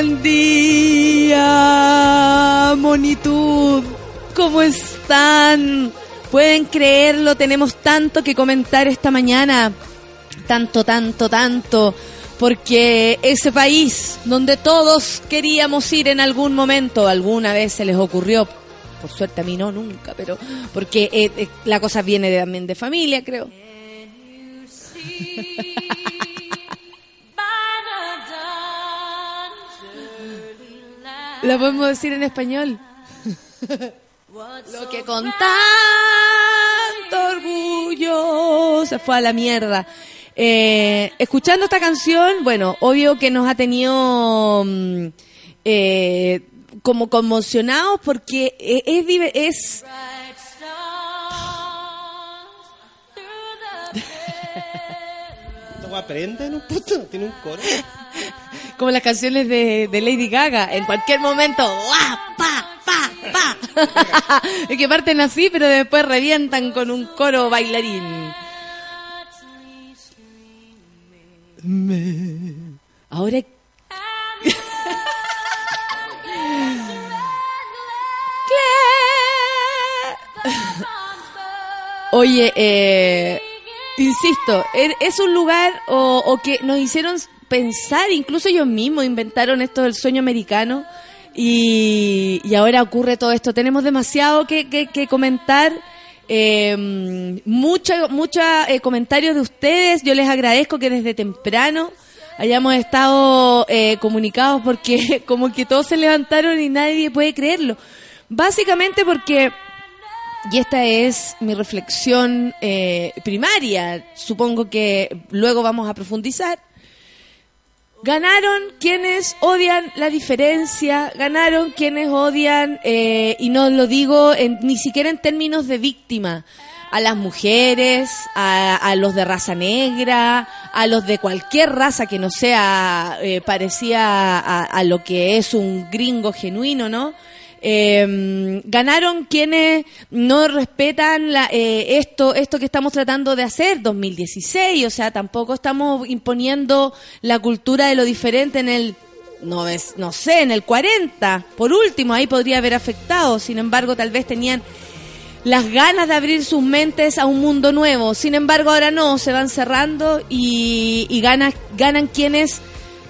Buen día, monitud. ¿Cómo están? Pueden creerlo, tenemos tanto que comentar esta mañana. Tanto, tanto, tanto. Porque ese país donde todos queríamos ir en algún momento, alguna vez se les ocurrió, por suerte a mí no, nunca, pero porque eh, eh, la cosa viene también de familia, creo. La podemos decir en español. Lo que con tanto orgullo se fue a la mierda. Eh, escuchando esta canción, bueno, obvio que nos ha tenido mm, eh, como conmocionados porque eh, es, es ¿Esta weá prende en un punto? ¿Tiene un coro? como las canciones de, de Lady Gaga. En cualquier momento, ¡guau! ¡pa! ¡pa! ¡pa! es que parten así, pero después revientan con un coro bailarín. Ahora... Oye, eh, insisto, er- es un lugar o, que nos hicieron pensar, incluso ellos mismos inventaron esto del sueño americano y, y ahora ocurre todo esto. Tenemos demasiado que, que- comentar, eh, mucho, mucho eh, comentarios de ustedes. Yo les agradezco que desde temprano hayamos estado eh, comunicados porque como que todos se levantaron y nadie puede creerlo. Básicamente porque y esta es mi reflexión eh, primaria. Supongo que luego vamos a profundizar. Ganaron quienes odian la diferencia, ganaron quienes odian, eh, y no lo digo en- ni siquiera en términos de víctima, a las mujeres, a, los de raza negra, a los de cualquier raza que no sea eh, parecía a, a lo que es un gringo genuino, ¿no? Eh, ganaron quienes no respetan la, eh, esto esto que estamos tratando de hacer 2016 o sea tampoco estamos imponiendo la cultura de lo diferente en el no es no sé en el 40 por último ahí podría haber afectado sin embargo tal vez tenían las ganas de abrir sus mentes a un mundo nuevo. Sin embargo, ahora no, se van cerrando y, y gana- ganan quienes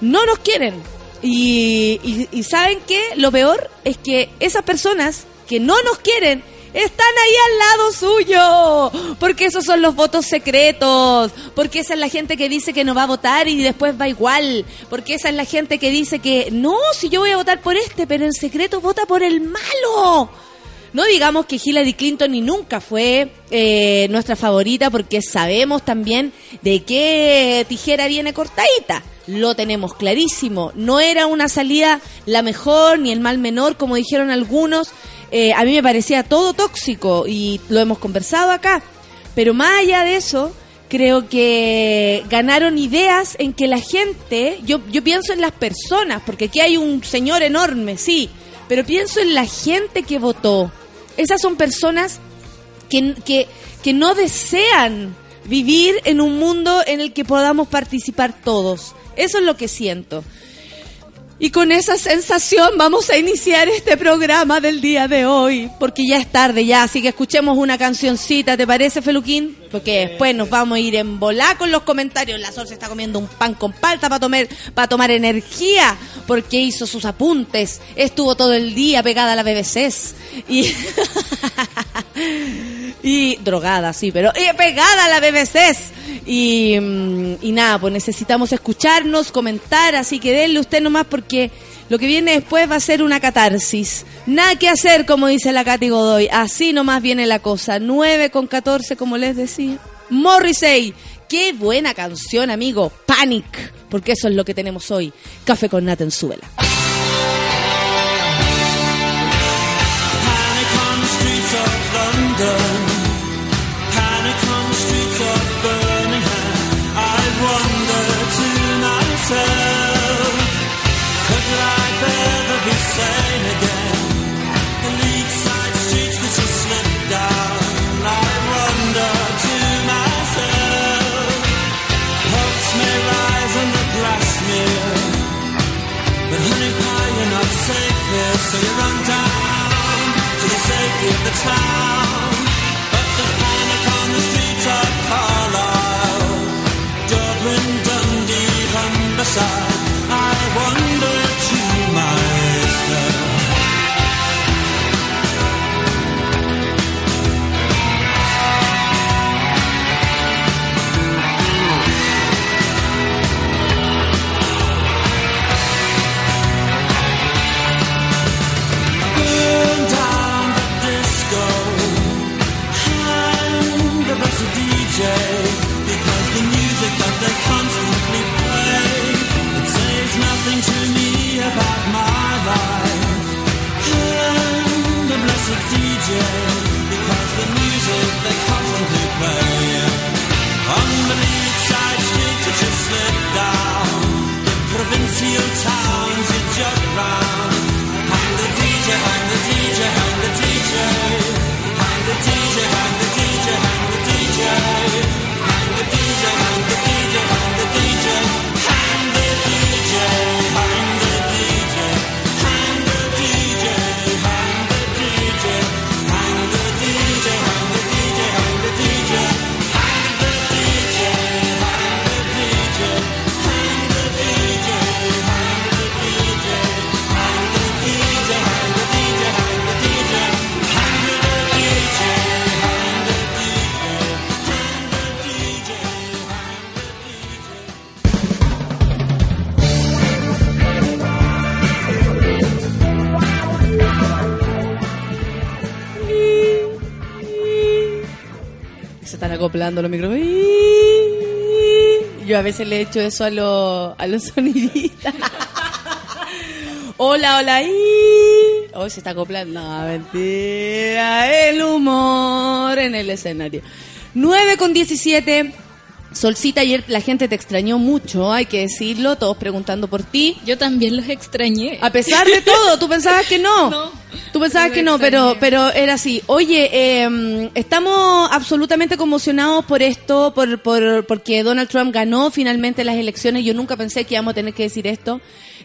no nos quieren. Y, y- y ¿saben qué? Lo peor es que esas personas que no nos quieren están ahí al lado suyo. Porque esos son los votos secretos. Porque esa es la gente que dice que no va a votar y después va igual. Porque esa es la gente que dice que no, si yo voy a votar por este, pero en secreto vota por el malo. No digamos que Hillary Clinton ni nunca fue eh, nuestra favorita porque sabemos también de qué tijera viene cortadita. Lo tenemos clarísimo. No era una salida la mejor ni el mal menor, como dijeron algunos. Eh, a mí me parecía todo tóxico y lo hemos conversado acá. Pero más allá de eso, creo que ganaron ideas en que la gente, yo, yo pienso en las personas, porque aquí hay un señor enorme, sí, pero pienso en la gente que votó. Esas son personas que, que, que no desean vivir en un mundo en el que podamos participar todos. Eso es lo que siento. Y con esa sensación vamos a iniciar este programa del día de hoy, porque ya es tarde ya, así que escuchemos una cancioncita, ¿te parece, Feluquín? Porque después nos vamos a ir en volar con los comentarios. La Sol se está comiendo un pan con palta para tomar, para tomar energía, porque hizo sus apuntes, estuvo todo el día pegada a la BBC y... y drogada, sí, pero y pegada a la BBC. Y, mm, y nada, pues necesitamos escucharnos, comentar, así que denle usted nomás porque lo que viene después va a ser una catarsis. Nada que hacer, como dice la Katy Godoy. Así nomás viene la cosa. 9 con 14, como les decía. Morrissey. Qué buena canción, amigo. Panic. Porque eso es lo que tenemos hoy. Café con Nata en. Panic on of London. So you run down to the safety of the town. But panic on the streets of Carlisle, Dublin, Dundee, Humberside. I wonder The DJ, because the music they constantly play. Side slip down, the provincial towns jog round. Hang the DJ, hang the DJ, hang the DJ. Los micrófonos. Yo a veces le echo eso a, los a los sonidistas. hola, hola. Hoy se está acoplando. No, mentira. El humor en el escenario. 9 con 17. Solcita, ayer la gente te extrañó mucho, hay que decirlo, todos preguntando por ti. Yo también los extrañé. A pesar de todo, tú pensabas que no. No. Tú pensabas No que no, pero, pero era así. Oye, eh, estamos absolutamente conmocionados por esto, por, por, porque Donald Trump ganó finalmente las elecciones. Yo nunca pensé que íbamos a tener que decir esto.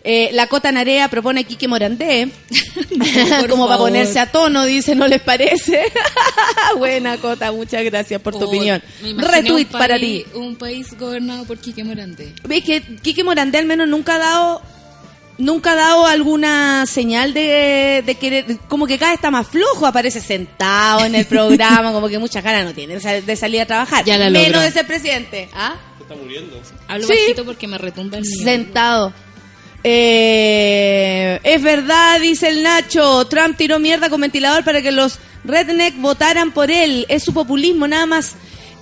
Eh, la Cota Narea propone a Quique Morandé, por como para ponerse a tono, dice, ¿no les parece? Buena Cota, muchas gracias por tu Oh, opinión. Retweet para ti. Un país gobernado por Quique Morante. ¿Ves que Quique Morandé al menos nunca ha dado nunca ha dado alguna señal de, de querer, como que cada vez está más flojo, aparece sentado en el programa, como que muchas ganas no tiene de sal- de salir a trabajar, Ya la menos de ser presidente, ¿ah? Se está muriendo. Hablo Sí. bajito porque me retumba el. Sentado. Eh, es verdad, dice el Nacho. Trump tiró mierda con ventilador para que los redneck votaran por él. Es su populismo, nada más.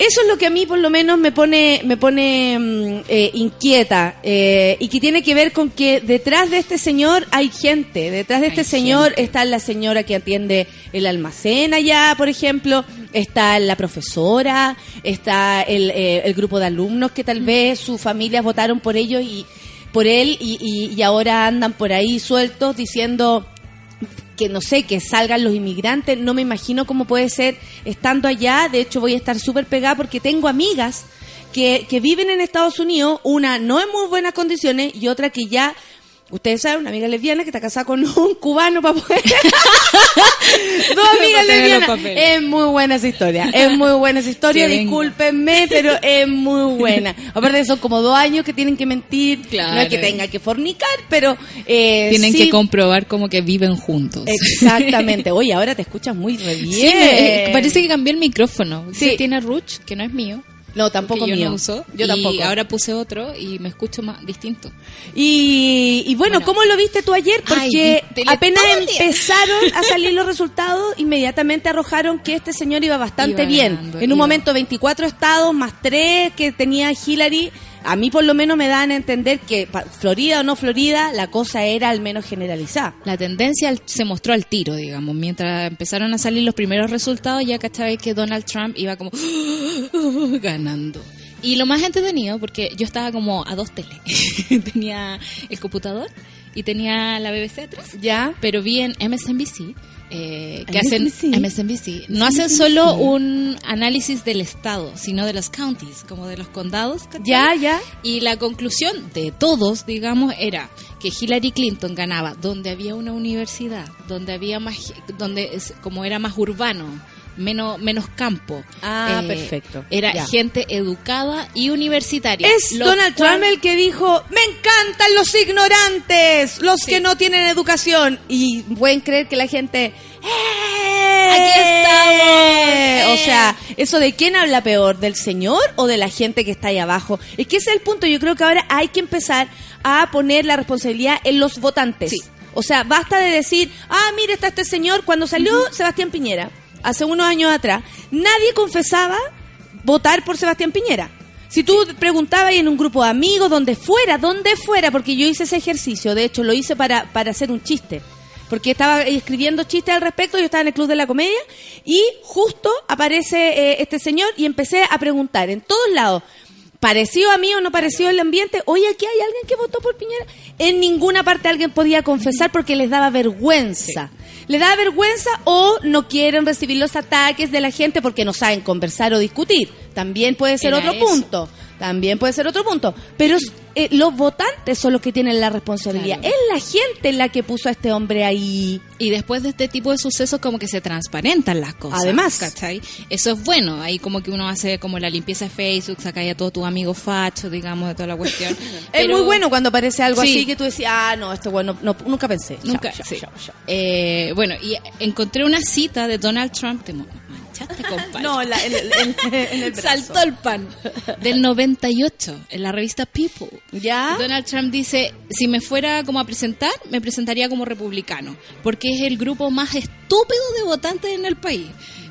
Eso es lo que a mí por lo menos me pone, me pone mm, eh, inquieta eh, y que tiene que ver con que detrás de este señor hay gente. Detrás de este Hay señor gente. está la señora que atiende el almacén allá, por ejemplo, está la profesora, está el, eh, el grupo de alumnos que tal vez sus familias votaron por ellos y por él y, y- y ahora andan por ahí sueltos diciendo que no sé, que salgan los inmigrantes, no me imagino cómo puede ser estando allá, de hecho voy a estar súper pegada porque tengo amigas que, que viven en Estados Unidos, una no en muy buenas condiciones y otra que ya Ustedes saben, una amiga lesbiana que está casada con un cubano para poder... Dos amigas lesbianas. Es muy buena esa historia. Es muy buena esa historia. Que venga. Discúlpenme, pero es muy buena. Aparte son como dos años que tienen que mentir. No es Claro. que tengan que fornicar, pero... eh, Tienen sí- que comprobar como que viven juntos. Exactamente. Oye, ahora te escuchas muy re bien. Sí, me- parece que cambié el micrófono. Sí. Tiene Ruch, que no es mío. No, tampoco que yo mío. no uso. Yo y tampoco. ahora puse otro y me escucho más distinto. Y, y bueno, Bueno. ¿cómo lo viste tú ayer? Porque Ay, apenas empezaron a salir los resultados, inmediatamente arrojaron que este señor iba bastante Iba bien. en un momento 24 estados más 3 que tenía Hillary. A mí por lo menos me dan a entender que Florida o no Florida, la cosa era al menos generalizada. La tendencia se mostró al tiro, digamos. Mientras empezaron a salir los primeros resultados, ya cachaba que Donald Trump iba como ganando. Y lo más entretenido, porque yo estaba como a dos teles. tenía el computador y tenía la BBC atrás. ¿Ya? Pero vi en MSNBC eh, que hacen MSNBC. No hacen solo un análisis del estado, sino de los counties, como de los condados. ¿cachai? Ya, ya. Y la conclusión de todos, digamos, era que Hillary Clinton ganaba donde había una universidad, donde había más, donde es, como era más urbano, menos menos campo. Ah, eh, perfecto. Era Ya. gente educada y universitaria. Es Donald cual- Trump el que dijo, me encantan los ignorantes, los Sí. que no tienen educación. Y pueden creer que la gente... ¡Eh! Aquí estamos. O sea, ¿eso de quién habla peor? ¿Del señor o de la gente que está ahí abajo? Es que ese es el punto. Yo creo que ahora hay que empezar a poner la responsabilidad en los votantes. Sí. O sea, basta de decir, ah, mire, está este señor. Cuando salió Sebastián Piñera, hace unos años atrás, nadie confesaba votar por Sebastián Piñera. Si tú preguntabas en un grupo de amigos, donde fuera, donde fuera, porque yo hice ese ejercicio, de hecho lo hice para, para hacer un chiste, porque estaba escribiendo chistes al respecto, yo estaba en el Club de la Comedia, y justo aparece eh, este señor y empecé a preguntar en todos lados, ¿parecido a mí o no parecido el ambiente? Oye, aquí hay alguien que votó por Piñera. En ninguna parte alguien podía confesar porque les daba vergüenza. Les daba vergüenza o no quieren recibir los ataques de la gente porque no saben conversar o discutir. También puede ser Era otro eso. punto. También puede ser otro punto. Pero eh, los votantes son los que tienen la responsabilidad. Claro. Es la gente la que puso a este hombre ahí. Y después de este tipo de sucesos como que se transparentan las cosas. Además. ¿cachai? Eso es bueno. Ahí como que uno hace como la limpieza de Facebook, saca ya todo tu amigo facho, digamos, de toda la cuestión. Es muy bueno cuando aparece algo Sí. así que tú decías, ah, no, esto bueno, no, nunca pensé. Nunca, chao, sí. chao. Eh, bueno, y encontré una cita de Donald Trump. Te mo- manchaste, compadre. No, en, la- en el- en- en el brazo. Saltó el pan. Del 98, en la revista People. ¿Ya? Donald Trump dice, si me fuera como a presentar, me presentaría como republicano, porque es el grupo más estúpido de votantes en el país.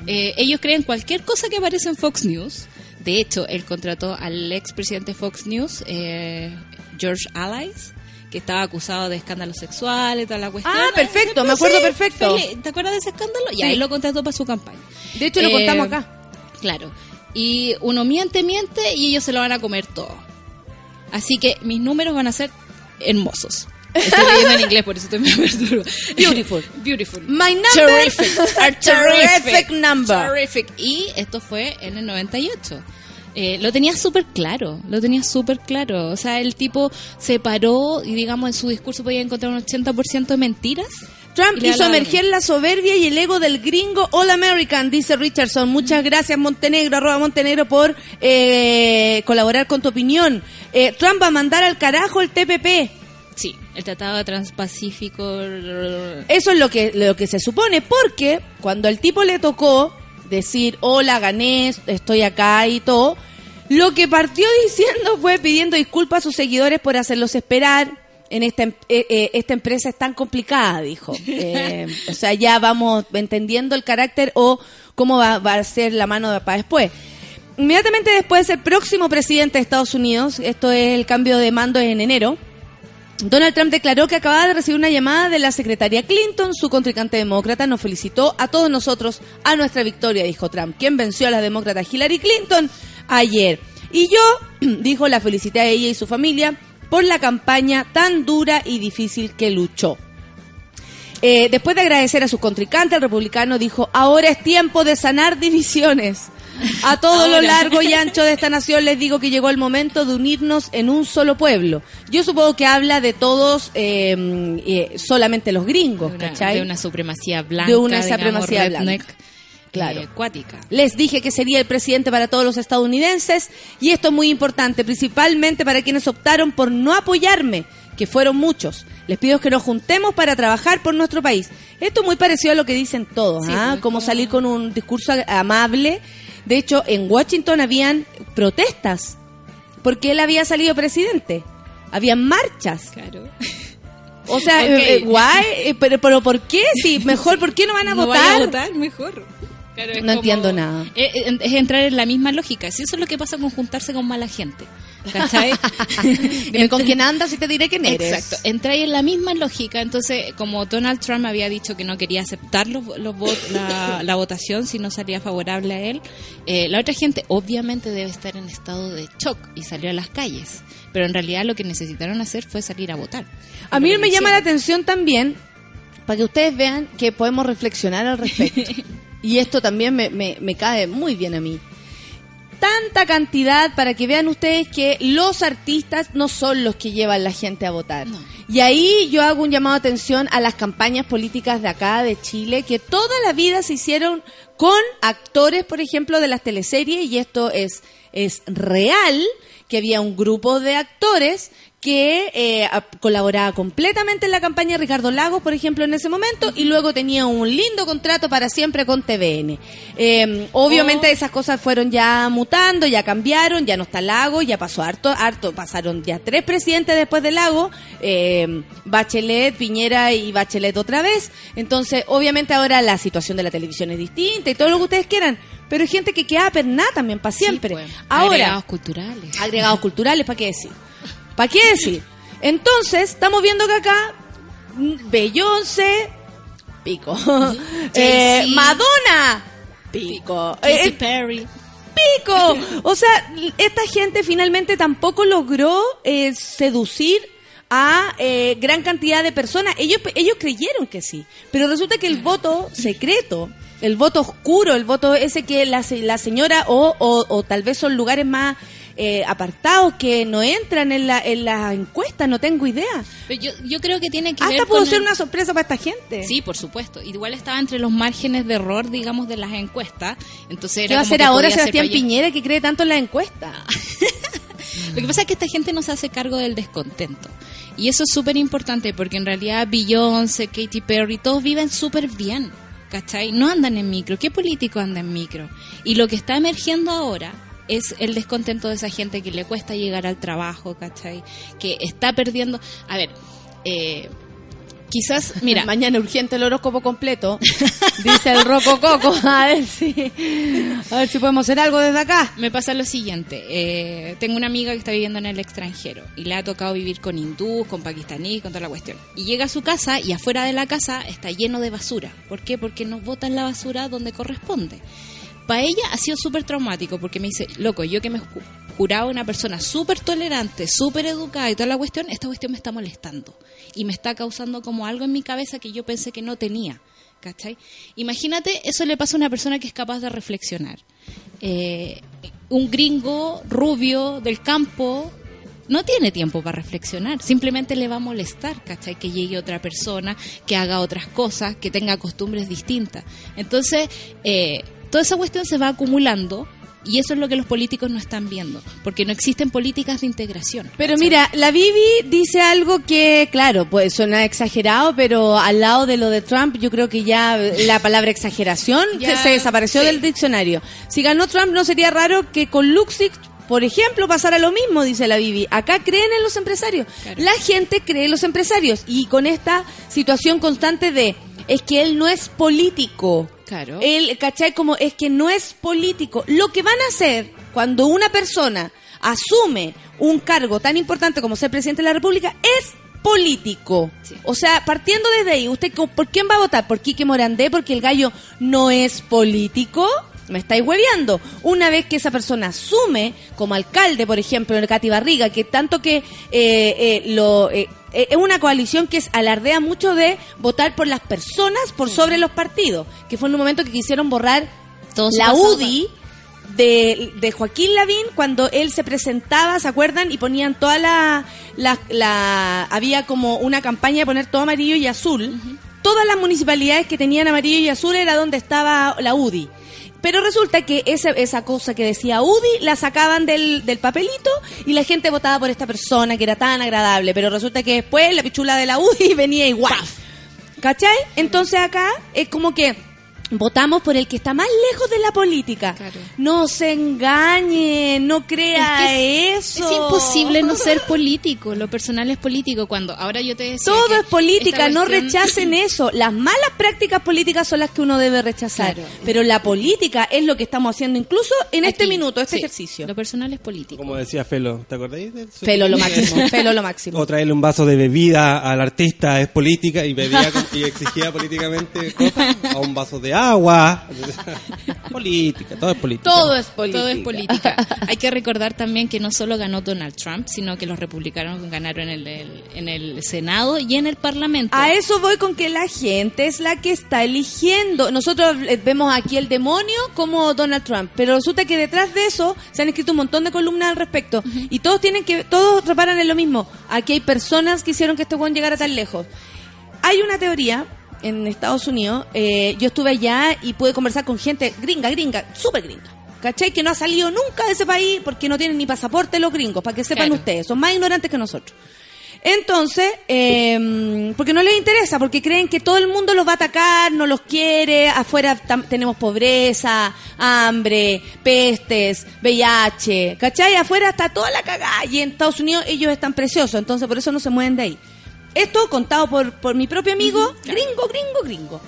Eh, ellos creen cualquier cosa que aparece en Fox News. De hecho, él contrató al expresidente Fox News, eh, George Allies, que estaba acusado de escándalos sexuales, toda la cuestión. Ah, perfecto, me acuerdo perfecto. feliz. ¿Te acuerdas de ese escándalo? Y Sí. ahí lo contrató para su campaña. De hecho, lo Eh, contamos acá. Claro. Y uno miente, miente y ellos se lo van a comer todo. Así que mis números van a ser hermosos. Estoy leyendo en inglés, por eso estoy medio perturbada. Beautiful. Beautiful. My number. Terrific. Are terrific. Terrific number. Terrific. Y esto fue en el 98. Eh, lo tenía súper claro, lo tenía súper claro. O sea, el tipo se paró y, digamos, en su discurso podía encontrar un 80% de mentiras. Trump hizo emerger la soberbia y el ego del gringo All American, dice Richardson. Muchas gracias, Montenegro, arroba Montenegro, por eh, colaborar con tu opinión. Eh, Trump va a mandar al carajo el TPP. Sí, el Tratado Transpacífico. Eso es lo que, lo que se supone, porque cuando al tipo le tocó decir, hola, gané, estoy acá y todo, lo que partió diciendo fue pidiendo disculpas a sus seguidores por hacerlos esperar. En esta, em- eh, eh, esta empresa es tan complicada, dijo. Eh, o sea, ya vamos entendiendo el carácter o cómo va, va a ser la mano de para después. Inmediatamente después, el próximo presidente de Estados Unidos, esto es el cambio de mando en enero, Donald Trump declaró que acababa de recibir una llamada de la secretaria Clinton. Su contrincante demócrata nos felicitó a todos nosotros a nuestra victoria, dijo Trump, quien venció a la demócrata Hillary Clinton ayer. Y yo, dijo, la felicité a ella y su familia por la campaña tan dura y difícil que luchó. Eh, después de agradecer a su contrincante, el republicano dijo, ahora es tiempo de sanar divisiones. A todo lo largo y ancho de esta nación les digo que llegó el momento de unirnos en un solo pueblo. Yo supongo que habla de todos, eh, eh, solamente los gringos, de una, ¿cachai? de una supremacía blanca, De una digamos, supremacía redneck, blanca. Claro. eh, acuática. Les dije que sería el presidente para todos los estadounidenses y esto es muy importante, principalmente para quienes optaron por no apoyarme, que fueron muchos. Les pido que nos juntemos para trabajar por nuestro país. Esto es muy parecido a lo que dicen todos, Sí, ¿ah? como como- salir con un discurso amable. De hecho, en Washington habían protestas porque él había salido presidente. Habían marchas. Claro. O sea, Ok. eh, eh, guay, eh, pero, pero ¿por qué? Si mejor, ¿por qué no van a No votar? vaya a votar, mejor. Claro, No entiendo nada. Es, es- es entrar en la misma lógica. Si eso es lo que pasa con juntarse con mala gente. ¿Cachai? Dime con quién andas y te diré quién eres. Exacto. Entra ahí en la misma lógica. Entonces, como Donald Trump había dicho que no quería aceptar los, los vot- la, la votación si no salía favorable a él, eh, la otra gente obviamente debe estar en estado de shock y salió a las calles. Pero en realidad lo que necesitaron hacer fue salir a votar. A mí me llama la atención también, para que ustedes vean que podemos reflexionar al respecto. y esto también me, me, me cae muy bien a mí. Tanta cantidad para que vean ustedes que los artistas no son los que llevan la gente a votar. No. Y ahí yo hago un llamado de atención a las campañas políticas de acá, de Chile, que toda la vida se hicieron con actores, por ejemplo, de las teleseries, y esto es, es real, que había un grupo de actores que eh, colaboraba completamente en la campaña de Ricardo Lagos, por ejemplo, en ese momento, y luego tenía un lindo contrato para siempre con TVN. Eh, obviamente Oh. esas cosas fueron ya mutando, ya cambiaron, ya no está Lagos, ya pasó harto, harto, pasaron ya tres presidentes después de Lagos, eh, Bachelet, Piñera y Bachelet otra vez. Entonces, obviamente ahora la situación de la televisión es distinta y todo lo que ustedes quieran, pero hay gente que queda pernada también para siempre. Sí, pues. Ahora, Agregados culturales. agregados culturales, ¿para qué decir? ¿Para qué decir? Entonces, estamos viendo que acá mm, Beyoncé, pico. Eh. Madonna, pico. Katy Eh, Perry. pico. O sea, esta gente finalmente tampoco logró eh, seducir a eh, gran cantidad de personas. Ellos, ellos creyeron que sí, pero resulta que el voto secreto, el voto oscuro, el voto ese que la, la señora o, o, o tal vez son lugares más eh, apartados que no entran en la, en la encuesta, no tengo idea. Pero yo, yo creo que tiene que ver Hasta pudo con ser el- una sorpresa para esta gente. Sí, por supuesto. Igual estaba entre los márgenes de error, digamos, de las encuestas. Entonces ¿Qué era va a hacer ahora Sebastián. Piñera que cree tanto en la encuesta? Lo que pasa es que esta gente no se hace cargo del descontento. Y eso es súper importante porque en realidad Beyoncé, Katy Perry, todos viven súper bien. ¿Cachai? No andan en micro. ¿Qué político anda en micro? Y lo que está emergiendo ahora es el descontento de esa gente que le cuesta llegar al trabajo, ¿cachai? Que está perdiendo... A ver, eh, quizás, mira, Mañana urgente el horóscopo completo. Dice el Roco Coco. A ver si. A ver si podemos hacer algo desde acá. Me pasa lo siguiente, eh, tengo una amiga que está viviendo en el extranjero y le ha tocado vivir con hindús, con pakistaníes, con toda la cuestión. Y llega a su casa y afuera de la casa está lleno de basura. ¿Por qué? Porque no botan la basura donde corresponde. Para ella ha sido súper traumático porque me dice, loco, yo que me ju- juraba una persona súper tolerante, súper educada y toda la cuestión, esta cuestión me está molestando y me está causando como algo en mi cabeza que yo pensé que no tenía. ¿Cachai? Imagínate, eso le pasa a una persona que es capaz de reflexionar. Eh, un gringo rubio del campo no tiene tiempo para reflexionar, simplemente le va a molestar, ¿cachai? Que llegue otra persona, que haga otras cosas, que tenga costumbres distintas. Entonces, eh, toda esa cuestión se va acumulando y eso es lo que los políticos no están viendo, porque no existen políticas de integración. Pero ¿cachai? mira, la Bibi dice algo que, claro, pues suena exagerado, pero al lado de lo de Trump, yo creo que ya la palabra exageración Ya, se desapareció sí. del diccionario. Si ganó Trump, no sería raro que con Luxix, por ejemplo, pasara lo mismo, dice la Bibi. Acá creen en los empresarios. Claro. La gente cree en los empresarios. Y con esta situación constante de, es que él no es político. Claro. Él, ¿cachai? Como es que no es político. Lo que van a hacer cuando una persona asume un cargo tan importante como ser presidente de la República es político. Sí. O sea, partiendo desde ahí, ¿usted por quién va a votar? ¿Por Quique Morandé? ¿Porque el gallo no es político? Me estáis hueveando. Una vez que esa persona asume, como alcalde, por ejemplo, en Cati Barriga, que tanto que eh, eh, lo... eh, eh, es una coalición que es, alardea mucho de votar por las personas por sobre los partidos, que fue en un momento que quisieron borrar Todo su la. UDI de, de Joaquín Lavín cuando él se presentaba, ¿se acuerdan? Y ponían toda la, la, la- había como una campaña de poner todo amarillo y azul. Todas las municipalidades que tenían amarillo y azul era donde estaba la UDI. Pero resulta que esa, esa cosa que decía UDI la sacaban del, del papelito y la gente votaba por esta persona que era tan agradable. Pero resulta que después la pichula de la UDI venía igual. ¿Cachai? Entonces acá es como que votamos por el que está más lejos de la política. Claro. No se engañe, no crea Es eso. Es imposible no ser político, lo personal es político. Cuando ahora yo te decía. Todo que es política, no rechacen eso. Las malas prácticas políticas son las que uno debe rechazar. Claro. Pero la política es lo que estamos haciendo incluso en este minuto, este sí, ejercicio. Lo personal es político. Como decía Felo, ¿te acordáis? de Felo lo máximo, felo lo máximo. O traerle un vaso de bebida al artista es política y bebía y exigía políticamente cosas a un vaso de agua. política, todo es política. Todo es política. Todo es política. Hay que recordar también que no solo ganó Donald Trump, sino que los republicanos ganaron en el, el- en el Senado y en el Parlamento. A eso voy con que la gente es la que está eligiendo. Nosotros eh, vemos aquí el demonio como Donald Trump, pero resulta que detrás de eso se han escrito un montón de columnas al respecto y todos tienen que todos reparan en lo mismo. Aquí hay personas que hicieron que este Juan llegara tan lejos. Hay una teoría en Estados Unidos, eh, yo estuve allá y pude conversar con gente gringa, gringa, súper gringa. ¿Cachai? Que no ha salido nunca de ese país porque no tienen ni pasaporte los gringos, para que sepan Claro. ustedes, son más ignorantes que nosotros. Entonces, eh, porque no les interesa, porque creen que todo el mundo los va a atacar, no los quiere, afuera tenemos pobreza, hambre, pestes, VIH, ¿cachai? Afuera está toda la cagada y en Estados Unidos ellos están preciosos, entonces por eso no se mueven de ahí. Esto contado por, por mi propio amigo, gringo, gringo, gringo.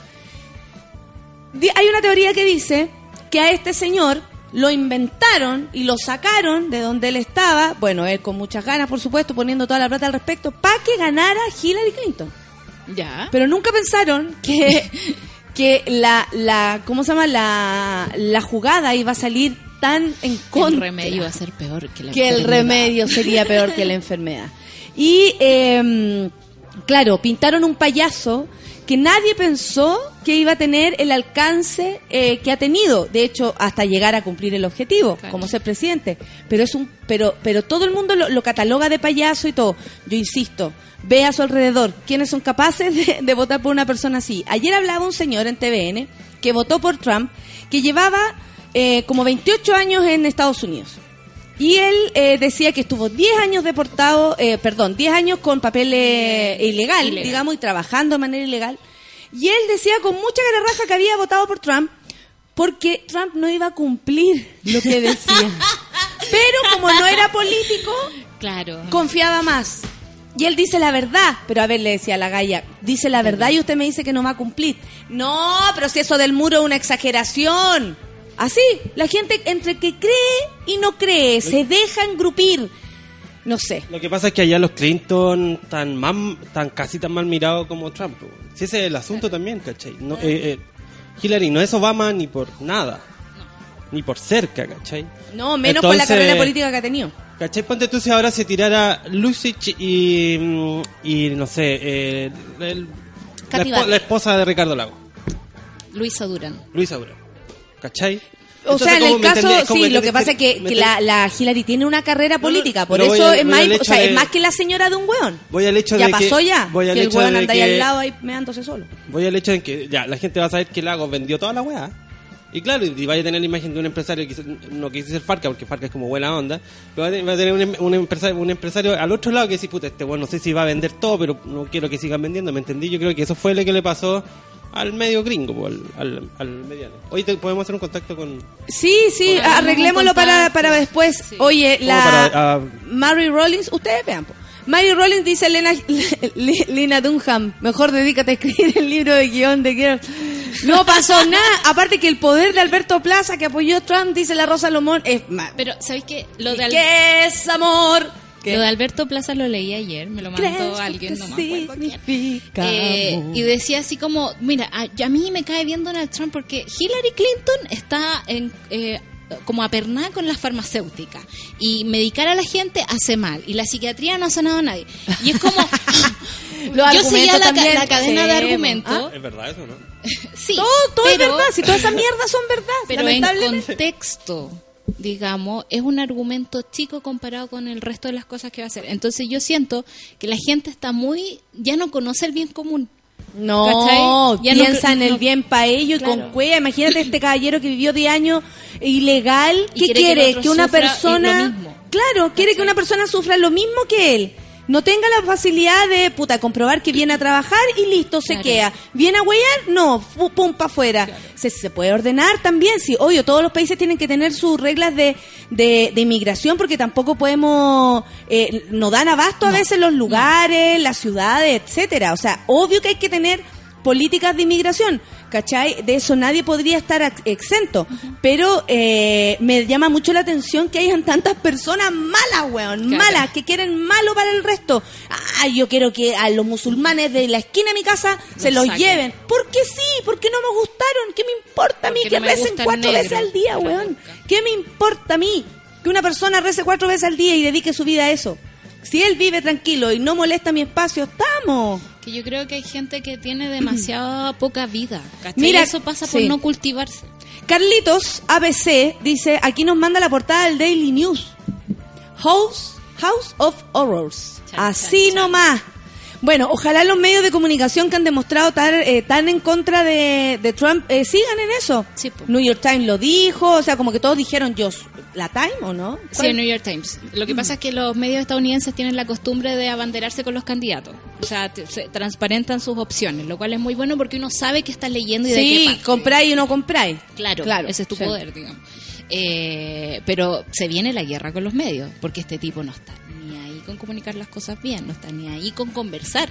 Di- Hay una teoría que dice que a este señor lo inventaron y lo sacaron de donde él estaba, bueno, él con muchas ganas, por supuesto, poniendo toda la plata al respecto, para que ganara Hillary Clinton. Ya. Pero nunca pensaron que, que la, la, ¿cómo se llama? La, la jugada iba a salir tan en contra el remedio va a ser peor que la que el enfermedad. remedio sería peor que la enfermedad. Y, eh, claro, pintaron un payaso que nadie pensó que iba a tener el alcance eh, que ha tenido, de hecho, hasta llegar a cumplir el objetivo, Claro. como ser presidente. Pero es un, pero, pero todo el mundo lo, lo cataloga de payaso y todo. Yo insisto, ve a su alrededor quiénes son capaces de, de votar por una persona así. Ayer hablaba un señor en TVN que votó por Trump, que llevaba eh, como 28 años en Estados Unidos. Y él eh, decía que estuvo 10 años deportado, eh, perdón, 10 años con papel eh, ilegal, Ilegal. digamos, y trabajando de manera ilegal. Y él decía con mucha raja que había votado por Trump porque Trump no iba a cumplir lo que decía. Pero como no era político, Claro. confiaba más. Y él dice la verdad, pero a ver, le decía a la galla, dice la verdad y usted me dice que no va a cumplir. No, pero si eso del muro es una exageración. Así, la gente entre que cree y no cree, se deja engrupir. No sé. Lo que pasa es que allá los Clinton tan más, tan casi tan mal mirados como Trump. Si ese es el asunto también, ¿cachai? No, eh, eh, Hillary no es Obama ni por nada. Ni por cerca, ¿cachai? No, menos por la carrera política que ha tenido. ¿Cachai? Ponte tú si ahora se tirara Lucich y, mm, y no sé, eh, el- la esposa de Ricardo Lago, Luisa Durán. Luisa Durán. ¿Cachai? O Entonces, sea, en ¿cómo el caso, sí, lo que pasa es que, que la, la Hillary tiene una carrera política, por eso es más, o sea, de- es más que la señora de un weón. Voy al hecho ya de que... pasó ya. Voy al si el weón de anda ahí que- al lado ahí meándose solo. Voy al hecho de que ya la gente va a saber que Lagos vendió toda la weá. Y claro, y vaya a tener la imagen de un empresario que no quise ser Farca, porque Farca es como buena onda. Pero va a tener- un, em- un empresario, un empresario al otro lado que dice, puta, este bueno, no sé si va a vender todo, pero no quiero que sigan vendiendo, ¿me entendí? Yo creo que eso fue lo que le pasó al medio gringo, al, al, al mediano. Hoy te- podemos hacer un contacto con... Sí, sí, Podemos arreglémoslo para, para después. Sí. Oye, la para, ah, Mary Rollins, ustedes vean. po. Mary Rollins dice Lena, Dunham, mejor dedícate a escribir el libro de guion de Girl. No pasó nada, aparte que el poder de Alberto Plaza que apoyó Trump, dice la Rosa Lomón, es más. Pero, ¿sabéis qué? Lo de, ¿Qué es amor? Lo de Alberto Plaza lo leí ayer, me lo ¿Crees mandó alguien, no me acuerdo quién. significa Eh, y decía así como, mira, a, a mí me cae bien Donald Trump porque Hillary Clinton está en, eh, como apernada con las farmacéuticas y medicar a la gente hace mal y la psiquiatría no ha sanado a nadie. Y es como, Los yo seguía la, también, la cadena de argumentos, ¿Es verdad eso, no? sí, Todo, todo pero, es verdad, si toda esa mierda son verdad, pero en contexto. Digamos, es un argumento chico comparado con el resto de las cosas que va a hacer. Entonces yo siento que la gente está muy, ya no conoce el bien común. No. Ya piensa en el no- bien para ellos y Claro. con cueva. Imagínate este caballero que vivió 10 años ilegal. Y ¿Qué quiere que quiere? Que, una persona. Claro, quiere que una persona sufra lo mismo que él. No tenga la facilidad de, puta, comprobar que viene a trabajar y listo, se Claro. queda. ¿Viene a huellar? No, pum, para afuera. Se, se puede ordenar también, sí. Obvio, todos los países tienen que tener sus reglas de, de, de inmigración porque tampoco podemos, eh, no dan abasto a veces los lugares, las ciudades, etcétera. O sea, obvio que hay que tener políticas de inmigración, ¿cachai? De eso nadie podría estar ex- exento. Pero eh, me llama mucho la atención que hayan tantas personas malas, weón, Claro. malas, que quieren malo para el resto. Ah, yo quiero que a los musulmanes de la esquina de mi casa se los saquen. lleven. ¿Por qué sí? ¿Por qué no me gustaron? ¿Qué me importa a mí Porque que no recen cuatro negro. veces al día, weón? ¿Qué me importa a mí que una persona rece cuatro veces al día y dedique su vida a eso? Si él vive tranquilo y no molesta mi espacio, estamos. Que yo creo que hay gente que tiene demasiada poca vida. ¿cachai? Mira, eso pasa por sí. no cultivarse. Carlitos ABC dice, aquí nos manda la portada del Daily News. House, House of Horrors. Chan, Así chan, chan. Bueno, ojalá los medios de comunicación que han demostrado estar eh, tan en contra de, de Trump eh, sigan en eso. Sí, po. New York Times lo dijo, o sea, como que todos dijeron yo, ¿la Time o no? Sí, New York Times. Lo que pasa es que los medios estadounidenses tienen la costumbre de abanderarse con los candidatos. O sea, se transparentan sus opciones, lo cual es muy bueno porque uno sabe que está leyendo y de qué Sí, parte. compráis y no compráis. Claro, Claro, ese es tu sí. poder, digamos. Eh, pero se viene la guerra con los medios, porque este tipo no está con comunicar las cosas bien, no está ni ahí con conversar.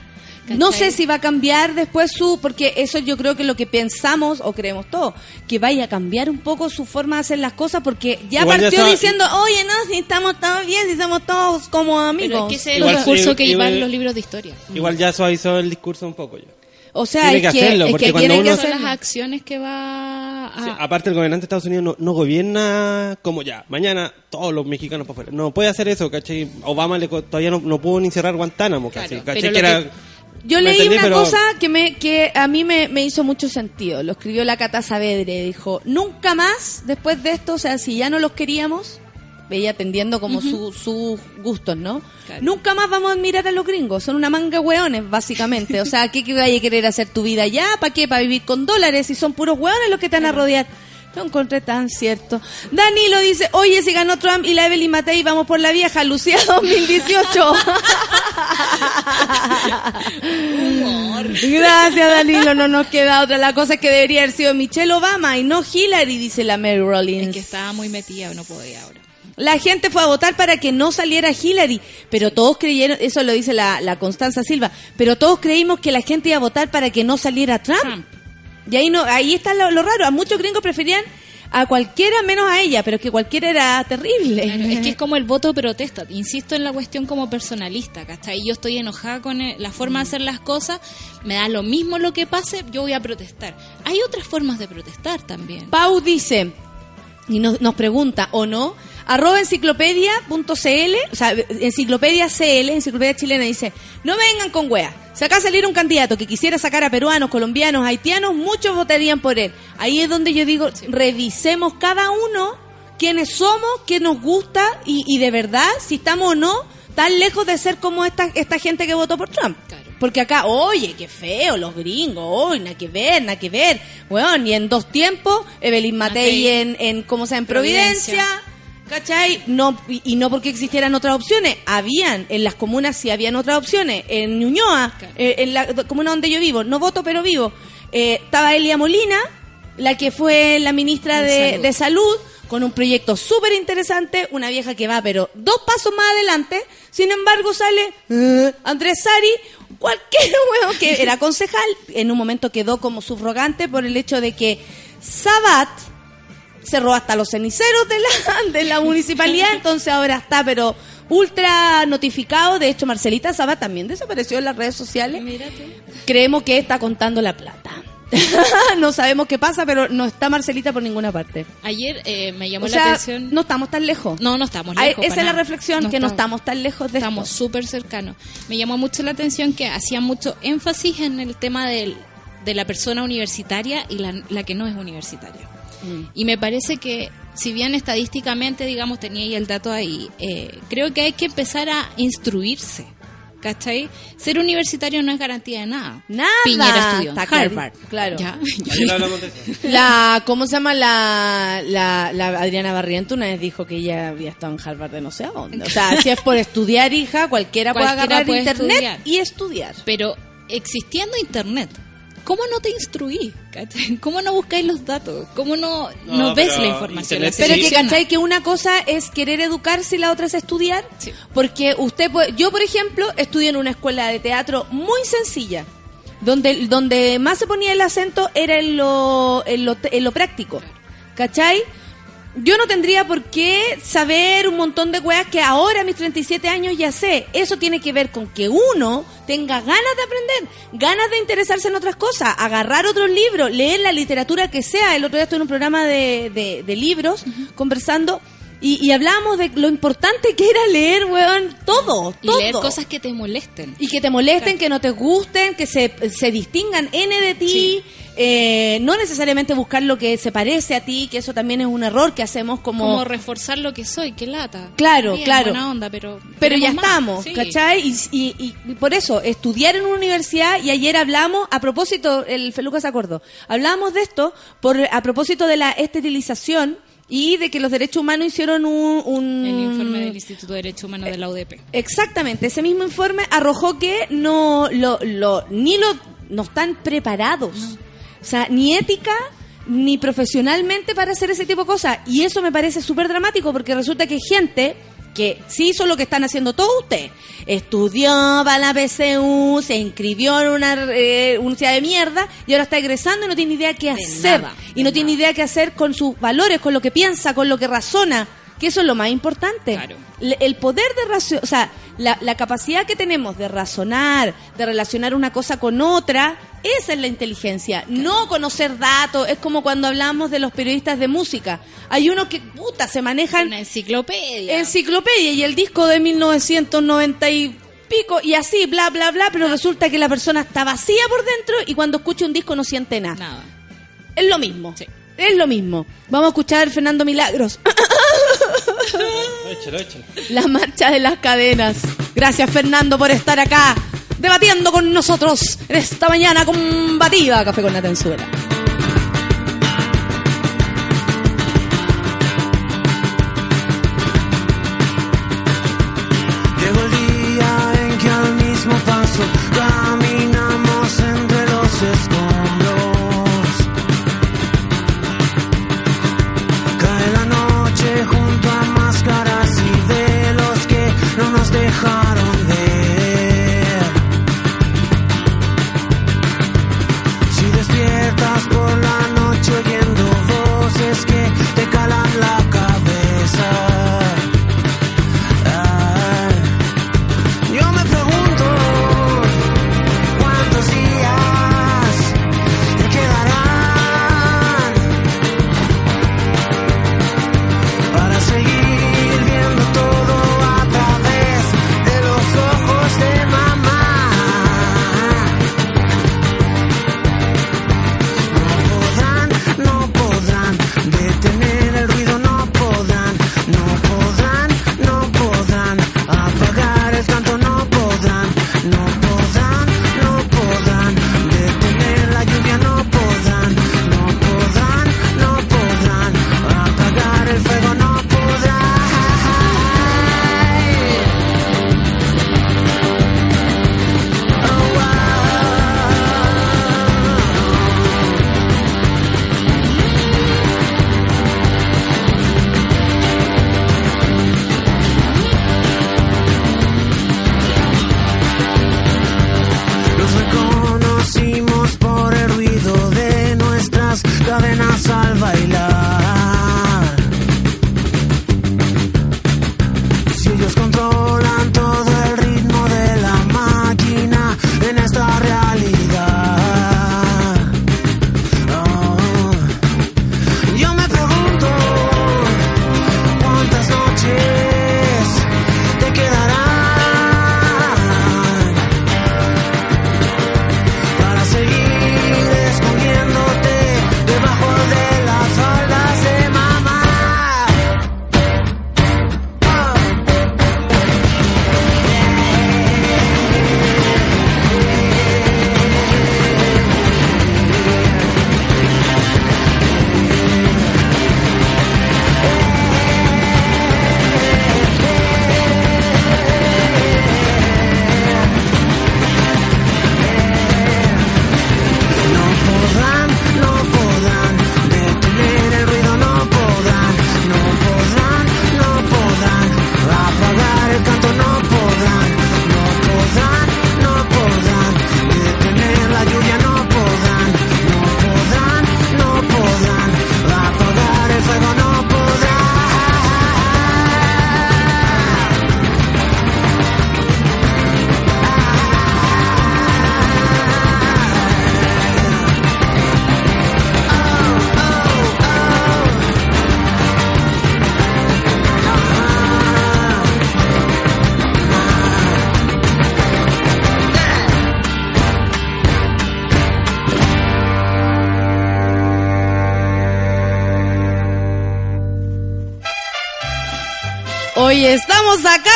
No sé si va a cambiar después su, porque eso yo creo que lo que pensamos o creemos todos, que vaya a cambiar un poco su forma de hacer las cosas, porque ya Igual ya partió diciendo, oye, no, si estamos todos bien, si somos todos como Pero amigos. es que ese es Igual- el discurso que llevan los libros de historia. Igual ya suavizó el discurso un poco ya. O sea, tiene es que hacerlo, es porque que cuando tiene que uno- Son las acciones que va a... Sí, aparte el gobernante de Estados Unidos no, no gobierna como ya, mañana todos los mexicanos para afuera. No puede hacer eso, ¿cachai? Obama le, todavía no, no pudo ni cerrar Guantánamo, casi, pero ¿cachai? lo Que era- que- Yo ¿me leí entendí? una Pero- cosa que me que a mí me, me hizo mucho sentido. Lo escribió la Cata Saavedre. Dijo, nunca más después de esto, o sea, si ya no los queríamos, veía atendiendo como su- sus gustos, ¿no? Claro. Nunca más vamos a admirar a los gringos. Son una manga de hueones, básicamente. O sea, ¿qué, qué vaya a querer hacer tu vida ya? ¿Para qué? ¿Para vivir con dólares? Si son puros hueones los que te van a rodear. Lo encontré tan cierto. Danilo dice, oye, si ganó Trump y la Evelyn Matei, vamos por la vieja, Lucía 2018. Gracias, Danilo, no nos queda otra. La cosa es que debería haber sido Michelle Obama y no Hillary, dice la Mary Rollins. Es que estaba muy metida, no podía ahora. La gente fue a votar para que no saliera Hillary, pero todos creyeron, eso lo dice la, la Constanza Silva, pero todos creímos que la gente iba a votar para que no saliera Trump. Trump. Y ahí no, ahí está lo, lo raro. A muchos gringos preferían a cualquiera menos a ella, pero es que cualquiera era terrible. Claro, es que es como el voto de protesta. Insisto en la cuestión como personalista, ¿cachai? Yo estoy enojada con la forma de hacer las cosas, me da lo mismo lo que pase, yo voy a protestar. Hay otras formas de protestar también. Pau dice, y nos, nos pregunta, ¿o no? Arroba enciclopedia.cl, o sea, enciclopedia CL, enciclopedia chilena, dice, no vengan con wea. Si acá saliera un candidato que quisiera sacar a peruanos, colombianos, haitianos, muchos votarían por él. Ahí es donde yo digo, revisemos cada uno quiénes somos, qué nos gusta y, y de verdad, si estamos o no tan lejos de ser como esta, esta gente que votó por Trump. Claro. Porque acá, oye, qué feo, los gringos, oye, nada que ver, nada que ver. Bueno, y en dos tiempos, Evelyn Matei en, en, ¿cómo se llama? En Providencia. Providencia. ¿Cachai? No, y, no porque existieran otras opciones. Habían, en las comunas sí habían otras opciones. En Ñuñoa, Claro. eh, en la comuna donde yo vivo, no voto pero vivo, eh, estaba Elia Molina, la que fue la ministra De de, Salud. de Salud, con un proyecto súper interesante, una vieja que va, pero dos pasos más adelante. Sin embargo, sale eh, Andrés Sari, cualquier huevo que era concejal, en un momento quedó como subrogante por el hecho de que Sabat cerró hasta los ceniceros de la, de la municipalidad, entonces ahora está, pero ultra notificado. De hecho, Marcelita Sabat también desapareció en las redes sociales. Mírate. Creemos que está contando la plata. no sabemos qué pasa, pero no está Marcelita por ninguna parte. Ayer eh, me llamó O la atención. no estamos tan lejos. no, no estamos Ay, lejos. Esa es la reflexión, que no estamos tan lejos de Estamos súper cercanos. Me llamó mucho la atención que hacía mucho énfasis en el tema del, de la persona universitaria y la, la que no es universitaria. Mm. Y me parece que si bien estadísticamente, digamos, tenía ahí el dato ahí, eh, creo que hay que empezar a instruirse. ¿Cachai? Ser universitario no es garantía de nada. Nada. Piñera estudió en Harvard. claro. Ya. La, ¿cómo se llama la, la, la Adriana Barriento? Una vez dijo que ella había estado en Harvard de no sé a dónde. O sea, si es por estudiar, hija, cualquiera, puede agarrar puede internet estudiar. y estudiar. Pero existiendo internet, ¿cómo no te instruí? ¿Cachai? ¿Cómo no buscáis los datos? ¿Cómo no, no, No, ves la información? internet la sí. Pero que? ¿cachai? Que una cosa es querer educarse y la otra es estudiar. Sí. Porque usted puede, yo por ejemplo, estudié en una escuela de teatro muy sencilla. Donde, donde más se ponía el acento era en lo, en lo, en lo práctico. ¿Cachai? Yo no tendría por qué saber un montón de weas que ahora a mis 37 años ya sé. Eso tiene que ver con que uno tenga ganas de aprender, ganas de interesarse en otras cosas, agarrar otros libros, leer la literatura que sea. El otro día estuve en un programa de, de- de libros conversando y, y hablábamos de lo importante que era leer, weón, todo, Y todo. leer cosas que te molesten. Y que te molesten, que no te gusten, que se, se distingan N de ti. eh, no necesariamente buscar lo que se parece a ti, que eso también es un error que hacemos como... Como reforzar lo que soy, qué lata. Claro, Bien, claro. Buena onda, pero. pero ya más. estamos, Sí. ¿cachai? Y, y- y por eso, estudiar en una universidad, y ayer hablamos, a propósito, el Feluca se acordó, hablamos de esto por a propósito de la esterilización y de que los derechos humanos hicieron un... un- El informe del Instituto de Derechos Humanos de la UDP. Exactamente, ese mismo informe arrojó que no lo, lo ni lo no están preparados. O sea, ni ética ni profesionalmente para hacer ese tipo de cosas. Y eso me parece súper dramático porque resulta que gente que sí hizo lo que están haciendo todos ustedes. Estudió para la PCU, se inscribió en una eh, universidad de mierda y ahora está egresando y no tiene idea qué hacer. nada, y no tiene idea qué hacer con sus valores, con lo que piensa, con lo que razona. Que eso es lo más importante. Claro. El poder de racio- o sea, la, la capacidad que tenemos de razonar, de relacionar una cosa con otra, esa es la inteligencia. No conocer datos, es como cuando hablamos de los periodistas de música. Hay unos que, puta, se manejan Una enciclopedia. enciclopedia y el disco de 1990 y pico y así, bla, bla, bla, pero resulta que la persona está vacía por dentro y cuando escucha un disco no siente nada. Nada. Es lo mismo. Sí. Es lo mismo. Vamos a escuchar Fernando Milagros. Échalo, échalo. La marcha de las cadenas. Gracias Fernando por estar acá debatiendo con nosotros en esta mañana combativa Café con la Tenzuela.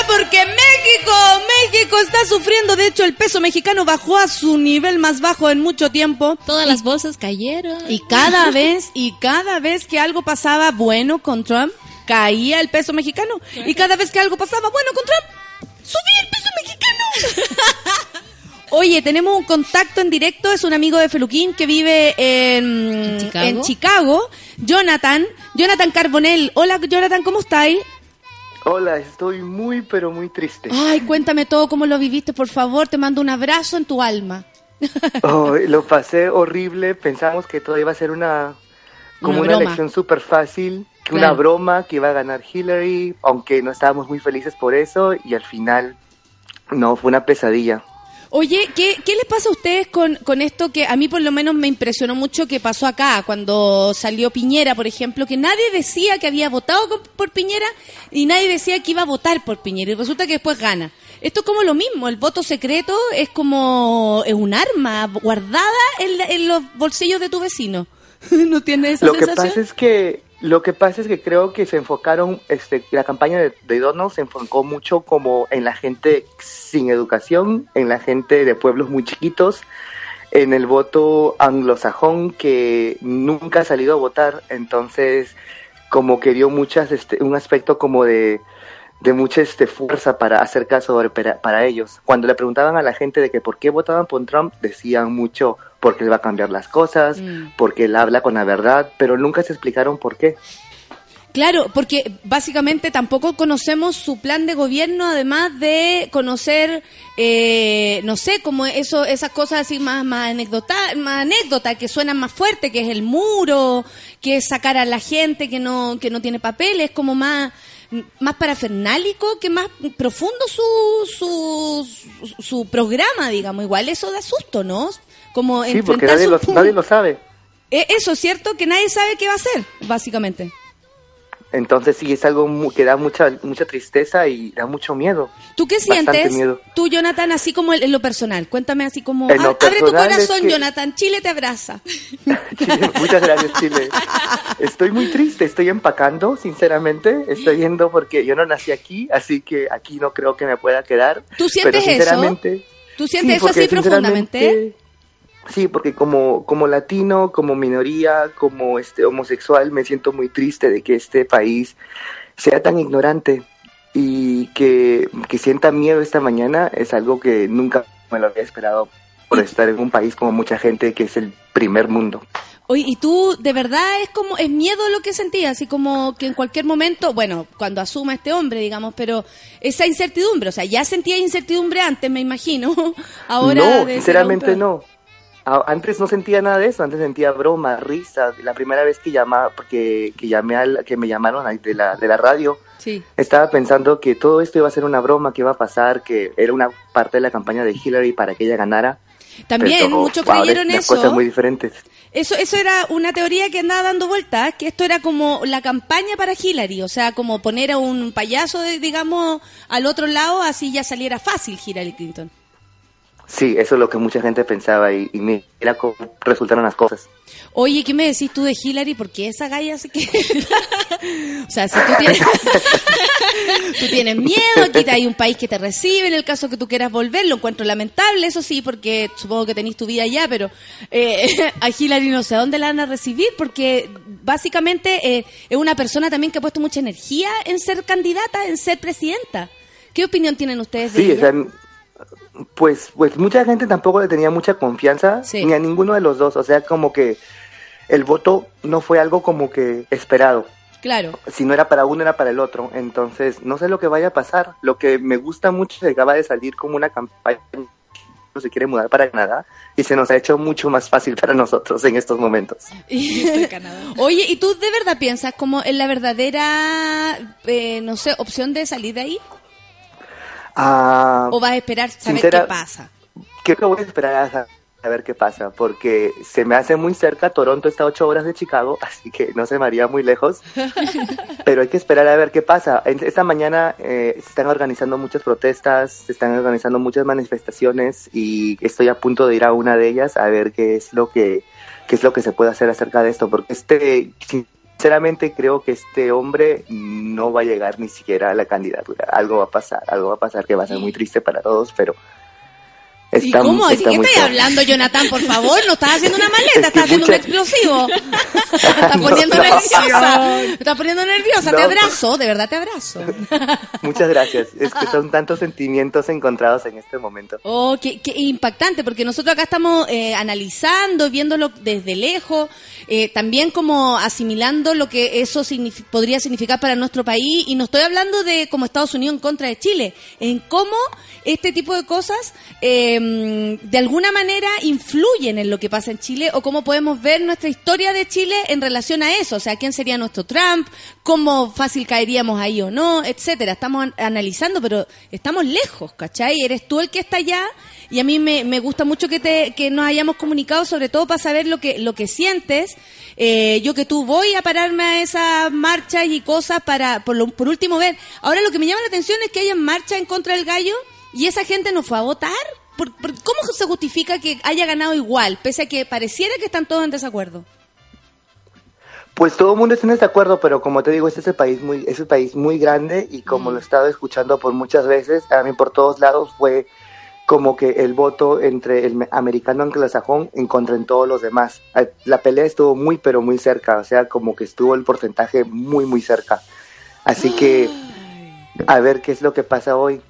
Porque México, México está sufriendo. De hecho, el peso mexicano bajó a su nivel más bajo en mucho tiempo. Todas las bolsas cayeron. Y cada vez, y cada vez que algo pasaba bueno con Trump, caía el peso mexicano. Y cada vez que algo pasaba bueno con Trump, subía el peso mexicano. Oye, tenemos un contacto en directo, es un amigo de Feluquín que vive en, ¿En Chicago? en Chicago. Jonathan, Jonathan Carbonell. Hola, Jonathan, ¿cómo estáis? Hola, estoy muy pero muy triste. Ay, cuéntame todo cómo lo viviste, por favor. Te mando un abrazo en tu alma. Oh, lo pasé horrible, pensamos que todo iba a ser una como Una una, elección súper fácil, que Claro. una broma, que iba a ganar Hillary, aunque no estábamos muy felices por eso y al final no, fue una pesadilla. Oye, ¿qué, qué les pasa a ustedes con, con esto que a mí por lo menos me impresionó mucho que pasó acá cuando salió Piñera, por ejemplo, que nadie decía que había votado con- por Piñera y nadie decía que iba a votar por Piñera y resulta que después gana. Esto es como lo mismo, el voto secreto es como es un arma guardada en, la- en los bolsillos de tu vecino. ¿No tienes esa Lo que sensación? pasa es que lo que pasa es que creo que se enfocaron, este, la campaña de, de Donald se enfocó mucho como en la gente sin educación, en la gente de pueblos muy chiquitos, en el voto anglosajón que nunca ha salido a votar, entonces como que dio muchas, este, un aspecto como de, de mucha este, fuerza para hacer caso para, para ellos. Cuando le preguntaban a la gente de que por qué votaban por Trump, decían mucho porque él va a cambiar las cosas, Mm. porque él habla con la verdad, pero nunca se explicaron por qué. Claro, porque básicamente tampoco conocemos su plan de gobierno, además de conocer, eh, no sé, como eso, esas cosas así más, más anécdota, más anécdota, que suenan más fuerte, que es el muro, que es sacar a la gente que no, que no tiene papeles, como más, más parafernálico, que más profundo su, su, su, su programa, digamos. Igual eso da susto, ¿no? Como Sí, porque nadie sus lo, nadie lo sabe. Eh, Eso, ¿cierto? Que nadie sabe qué va a hacer, básicamente. Entonces sí, es algo mu- que da mucha, mucha tristeza y da mucho miedo. ¿Tú qué sientes? miedo. Tú, Jonathan, así como en lo personal. Cuéntame así como... Ah, abre tu corazón, que- Jonathan. Chile te abraza. Chile, muchas gracias, Chile. Estoy muy triste, estoy empacando, sinceramente. Estoy yendo porque yo no nací aquí, así que aquí no creo que me pueda quedar. ¿Tú sientes Pero eso? sinceramente, ¿Tú sientes eso así profundamente? Sí, porque como, como latino, como minoría, como este homosexual, me siento muy triste de que este país sea tan ignorante y que, que sienta miedo esta mañana es algo que nunca me lo había esperado por estar en un país como mucha gente que es el primer mundo. Oye, ¿y tú de verdad es como, es miedo lo que sentías? Así como que en cualquier momento, bueno, cuando asuma este hombre, digamos, pero esa incertidumbre, o sea, ya sentía incertidumbre antes, me imagino. Ahora no, sinceramente no. Antes no sentía nada de eso, antes sentía broma, risa. La primera vez que llamaba, porque que llamé al, que me llamaron de la, de la radio, Sí. estaba pensando que todo esto iba a ser una broma, que iba a pasar, que era una parte de la campaña de Hillary para que ella ganara. También, Pero, muchos wow, creyeron eso. cosas muy diferentes. Eso, eso era una teoría que andaba dando vueltas, que esto era como la campaña para Hillary, o sea, como poner a un payaso, de- digamos, al otro lado, así ya saliera fácil Hillary Clinton. Sí, eso es lo que mucha gente pensaba y, y mira cómo resultaron las cosas. Oye, ¿qué me decís tú de Hillary? Porque esa galla se que... o sea, si tú tienes... tú tienes miedo, aquí hay un país que te recibe en el caso que tú quieras volver, lo encuentro lamentable, eso sí, porque supongo que tenéis tu vida allá, pero eh, a Hillary no sé a dónde la van a recibir, porque básicamente eh, es una persona también que ha puesto mucha energía en ser candidata, en ser presidenta. ¿Qué opinión tienen ustedes de Sí, o ella? sea, pues, pues mucha gente tampoco le tenía mucha confianza Sí. ni a ninguno de los dos. O sea, como que el voto no fue algo como que esperado. Claro. Si no era para uno, era para el otro. Entonces, no sé lo que vaya a pasar. Lo que me gusta mucho es que acaba de salir como una campaña que se quiere mudar para Canadá y se nos ha hecho mucho más fácil para nosotros en estos momentos. Oye, ¿y tú de verdad piensas como en la verdadera, eh, no sé, opción de salir de ahí? ¿O vas a esperar saber Sincera- qué pasa? creo que voy a esperar a, a ver qué pasa, porque se me hace muy cerca, Toronto está a ocho horas de Chicago, así que no se me haría muy lejos, pero hay que esperar a ver qué pasa. Esta mañana eh, se están organizando muchas protestas, se están organizando muchas manifestaciones y estoy a punto de ir a una de ellas a ver qué es lo que qué es lo que se puede hacer acerca de esto, porque este sinceramente creo que este hombre no va a llegar ni siquiera a la candidatura. Algo va a pasar, algo va a pasar que va a ser muy triste para todos, pero ¿Y está, cómo? ¿De está qué fuerte. hablando, Jonathan? Por favor, no estás haciendo una maleta, Es estás haciendo un explosivo. Me estás No, poniendo no. nerviosa. Me estás poniendo nerviosa. Te abrazo, de verdad te abrazo. Muchas gracias. Es que son tantos sentimientos encontrados en este momento. Oh, qué, qué impactante, porque nosotros acá estamos eh, analizando, viéndolo desde lejos, eh, también como asimilando lo que eso podría significar para nuestro país, y no estoy hablando de como Estados Unidos en contra de Chile, en cómo este tipo de cosas eh, de alguna manera influyen en lo que pasa en Chile, o cómo podemos ver nuestra historia de Chile en relación a eso, o sea, quién sería nuestro Trump, cómo fácil caeríamos ahí o no, etcétera. Estamos an- analizando, pero estamos lejos, ¿cachai? Eres tú el que está allá y a mí me, gusta mucho que te que nos hayamos comunicado, sobre todo para saber lo que lo que sientes. Eh, yo que tú voy a pararme a esas marchas y cosas para por, lo- por último ver. Ahora lo que me llama la atención es que haya marcha en contra del gallo y esa gente no fue a votar. ¿Por- por- ¿Cómo se justifica que haya ganado igual, pese a que pareciera que están todos en desacuerdo? Pues todo el mundo está en desacuerdo, pero como te digo, este es el país muy, es un país muy grande y como lo he estado escuchando por muchas veces, a mí por todos lados fue como que el voto entre el me- americano anglosajón en contra en todos los demás. Ah, La pelea estuvo muy, pero muy cerca, o sea, como que estuvo el porcentaje muy, muy cerca. Así que a ver qué es lo que pasa hoy.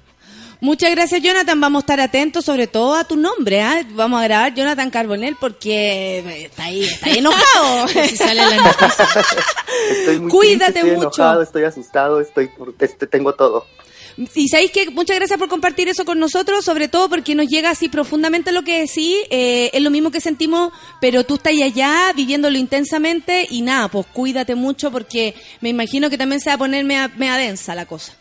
Muchas gracias, Jonathan. Vamos a estar atentos sobre todo a tu nombre. ¿ah? Vamos a grabar Jonathan Carbonell porque está ahí, está ahí enojado. Si sale la noticia. Estoy muy Cuídate triste, estoy mucho. enojado, estoy asustado, estoy, este, tengo todo. Y sabéis que muchas gracias por compartir eso con nosotros, sobre todo porque nos llega así profundamente lo que decís. eh, es lo mismo que sentimos, pero tú estás allá viviéndolo intensamente y nada, pues cuídate mucho porque me imagino que también se va a poner mea, mea densa la cosa.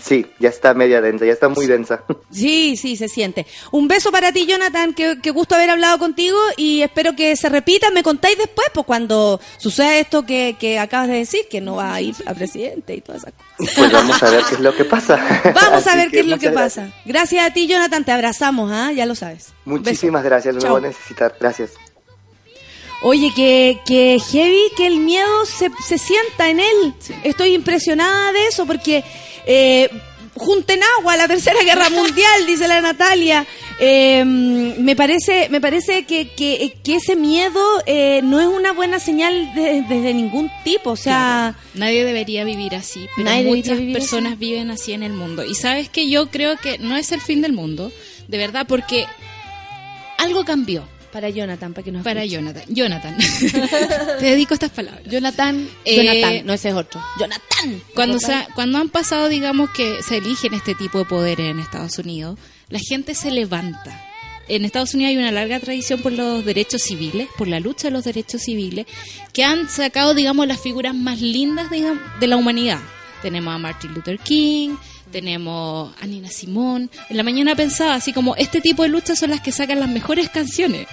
Sí, ya está media densa, ya está muy densa. Sí, sí, se siente. Un beso para ti, Jonathan. Qué, qué gusto haber hablado contigo y espero que se repita. Me contáis después, pues cuando suceda esto que, que acabas de decir, que no va a ir a presidente y todas esas cosas. Pues vamos a ver qué es lo que pasa. Vamos a ver qué es lo que muchas pasa. gracias. Gracias a ti, Jonathan. Te abrazamos, ¿ah? Ya lo sabes. Beso. Muchísimas gracias, lo Chao. voy a necesitar. Gracias. Oye, que, que heavy que el miedo se, se sienta en él. Estoy impresionada de eso porque eh, junten agua, la tercera guerra mundial, dice la Natalia. Eh, me parece, me parece que, que, que ese miedo eh, no es una buena señal de- desde ningún tipo. O sea, Nadie debería vivir así, pero Nadie muchas personas viven así en el mundo. Y sabes que yo creo que no es el fin del mundo, de verdad, porque algo cambió para Jonathan, para que nos para escuche. Jonathan. Jonathan, te dedico estas palabras. Jonathan, Eh, Jonathan, no ese es otro. Jonathan. Cuando, se cuando han pasado, digamos, que se eligen este tipo de poderes en Estados Unidos, la gente se levanta. En Estados Unidos hay una larga tradición por los derechos civiles, por la lucha de los derechos civiles, que han sacado, digamos, las figuras más lindas de la humanidad. Tenemos a Martin Luther King, tenemos a Nina Simón. En la mañana pensaba así como, este tipo de luchas son las que sacan las mejores canciones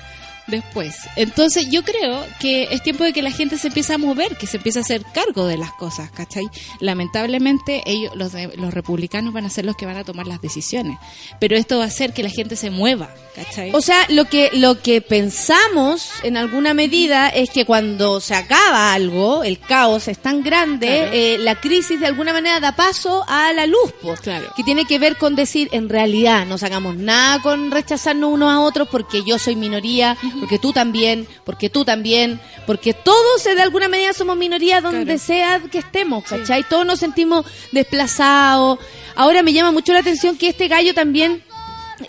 después. Entonces yo creo que es tiempo de que la gente se empiece a mover, que se empiece a hacer cargo de las cosas, ¿cachai? Lamentablemente ellos, los, de- los republicanos van a ser los que van a tomar las decisiones, pero esto va a hacer que la gente se mueva, ¿cachai? O sea, lo que lo que pensamos en alguna medida es que cuando se acaba algo, el caos es tan grande, Claro. eh, la crisis de alguna manera da paso a la luz, pues, Claro. que tiene que ver con decir, en realidad no sacamos nada con rechazarnos unos a otros porque yo soy minoría, porque tú también, porque tú también, porque todos eh, de alguna medida somos minoría donde Claro. sea que estemos, ¿cachai? Todos nos sentimos desplazados. Ahora me llama mucho la atención que este gallo también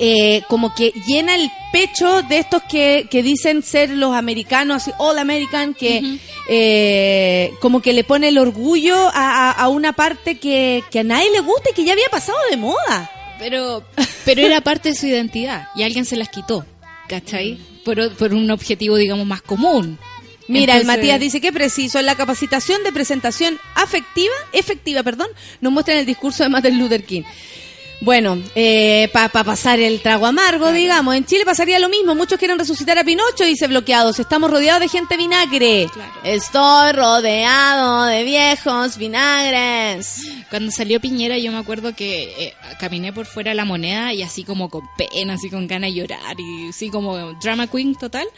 eh, como que llena el pecho de estos que, que dicen ser los americanos, así, all American, que eh, como que le pone el orgullo a, a- a una parte que, que a nadie le gusta y que ya había pasado de moda. Pero, pero era parte de su identidad y alguien se las quitó, ¿cachai? Por, por un objetivo, digamos, más común. Mira, el Matías dice que preciso, en la capacitación de presentación afectiva, efectiva, perdón, nos muestran el discurso de Martin Luther King. Bueno, eh, para pasar el trago amargo, digamos, en Chile pasaría lo mismo. Muchos quieren resucitar a Pinocho, dice bloqueados. Estamos rodeados de gente vinagre. Claro. Estoy rodeado de viejos vinagres. Cuando salió Piñera, yo me acuerdo que eh, caminé por fuera de la moneda y así como con pena, así con ganas de llorar y así como drama queen total.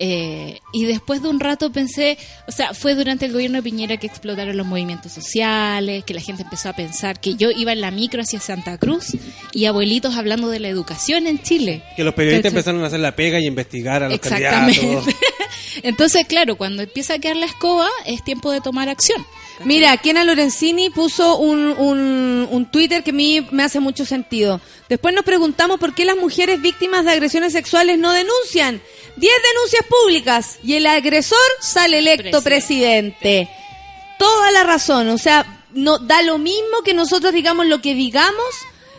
Eh, y después de un rato pensé, o sea, fue durante el gobierno de Piñera que explotaron los movimientos sociales, que la gente empezó a pensar que yo iba en la micro hacia Santa Cruz y abuelitos hablando de la educación en Chile. Que los periodistas empezaron a hacer la pega y investigar a los Exactamente. candidatos. Entonces, claro, cuando empieza a quedar la escoba, es tiempo de tomar acción. Mira, Kiana Lorenzini puso un, un, un Twitter que a mí me hace mucho sentido. Después nos preguntamos por qué las mujeres víctimas de agresiones sexuales no denuncian. Diez denuncias públicas y el agresor sale electo presidente. Toda la razón, o sea, no da lo mismo que nosotros digamos lo que digamos.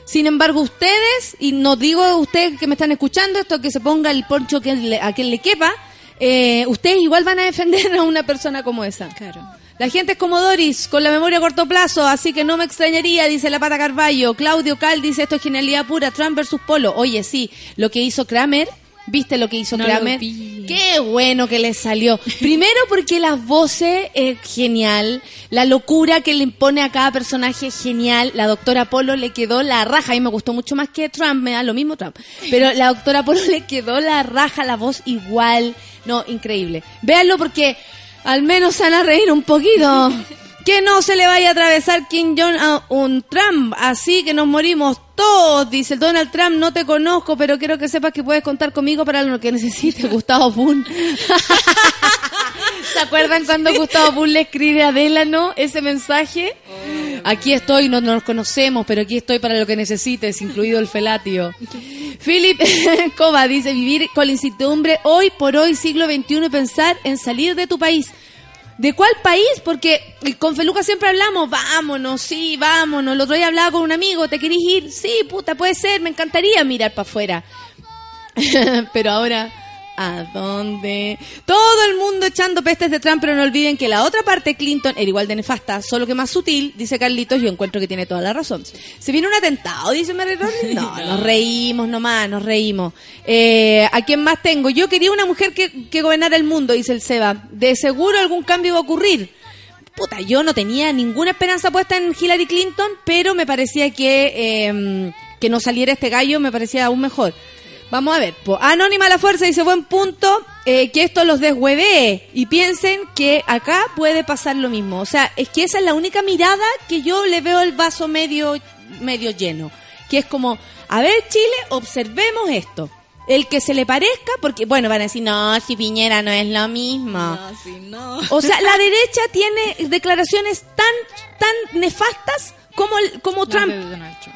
Sin embargo, ustedes, y no digo a ustedes que me están escuchando, esto que se ponga el poncho que le- a quien le quepa, eh, ustedes igual van a defender a una persona como esa. Claro. La gente es como Doris, con la memoria a corto plazo, así que no me extrañaría, dice la pata Carballo. Claudio Cal dice esto es genialidad pura, Trump versus Polo. Oye, sí, lo que hizo Kramer, ¿viste lo que hizo No Kramer? Qué bueno que le salió. Primero porque las voces es genial, la locura que le impone a cada personaje es genial. La doctora Polo le quedó la raja, a mí me gustó mucho más que Trump, me da lo mismo Trump. Pero la doctora Polo le quedó la raja, la voz igual. No, increíble. Véanlo porque al menos se van a reír un poquito. Que no se le vaya a atravesar Kim Jong a un Trump, así que nos morimos todos, dice el Donald Trump, no te conozco, pero quiero que sepas que puedes contar conmigo para lo que necesites, Gustavo Pun. ¿Se acuerdan cuando Gustavo Pun le escribe a Delano ese mensaje? Aquí estoy, no nos conocemos, pero aquí estoy para lo que necesites, incluido el felatio. Philip Cova dice, vivir con la incertidumbre hoy por hoy, siglo XXI, y pensar en salir de tu país. ¿De cuál país? Porque con Feluca siempre hablamos, vámonos, sí, vámonos. El otro día hablaba con un amigo, ¿te querís ir? Sí, puta, puede ser, me encantaría mirar para afuera. pero ahora, ¿a dónde? Todo el mundo echando pestes de Trump, pero no olviden que la otra parte, Clinton, era igual de nefasta, solo que más sutil, dice Carlitos, yo encuentro que tiene toda la razón. ¿Se viene un atentado, dice Mary Rollins? No, nos reímos nomás, nos reímos. Eh, ¿A quién más tengo? Yo quería una mujer que, que gobernara el mundo, dice el Seba. De seguro algún cambio va a ocurrir. Puta, yo no tenía ninguna esperanza puesta en Hillary Clinton, pero me parecía que, eh, que no saliera este gallo, me parecía aún mejor. Vamos a ver. po. Anónima la Fuerza dice, buen punto, eh, que esto los deshuevee y piensen que acá puede pasar lo mismo. O sea, es que esa es la única mirada que yo le veo el vaso medio, medio lleno. Que es como, a ver Chile, observemos esto. El que se le parezca, porque, bueno, van a decir, no, si Piñera no es lo mismo. No, sí, no. O sea, la derecha tiene declaraciones tan, tan nefastas como, el, como Trump.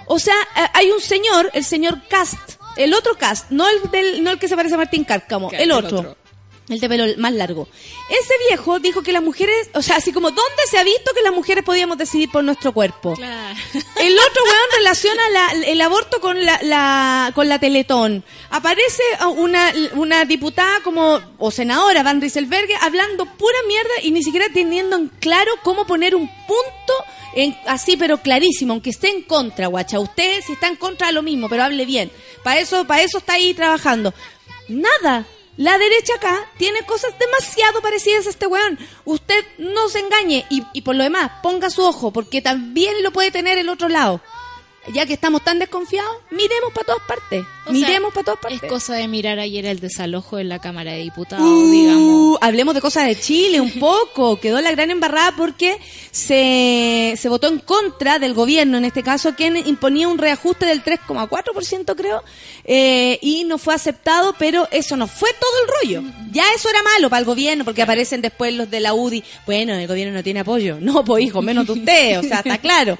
O sea, eh, hay un señor, el señor Cast, el otro Cast, no el, del, no el que se parece a Martín Cárcamo, el el otro. otro. El de pelo más largo. Ese viejo dijo que las mujeres, o sea, así como, ¿dónde se ha visto que las mujeres podíamos decidir por nuestro cuerpo? Claro. El otro weón relaciona la- el aborto con la, la- con la Teletón. Aparece una, una diputada como, o senadora, Van Rieselberghe, hablando pura mierda y ni siquiera teniendo en claro cómo poner un punto en, así, pero clarísimo, aunque esté en contra, guacha. Usted si está en contra lo mismo, pero hable bien. Para eso, para eso está ahí trabajando. Nada. La derecha acá tiene cosas demasiado parecidas a este weón. Usted no se engañe y, y por lo demás, ponga su ojo, porque también lo puede tener el otro lado. Ya que estamos tan desconfiados, miremos para todas partes. O miremos sea, para todas partes. Es cosa de mirar ayer el desalojo en la Cámara de Diputados, Uh, digamos. Hablemos de cosas de Chile un poco. Quedó la gran embarrada porque se, se votó en contra del gobierno, en este caso, quien imponía un reajuste del 3,4%, creo, eh, y no fue aceptado, pero eso no fue todo el rollo. Ya eso era malo para el gobierno, porque aparecen después los de la UDI. Bueno, el gobierno no tiene apoyo. No, pues hijo, menos de usted, o sea, está claro.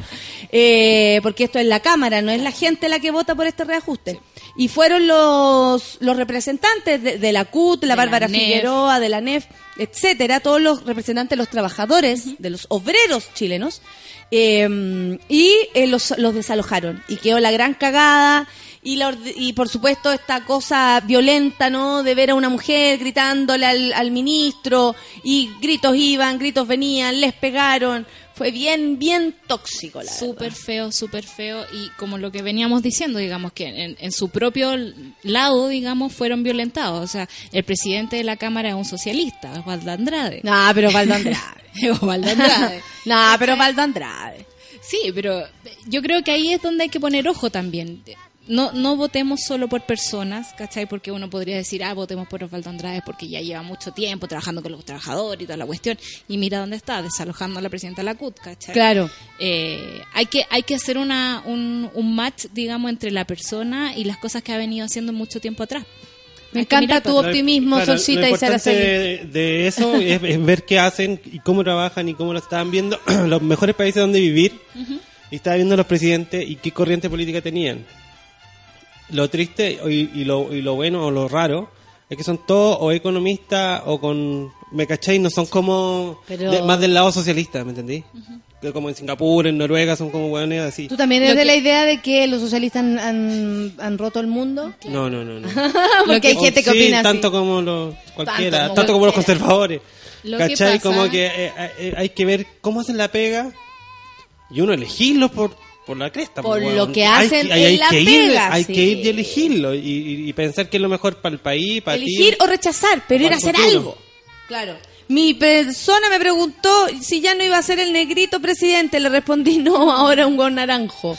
Eh, porque esto es la Cámara, no es la gente la que vota por este reajuste. Y fueron los, los representantes de, de la CUT, la De Bárbara. Figueroa, de la NEF, etcétera, todos los representantes de los trabajadores, de los obreros chilenos, eh, y eh, los, los desalojaron. Y quedó la gran cagada. Y, la y por supuesto esta cosa violenta, ¿no? De ver a una mujer gritándole al, al ministro y gritos iban, gritos venían, les pegaron. Fue bien, bien tóxico, la Súper verdad. feo, súper feo. Y como lo que veníamos diciendo, digamos que en, en su propio lado, digamos, fueron violentados. O sea, el presidente de la Cámara es un socialista, Osvaldo Andrade. No, pero Andrade. Osvaldo Andrade. no, pero Valdo Andrade. Sí, pero yo creo que ahí es donde hay que poner ojo también. No, no votemos solo por personas, ¿cachai? Porque uno podría decir, ah, votemos por Osvaldo Andrade porque ya lleva mucho tiempo trabajando con los trabajadores y toda la cuestión. Y mira dónde está, desalojando a la presidenta de la CUT, ¿cachai? Claro. Eh, hay que hay que hacer una, un, un match, digamos, entre la persona y las cosas que ha venido haciendo mucho tiempo atrás. Me Hay encanta tu optimismo, Claro, Solcita lo y Saraceni. de, de eso es, es ver qué hacen y cómo trabajan y cómo lo estaban viendo los mejores países donde vivir y estaba viendo los presidentes y qué corriente política tenían. Lo triste y, y lo, y lo bueno o lo raro es que son todos o economistas o con... ¿Me cacháis? No son como... Pero- de- más del lado socialista, ¿me entendí? Que Como en Singapur, en Noruega, son como hueones así. ¿Tú también eres de la idea de que los socialistas han, han, han roto el mundo? No, no, no. no. Porque hay O gente que sí, opina así. tanto como los cualquiera, Tanto tanto, como los conservadores. Lo que ¿Cachai? pasa- Como que eh, eh, hay que ver cómo hacen la pega y uno elegirlo por, por la cresta. Por pues, lo que hacen hay, en hay la que ir, Hay sí. que ir y elegirlo y, y- y pensar que es lo mejor para el país, para Elegir ti. o rechazar, pero ir a hacer futuro. algo. Claro. Mi persona me preguntó si ya no iba a ser el negrito presidente. Le respondí, no, ahora un gol naranjo.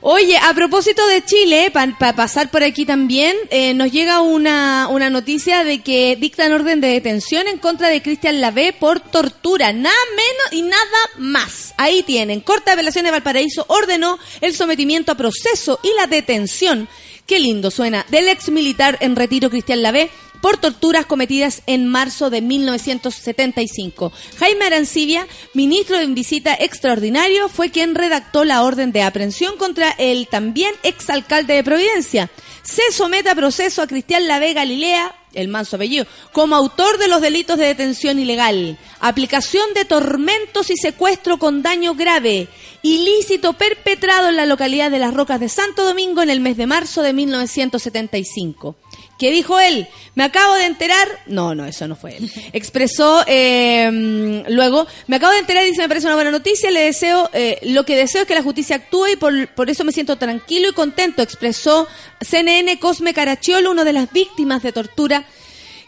Oye, a propósito de Chile, para pasar por aquí también, eh, nos llega una, una noticia de que dictan orden de detención en contra de Cristian Lavé por tortura. Nada menos y nada más. Ahí tienen. Corte de Apelaciones de Valparaíso ordenó el sometimiento a proceso y la detención. Qué lindo suena. Del ex militar en retiro Cristian Lavé por torturas cometidas en marzo de 1975. Jaime Arancibia, ministro en visita extraordinario, fue quien redactó la orden de aprehensión contra el también exalcalde de Providencia. Se somete a proceso a Cristian Lavé Galilea, el manso apellido, como autor de los delitos de detención ilegal, aplicación de tormentos y secuestro con daño grave, ilícito perpetrado en la localidad de Las Rocas de Santo Domingo en el mes de marzo de 1975. ¿Qué dijo él? Me acabo de enterar. No, no, eso no fue él. Expresó eh, luego, me acabo de enterar y dice, me parece una buena noticia. Le deseo, eh, lo que deseo es que la justicia actúe y por, por eso me siento tranquilo y contento. Expresó CNN Cosme Carachiolo, una de las víctimas de tortura,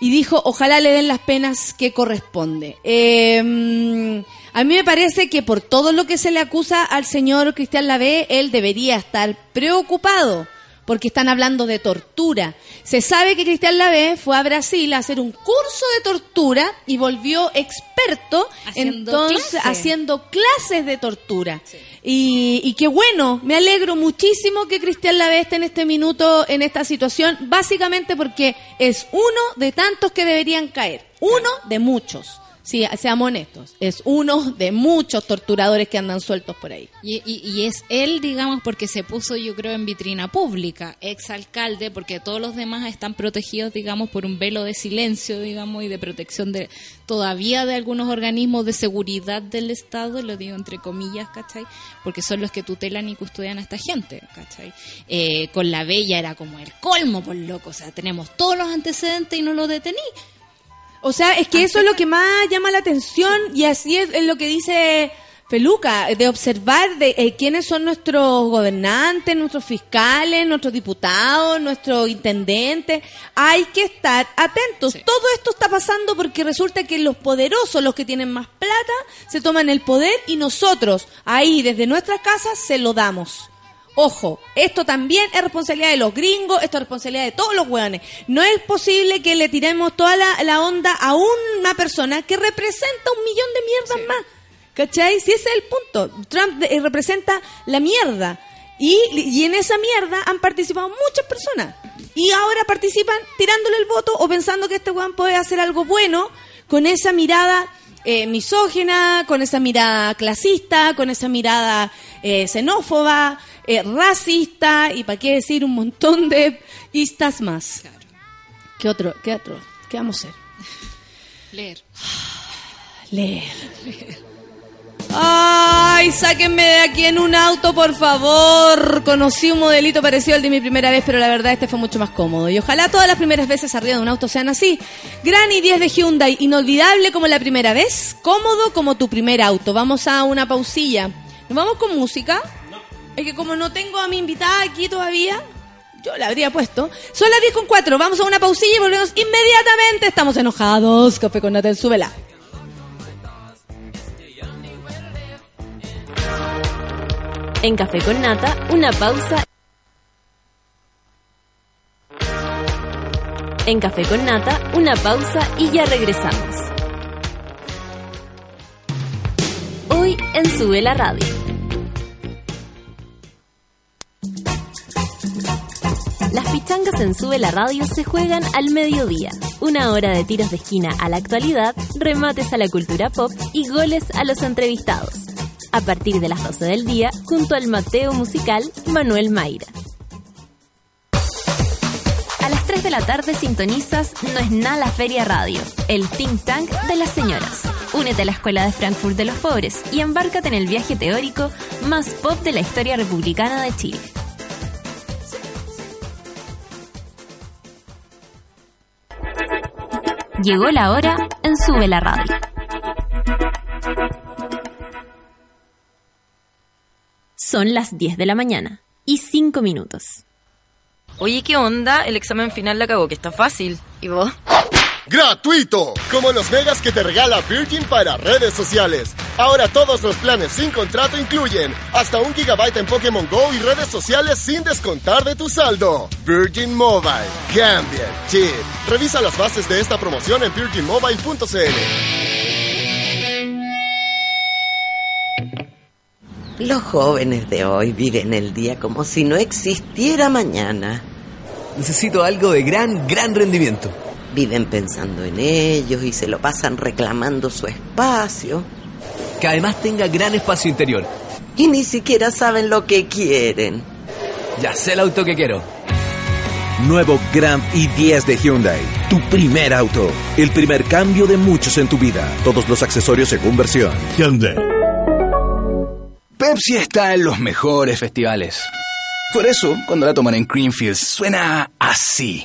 y dijo, ojalá le den las penas que corresponde. Eh, a mí me parece que por todo lo que se le acusa al señor Cristian Lavé, él debería estar preocupado porque están hablando de tortura. Se sabe que Cristian Lavé fue a Brasil a hacer un curso de tortura y volvió experto Haciendo entonces clases. haciendo clases de tortura. Y, y qué bueno, me alegro muchísimo que Cristian Lavé esté en este minuto, en esta situación, básicamente porque es uno de tantos que deberían caer, uno de muchos. Sí, seamos honestos, es uno de muchos torturadores que andan sueltos por ahí. Y, y- y es él, digamos, porque se puso, yo creo, en vitrina pública, exalcalde, porque todos los demás están protegidos, digamos, por un velo de silencio, digamos, y de protección de todavía de algunos organismos de seguridad del Estado, lo digo entre comillas, ¿cachai? Porque son los que tutelan y custodian a esta gente, ¿cachai? Eh, con la Bella era como el colmo, por loco, o sea, tenemos todos los antecedentes y no lo detení. O sea, es que eso es lo que más llama la atención y así es, es lo que dice Feluca, de observar de eh, quiénes son nuestros gobernantes, nuestros fiscales, nuestros diputados, nuestros intendentes. Hay que estar atentos. Sí. Todo esto está pasando porque resulta que los poderosos, los que tienen más plata, se toman el poder y nosotros ahí desde nuestras casas se lo damos. Ojo, esto también es responsabilidad de los gringos, esto es responsabilidad de todos los hueones. No es posible que le tiremos toda la, la onda a una persona que representa un millón de mierdas más. ¿Cachai? Si ese es el punto. Trump eh, representa la mierda. Y, y en esa mierda han participado muchas personas. Y ahora participan tirándole el voto o pensando que este weón puede hacer algo bueno con esa mirada eh, misógena, con esa mirada clasista, con esa mirada eh, xenófoba, eh, racista y para qué decir un montón de istas más. Claro. ¿Qué otro? ¿Qué otro? ¿Qué vamos a hacer? Leer. Leer. Ay, sáquenme de aquí en un auto, por favor. Conocí un modelito parecido al de mi primera vez, pero la verdad este fue mucho más cómodo. Y ojalá todas las primeras veces arriba de un auto sean así. Granny 10 de Hyundai, inolvidable como la primera vez, cómodo como tu primer auto. Vamos a una pausilla. ¿Nos vamos con música? Es que como no tengo a mi invitada aquí todavía, yo la habría puesto. Son las 10 con 4. Vamos a una pausilla y volvemos inmediatamente. Estamos enojados. Café con Natel, súbela. En Café con Nata, una pausa. En Café con Nata, una pausa y ya regresamos. Hoy en Sube la Radio. Las pichangas en Sube la Radio se juegan al mediodía. Una hora de tiros de esquina a la actualidad, remates a la cultura pop y goles a los entrevistados. A partir de las 12 del día, junto al Mateo musical Manuel Mayra. A las 3 de la tarde sintonizas No es nada la Feria Radio, el think tank de las señoras. Únete a la Escuela de Frankfurt de los Pobres y embárcate en el viaje teórico más pop de la historia republicana de Chile. Llegó la hora en Sube la Radio. Son las 10 de la mañana y 5 minutos. Oye, ¿qué onda? El examen final la cagó, que está fácil. ¿Y vos? ¡Gratuito! Como los megas que te regala Virgin para redes sociales. Ahora todos los planes sin contrato incluyen hasta un gigabyte en Pokémon Go y redes sociales sin descontar de tu saldo. Virgin Mobile. Cambia el chip. Revisa las bases de esta promoción en virginmobile.cl. Los jóvenes de hoy viven el día como si no existiera mañana. Necesito algo de gran, gran rendimiento. Viven pensando en ellos y se lo pasan reclamando su espacio. Que además tenga gran espacio interior. Y ni siquiera saben lo que quieren. Ya sé el auto que quiero. Nuevo Grand i10 de Hyundai. Tu primer auto. El primer cambio de muchos en tu vida. Todos los accesorios según versión. Hyundai. Pepsi está en los mejores festivales. Por eso, cuando la toman en Greenfields, suena así.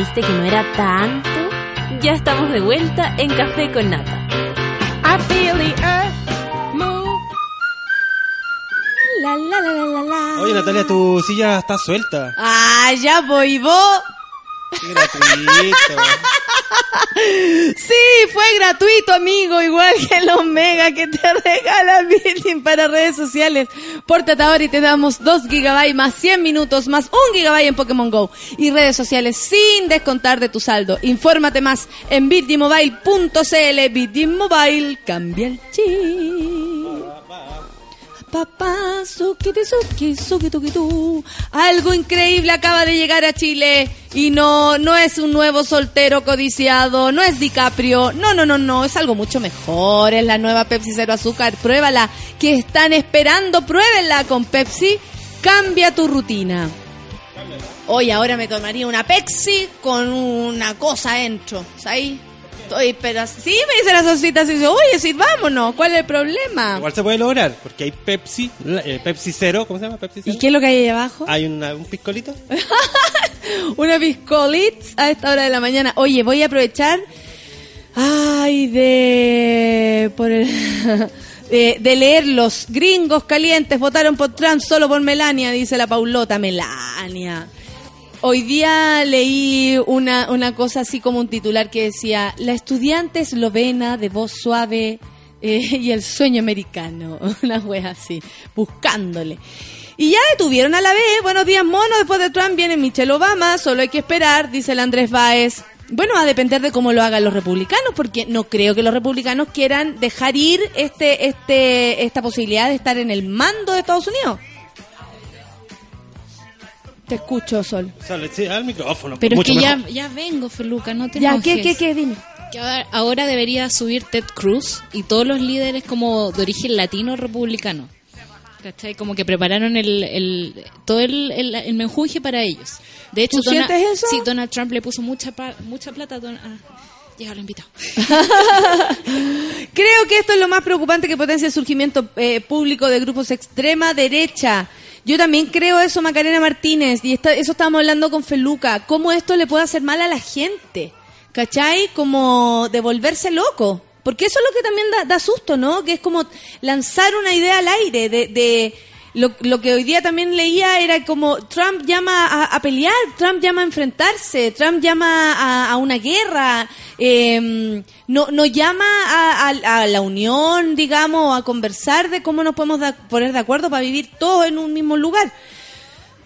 ¿Viste que no era tanto? Ya estamos de vuelta en Café con Nata. I feel the earth move. La, la, la, la, la, la. Oye, Natalia, tu silla está suelta. Ah, ya voy, vos. Gratuito. Sí, fue gratuito, amigo, igual que los mega que te regala Virgin para redes sociales. Pórtate ahora y te damos 2 gigabytes más 100 minutos más 1 gigabyte en Pokémon Go y redes sociales sin descontar de tu saldo. Infórmate más en virginmobile.cl. Virgin Mobile, cambia el chip. Papá, suquiti, suqui, suqui, tuqui, tú. Algo increíble acaba de llegar a Chile. Y no, no es un nuevo soltero codiciado, no es DiCaprio. No, no, no, no, es algo mucho mejor. Es la nueva Pepsi Cero Azúcar. Pruébala. Que están esperando? Pruébenla con Pepsi. Cambia tu rutina. Hoy ahora me tomaría una Pepsi con una cosa dentro. ¿Sabes? Estoy, pero sí me dice la socita y oye, sí, vámonos, ¿cuál es el problema? Igual se puede lograr, porque hay Pepsi, eh, Pepsi Cero, ¿cómo se llama? Pepsi Cero. ¿Y qué es lo que hay ahí abajo? Hay una- un piscolito. Una piscolits a esta hora de la mañana. Oye, voy a aprovechar. Ay, de. Por el. De, de leer los gringos calientes votaron por Trump solo por Melania, dice la Paulota. Melania. Hoy día leí una, una cosa así como un titular que decía, la estudiante eslovena de voz suave eh, y el sueño americano. Una wea así, buscándole. Y ya detuvieron a la vez. Buenos días, mono. Después de Trump viene Michelle Obama. Solo hay que esperar, dice el Andrés Báez. Bueno, a depender de cómo lo hagan los republicanos, porque no creo que los republicanos quieran dejar ir este, este, esta posibilidad de estar en el mando de Estados Unidos. Te escucho, Sol. Sale, sí, al micrófono. Pero es que ya, mejor. ya vengo, Feluca, no te Ya. ¿qué, qué, qué? Dime. Que ahora, ahora debería subir Ted Cruz y todos los líderes como de origen latino republicano. ¿Cachai? Como que prepararon el, el- todo el, el, el menjunje para ellos. De hecho, ¿Tú Dona- sientes eso? Sí, Donald Trump le puso mucha pa- mucha plata a Don- ah, llega lo invitado. Creo que esto es lo más preocupante que potencia el surgimiento eh, público de grupos extrema derecha. Yo también creo eso, Macarena Martínez, y esta- eso estábamos hablando con Feluca, cómo esto le puede hacer mal a la gente, ¿cachai? Como de volverse loco. Porque eso es lo que también da, da susto, ¿no? Que es como lanzar una idea al aire de... de lo, lo que hoy día también leía era como Trump llama a, pelear, Trump llama a enfrentarse, Trump llama a, una guerra, eh, no, no llama a, la unión, digamos, a conversar de cómo nos podemos poner de acuerdo para vivir todos en un mismo lugar.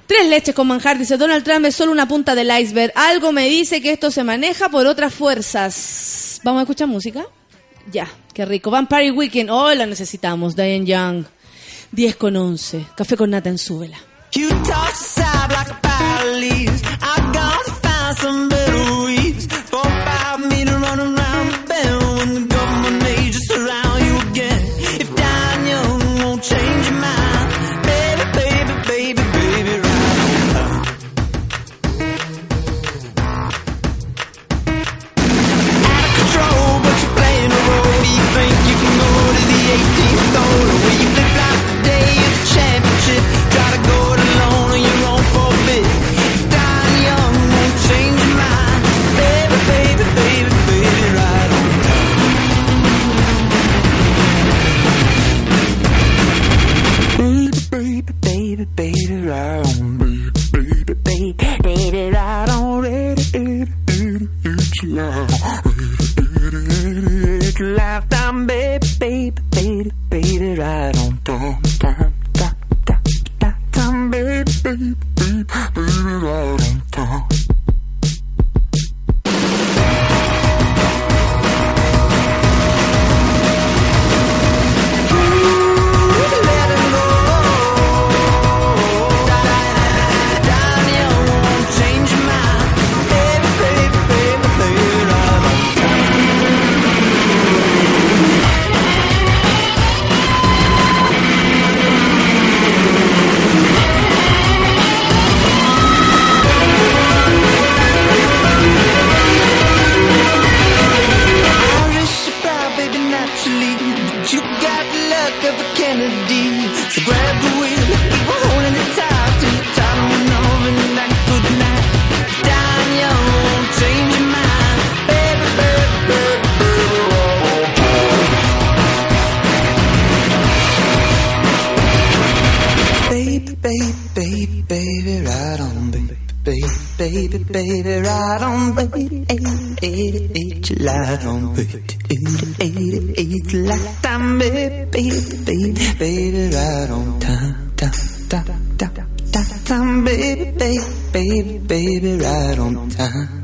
Tres leches con manjar, dice Donald Trump, es solo una punta del iceberg. Algo me dice que esto se maneja por otras fuerzas. ¿Vamos a escuchar música? Ya, qué rico. Vampire Weekend, oh, la necesitamos. Diane Young, 10 con 11. Café con nata en súbela. Right on, time, time, baby, baby, baby, baby, baby, baby, right on, baby, eight, eight, eight, you light on, baby, eight, eight, eight, lifetime, baby, baby, baby, right on. Time, time, time, time, time, baby, baby, baby, right on time.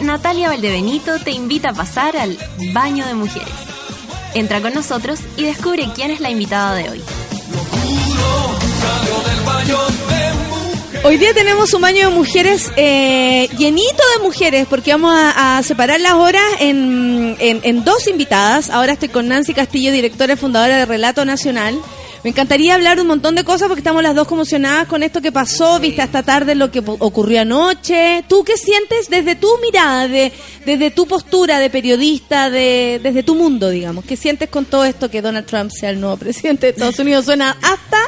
Natalia Valdebenito te invita a pasar al baño de mujeres. Entra con nosotros y descubre quién es la invitada de hoy. Hoy día tenemos un baño de mujeres eh, llenito de mujeres porque vamos a, a separar las horas en, en- en dos invitadas. Ahora estoy con Nancy Castillo, directora y fundadora de Relato Nacional. Me encantaría hablar de un montón de cosas porque estamos las dos conmocionadas con esto que pasó, viste esta tarde lo que ocurrió anoche. ¿Tú qué sientes desde tu mirada, de, desde tu postura de periodista, de, desde tu mundo, digamos? ¿Qué sientes con todo esto que Donald Trump sea el nuevo presidente de Estados Unidos? Suena hasta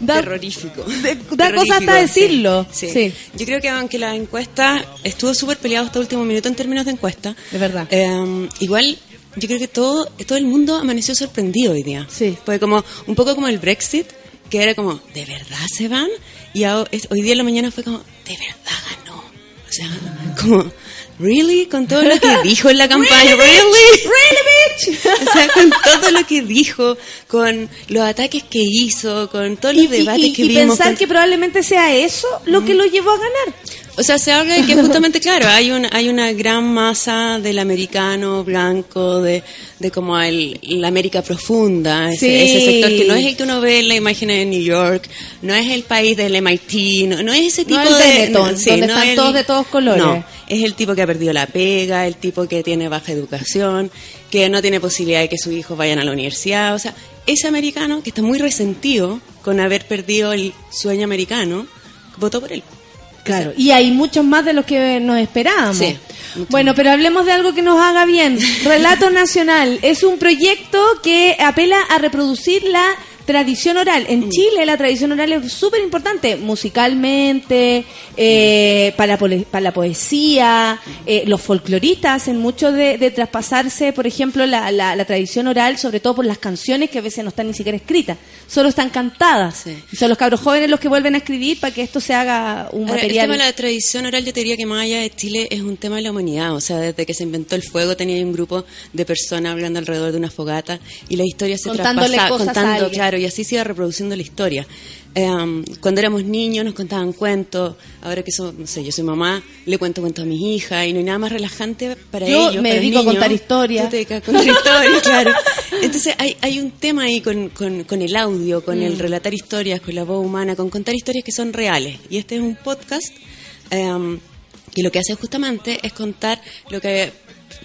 Da- terrorífico. da cosa hasta decirlo. Sí, Sí. Yo creo que aunque la encuesta estuvo súper peleado hasta último minuto en términos de encuesta, De verdad. eh, igual yo creo que todo, todo el mundo amaneció sorprendido hoy día. Sí. Fue como un poco como el Brexit, que era como, ¿de verdad se van? Y hoy día en la mañana fue como, ¿de verdad ganó? O sea, como, ¿really? Con todo lo que dijo en la campaña, ¿really? O sea, con todo lo que dijo, con los ataques que hizo, con todos los Y, debates y- que y vimos. pensar con- que probablemente sea eso lo que lo llevó a ganar. O sea, se habla de que justamente, claro, hay, un, hay una gran masa del americano blanco, de, de como el, la América profunda, ese, Sí. ese sector que no es el que uno ve en la imagen de New York, no es el país del MIT, no, no es ese tipo No el de... Benetton, sí, donde no están el- todos de todos colores. No, es el tipo que ha perdido la pega, el tipo que tiene baja educación, que no tiene posibilidad de que sus hijos vayan a la universidad, o sea, ese americano que está muy resentido con haber perdido el sueño americano, votó por él. Claro, y hay muchos más de los que nos esperábamos. Sí, bueno, pero hablemos de algo que nos haga bien. Relato Nacional es un proyecto que apela a reproducir la tradición oral. Mm. En Chile la tradición oral es súper importante, musicalmente, eh, para, para la poesía. eh, los folcloristas hacen mucho de, de traspasarse, por ejemplo, la, la- la tradición oral, sobre todo por las canciones que a veces no están ni siquiera escritas, solo están cantadas. Y son los cabros jóvenes los que vuelven a escribir para que esto se haga un Ahora, material. El tema de la tradición oral, yo te diría que más allá de Chile es un tema de la humanidad. O sea, desde que se inventó el fuego tenía un grupo de personas hablando alrededor de una fogata y la historia se Contándole traspasaba, cosas contando, claro, y así se iba reproduciendo la historia. Eh, cuando éramos niños nos contaban cuentos, ahora que soy, no sé, yo soy mamá, le cuento cuentos a mis hijas y no hay nada más relajante para Yo ellos. me dedico a contar historias. Tú te dedicas a contar historias, claro. Entonces hay, hay un tema ahí con, con- con el audio, con el Mm. relatar historias, con la voz humana, con contar historias que son reales. Y este es un podcast em, que lo que hace justamente es contar lo que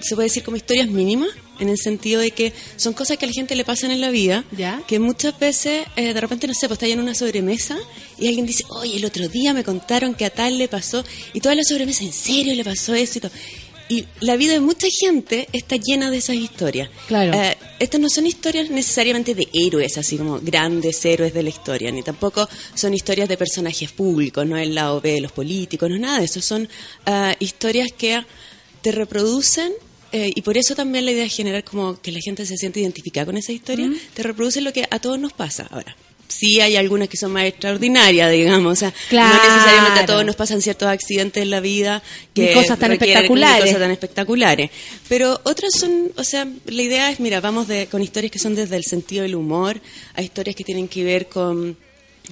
se puede decir como historias mínimas, en el sentido de que son cosas que a la gente le pasan en la vida, que muchas veces, eh, de repente, no sé, pues está en una sobremesa y alguien dice, oye, el otro día me contaron que a tal le pasó, y toda la sobremesa, ¿en serio le pasó eso? Y, todo. y la vida de mucha gente está llena de esas historias. Claro. Eh, estas no son historias necesariamente de héroes, así como grandes héroes de la historia, ni tampoco son historias de personajes públicos, no es el lado B de los políticos, no es nada de eso. Son ah, historias que te reproducen eh, y por eso también la idea es generar como que la gente se siente identificada con esa historia, te reproducen lo que a todos nos pasa. Ahora, sí hay algunas que son más extraordinarias, digamos, o sea, Claro. no necesariamente a todos nos pasan ciertos accidentes en la vida Ni que cosas tan espectaculares. cosas tan espectaculares. Pero otras son, o sea, la idea es, mira, vamos de, con historias que son desde el sentido del humor, a historias que tienen que ver con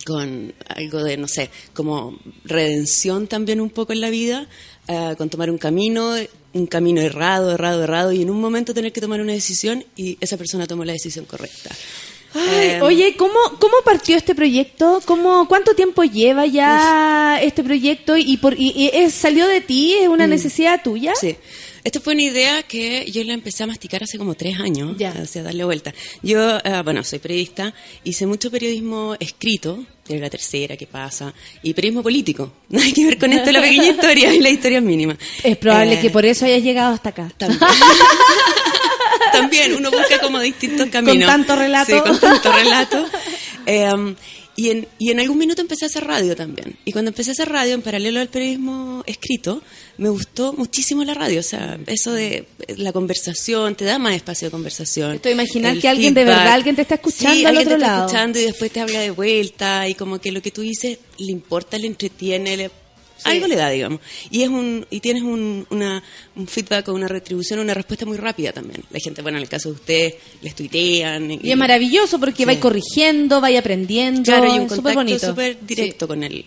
con algo de, no sé, como redención también un poco en la vida, eh, con tomar un camino, un camino errado, errado, errado, y en un momento tener que tomar una decisión y esa persona tomó la decisión correcta. Ay, Eh, oye, ¿cómo, ¿cómo partió este proyecto? ¿Cómo, ¿Cuánto tiempo lleva ya este proyecto? ¿Y, por, y, y es- salió de ti? ¿Es una Mm. necesidad tuya? Sí. Esta fue una idea que yo la empecé a masticar hace como tres años, o sea, darle vuelta. Yo, eh, bueno, soy periodista, hice mucho periodismo escrito, de la tercera, ¿qué pasa? Y periodismo político. No hay que ver con esto la pequeña historia y la historia mínima. Es probable Eh, que por eso hayas llegado hasta acá. También uno busca como distintos caminos. tanto relato. Sí, con tanto relato. Eh, y, en, y en algún minuto empecé a hacer radio también. Y cuando empecé a hacer radio, en paralelo al periodismo escrito, me gustó muchísimo la radio. O sea, eso de la conversación, te da más espacio de conversación. Estoy imaginar que alguien de feedback. verdad, alguien te está escuchando Sí, al alguien otro te está lado. escuchando y después te habla de vuelta y como que lo que tú dices le importa, le entretiene, le- algo le da, digamos. Y es un y tienes un, una, un feedback o una retribución, una respuesta muy rápida también. La gente, bueno, en el caso de ustedes, les tuitean. Y es maravilloso porque vais corrigiendo, vais aprendiendo. Claro, y un es súper contacto bonito. súper directo con él.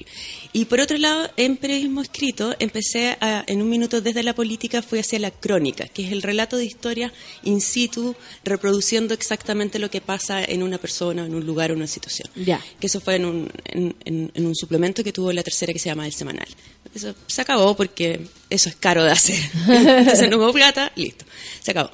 Y por otro lado, en periodismo escrito, empecé a, en un minuto desde la política, fui hacia la crónica, que es el relato de historia in situ, reproduciendo exactamente lo que pasa en una persona, en un lugar o una situación. Ya. Que eso fue en un, en, en- en un suplemento que tuvo la tercera que se llama El Semanal. Eso se acabó porque eso es caro de hacer. Entonces no hubo plata, listo, se acabó.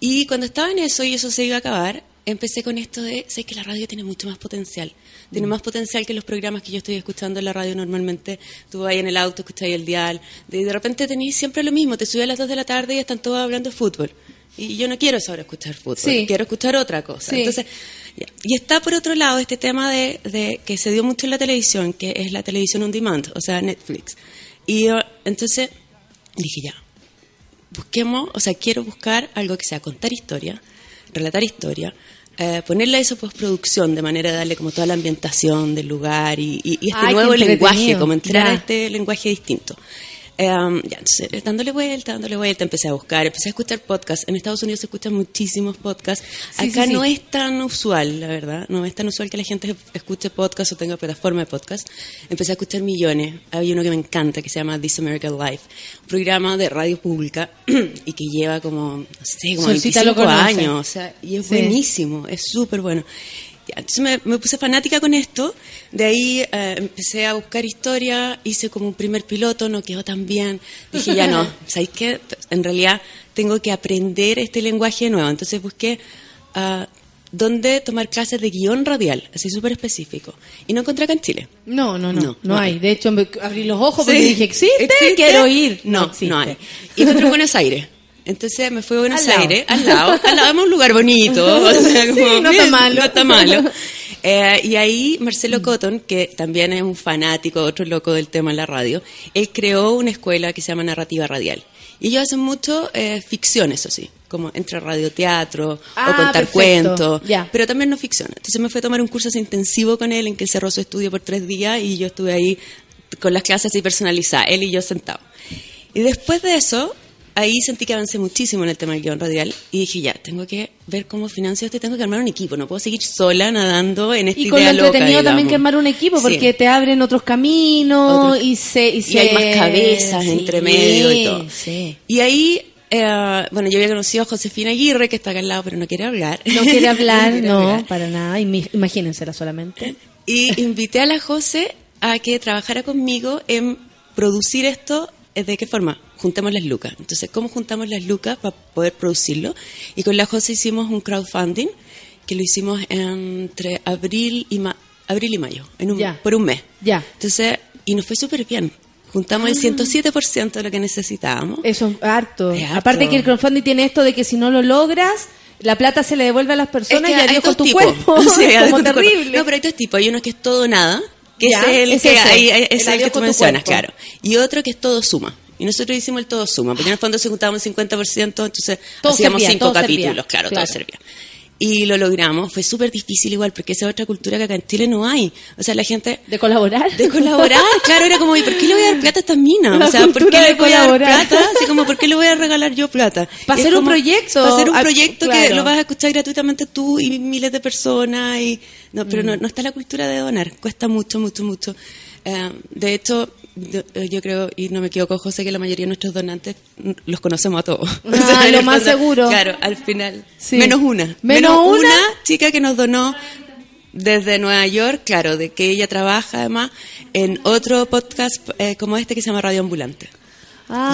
Y cuando estaba en eso y eso se iba a acabar, empecé con esto de, sé que la radio tiene mucho más potencial. Tiene más potencial que los programas que yo estoy escuchando en la radio normalmente. Tú vas ahí en el auto, escuchas ahí el dial. De, de repente tenéis siempre lo mismo. Te subes a las 2 de la tarde y están todos hablando de fútbol. Y yo no quiero ahora escuchar fútbol, Sí. quiero escuchar otra cosa. Sí. Entonces, ya. y está por otro lado este tema de, de que se dio mucho en la televisión, que es la televisión on demand, o sea, Netflix. Y yo, entonces dije, ya, busquemos, o sea, quiero buscar algo que sea contar historia, relatar historia, eh, ponerle a eso postproducción de manera de darle como toda la ambientación del lugar y, y- y este Ay, nuevo lenguaje, como entrar a este lenguaje distinto. Um, ya, entonces, dándole vuelta, dándole vuelta, empecé a buscar, empecé a escuchar podcasts. En Estados Unidos se escuchan muchísimos podcasts. Sí, Acá sí, sí. no es tan usual, la verdad. No es tan usual que la gente escuche podcasts o tenga plataforma de podcast. Empecé a escuchar millones. Hay uno que me encanta que se llama This American Life, un programa de radio pública y que lleva como, no sé, como Solcita 25 lo conoce. años. O sea, y es buenísimo, es súper bueno. Entonces me, me puse fanática con esto, de ahí eh, empecé a buscar historia, hice como un primer piloto, no quedó tan bien, dije ya no, ¿sabéis qué? En realidad tengo que aprender este lenguaje nuevo, entonces busqué ah, dónde tomar clases de guion radial, así súper específico, y no encontré acá en Chile. No, no, no, no, hay. hay. De hecho, me abrí los ojos porque Sí. dije, ¿existe? ¿Existe? Quiero ir. No, no hay. Y encontré en Buenos Aires. Entonces me fui a Buenos Al lado. Aires, al lado, al lado, es un lugar bonito, o sea, Sí, como, no está malo. no está malo. Eh, y ahí Marcelo Cotton, que también es un fanático, otro loco del tema en la radio, él creó una escuela que se llama Narrativa Radial. Y ellos hacen mucho eh, ficción, eso sí, como entre radioteatro Ah, o contar perfecto. cuentos, Ya. pero también no ficción. Entonces me fui a tomar un curso así intensivo con él en que cerró su estudio por tres días y yo estuve ahí con las clases así personalizadas, él y yo sentados. Y después de eso, ahí sentí que avancé muchísimo en el tema del guion radial y dije, ya, tengo que ver cómo financio esto, tengo que armar un equipo, no puedo seguir sola nadando en esta Y con lo idea loca, entretenido también que armar un equipo, Sí. porque te abren otros caminos Otros- y se... Y, Y se- hay más cabezas Sí, entre medio y todo. Sí. Y ahí, eh, bueno, yo había conocido a Josefina Aguirre, que está acá al lado, pero no quiere hablar. No quiere hablar, quiere no, hablar. para nada. Imagínensela solamente. Y invité a la José a que trabajara conmigo en producir esto. ¿De qué forma? Juntemos las lucas. Entonces, ¿cómo juntamos las lucas para poder producirlo? Y con la José hicimos un crowdfunding que lo hicimos entre abril y, ma- abril y mayo, en un, Ya. por un mes. Ya. Entonces, y nos fue súper bien. Juntamos el 107% de lo que necesitábamos. Eso es harto. Es harto. Aparte que el crowdfunding tiene esto de que si no lo logras, la plata se le devuelve a las personas Es y que adiós hay con tu tipos. cuerpo. Es adiós como cuerpo. terrible. No, pero hay dos tipos. Hay uno que es todo nada, que Ya, es el es que ese, el es el adiós que tú mencionas, cuerpo. claro. Y otro que es todo suma. Y nosotros hicimos el todo suma, porque en el fondo se juntábamos 50%, entonces Todo hacíamos servía, cinco capítulos, servía. claro, Claro. todo servía. Y lo logramos, fue súper difícil igual, porque esa es otra cultura que acá en Chile no hay. O sea, la gente... De colaborar. De colaborar, claro, era como, ¿y por qué le voy a dar plata a esta mina? La o sea, ¿por qué le voy a dar plata? Así como, ¿por qué le voy a regalar yo plata? Pa' Y es hacer un proyecto. Para hacer un proyecto que lo vas a escuchar gratuitamente tú y miles de personas. y No, pero Mm. no, no está la cultura de donar, cuesta mucho, mucho, mucho. Eh, de hecho, yo, yo creo, y no me equivoco, José, que la mayoría de nuestros donantes los conocemos a todos. Ah, en lo el más seguro. Claro, al final. Sí. Menos una. ¿Menos una? chica que nos donó desde Nueva York, claro, de que ella trabaja además en otro podcast eh, como este que se llama Radio Ambulante.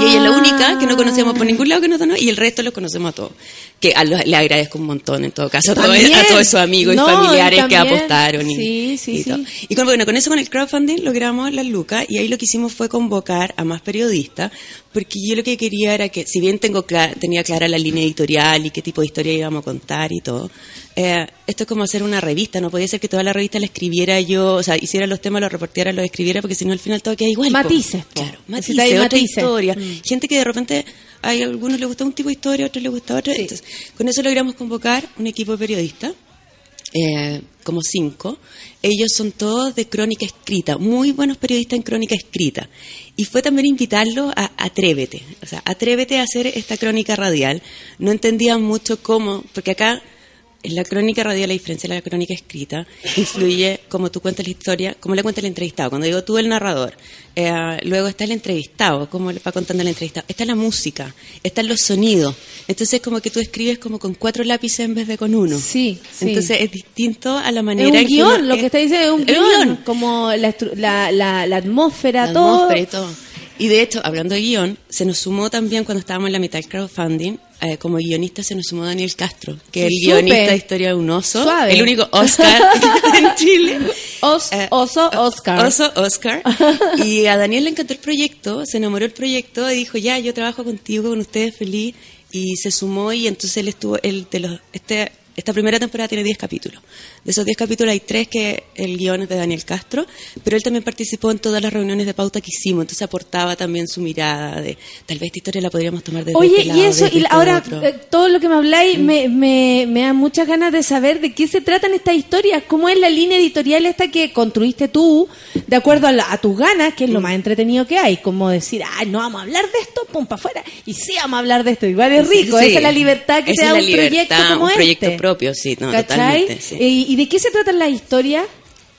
Y ella es la única que no conocemos por ningún lado que nos donó y el resto los conocemos a todos. Que a los- le agradezco un montón en todo caso a, todo- a todos esos amigos No, y familiares que apostaron. Y, Sí, sí, y sí. todo. Y con, bueno, con eso, con el crowdfunding, logramos las lucas y ahí lo que hicimos fue convocar a más periodistas, porque yo lo que quería era que, si bien tengo clara- tenía clara la línea editorial y qué tipo de historia íbamos a contar y todo, eh, esto es como hacer una revista, no podía ser que toda la revista la escribiera yo, o sea, hiciera los temas, los reporteara, los escribiera, porque si no al final todo queda igual. Matices, po. Claro, matices, otra matices. historia. Mm. Gente que de repente, hay algunos les gusta un tipo de historia, a otros les gusta otra. Entonces, con eso logramos convocar un equipo de periodistas eh, como cinco. Ellos son todos de crónica escrita, muy buenos periodistas en crónica escrita. Y fue también invitarlos a atrévete, o sea, atrévete a hacer esta crónica radial. No entendían mucho cómo, porque acá la crónica radial, la diferencia de la crónica escrita, influye cómo tú cuentas la historia, cómo le cuenta el entrevistado. Cuando digo tú, el narrador. Eh, luego está el entrevistado, cómo le va contando el entrevistado. Está la música, están los sonidos. Entonces, como que tú escribes como con cuatro lápices en vez de con uno. Sí, sí. Entonces, es distinto a la Es manera un en que guion, uno- lo que está diciendo es un es un guion, guion. como la, la, la, la atmósfera, La todo. atmósfera y todo. Y de hecho, hablando de guion, se nos sumó también cuando estábamos en la mitad del crowdfunding, eh, como guionista se nos sumó Daniel Castro, que es el guionista de Historia de un oso, Suave. el único Oscar en Chile. Os- oso Oscar. Oso Oscar. Y a Daniel le encantó el proyecto, se enamoró del proyecto y dijo, ya, yo trabajo contigo, con ustedes feliz. y se sumó y entonces él estuvo, él de los, este, esta primera temporada tiene 10 capítulos. De esos 10 capítulos hay 3 que el guion es de Daniel Castro, pero él también participó en todas las reuniones de pauta que hicimos, entonces aportaba también su mirada de tal vez esta historia la podríamos tomar desde Oye, este lado, y eso, desde y este ahora eh, todo lo que me habláis me, me, me da muchas ganas de saber de qué se tratan estas historias, cómo es la línea editorial esta que construiste tú, de acuerdo a, la- a tus ganas, que es Mm. lo más entretenido que hay, como decir, ah, no vamos a hablar de esto, pum, para afuera, y sí vamos a hablar de esto, igual es rico, Sí, esa es la libertad que te da un proyecto como un proyecto este. Propio, sí, totalmente. sí. Eh, ¿Y de qué se tratan las historias?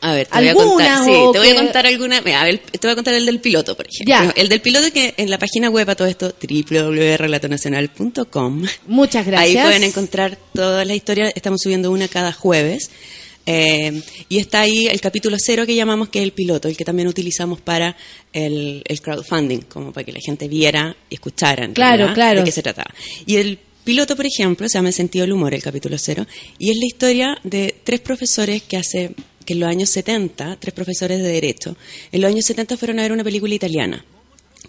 A ver, te voy a ¿Algunas contar, sí, te voy a contar alguna, mira, a ver, te voy a contar el del piloto, por ejemplo. Ya. El del piloto que en la página web a todo esto, www.relatonacional.com. Muchas gracias. Ahí pueden encontrar todas las historias, estamos subiendo una cada jueves. Eh, y está ahí el capítulo cero que llamamos que es el piloto, el que también utilizamos para el, el crowdfunding, como para que la gente viera y escuchara Claro, claro. de qué se trataba. Y el piloto, por ejemplo, se llama El sentido del humor, el capítulo cero, y es la historia de tres profesores que hace que en los años 70, tres profesores de derecho, en los años 70 fueron a ver una película italiana.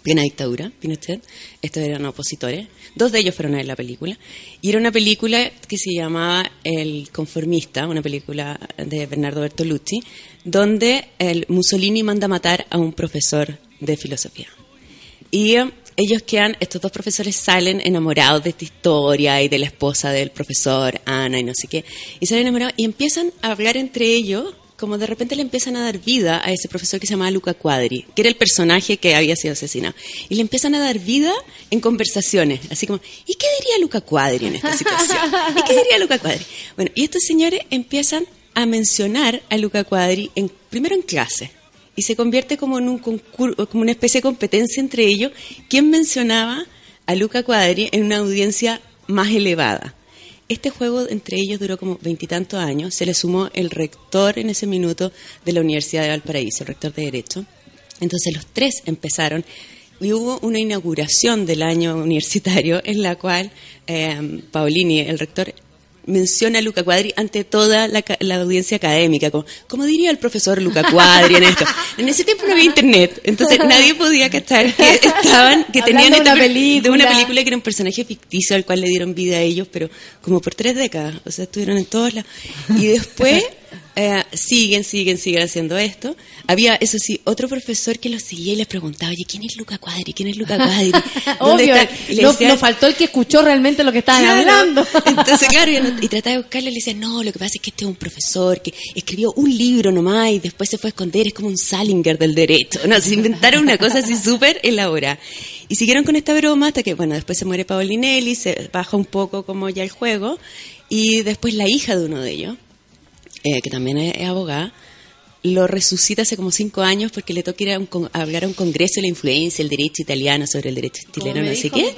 Plena dictadura, Pinochet, estos eran opositores, dos de ellos fueron a ver la película, y era una película que se llamaba El conformista, una película de Bernardo Bertolucci, donde el Mussolini manda matar a un profesor de filosofía. Y eh, ellos quedan, estos dos profesores salen enamorados de esta historia y de la esposa del profesor, Ana, y no sé qué, y salen enamorados y empiezan a hablar entre ellos, como de repente le empiezan a dar vida a ese profesor que se llamaba Luca Quadri, que era el personaje que había sido asesinado. Y le empiezan a dar vida en conversaciones, así como, ¿y qué diría Luca Quadri en esta situación? ¿Y qué diría Luca Quadri? Bueno, y estos señores empiezan a mencionar a Luca Quadri en, primero en clase, y se convierte como en un concurso, como una especie de competencia entre ellos, quién mencionaba a Luca Quadri en una audiencia más elevada. Este juego entre ellos duró como veintitantos años, se le sumó el rector en ese minuto de la Universidad de Valparaíso, el rector de Derecho. Entonces los tres empezaron y hubo una inauguración del año universitario en la cual eh, Paolini, el rector, menciona a Luca Quadri ante toda la, la audiencia académica, como, como diría el profesor Luca Quadri en esto. En ese tiempo no había internet, entonces nadie podía cachar que estaban, que tenían Hablando esta una película. de una película que era un personaje ficticio al cual le dieron vida a ellos, pero como por tres décadas, o sea, estuvieron en todos lados. Y después eh, siguen, siguen, siguen haciendo esto. Había, eso sí, otro profesor que los seguía y les preguntaba, oye, ¿quién es Luca Quadri? ¿Quién es Luca Quadri? ¿Dónde Obvio, no, decían- no faltó el que escuchó realmente lo que estaban Claro. hablando. Entonces, claro, y, y trataba de buscarle y le decía, no, lo que pasa es que este es un profesor que escribió un libro nomás y después se fue a esconder, es como un Salinger del derecho. No, se inventaron una cosa así súper elaborada. Y siguieron con esta broma hasta que, bueno, después se muere Paolinelli, se baja un poco como ya el juego, y después la hija de uno de ellos, eh, que también es, es abogada, lo resucita hace como cinco años porque le toca ir a, un con- a hablar a un congreso de la influencia del derecho italiano sobre el derecho chileno, no sé qué.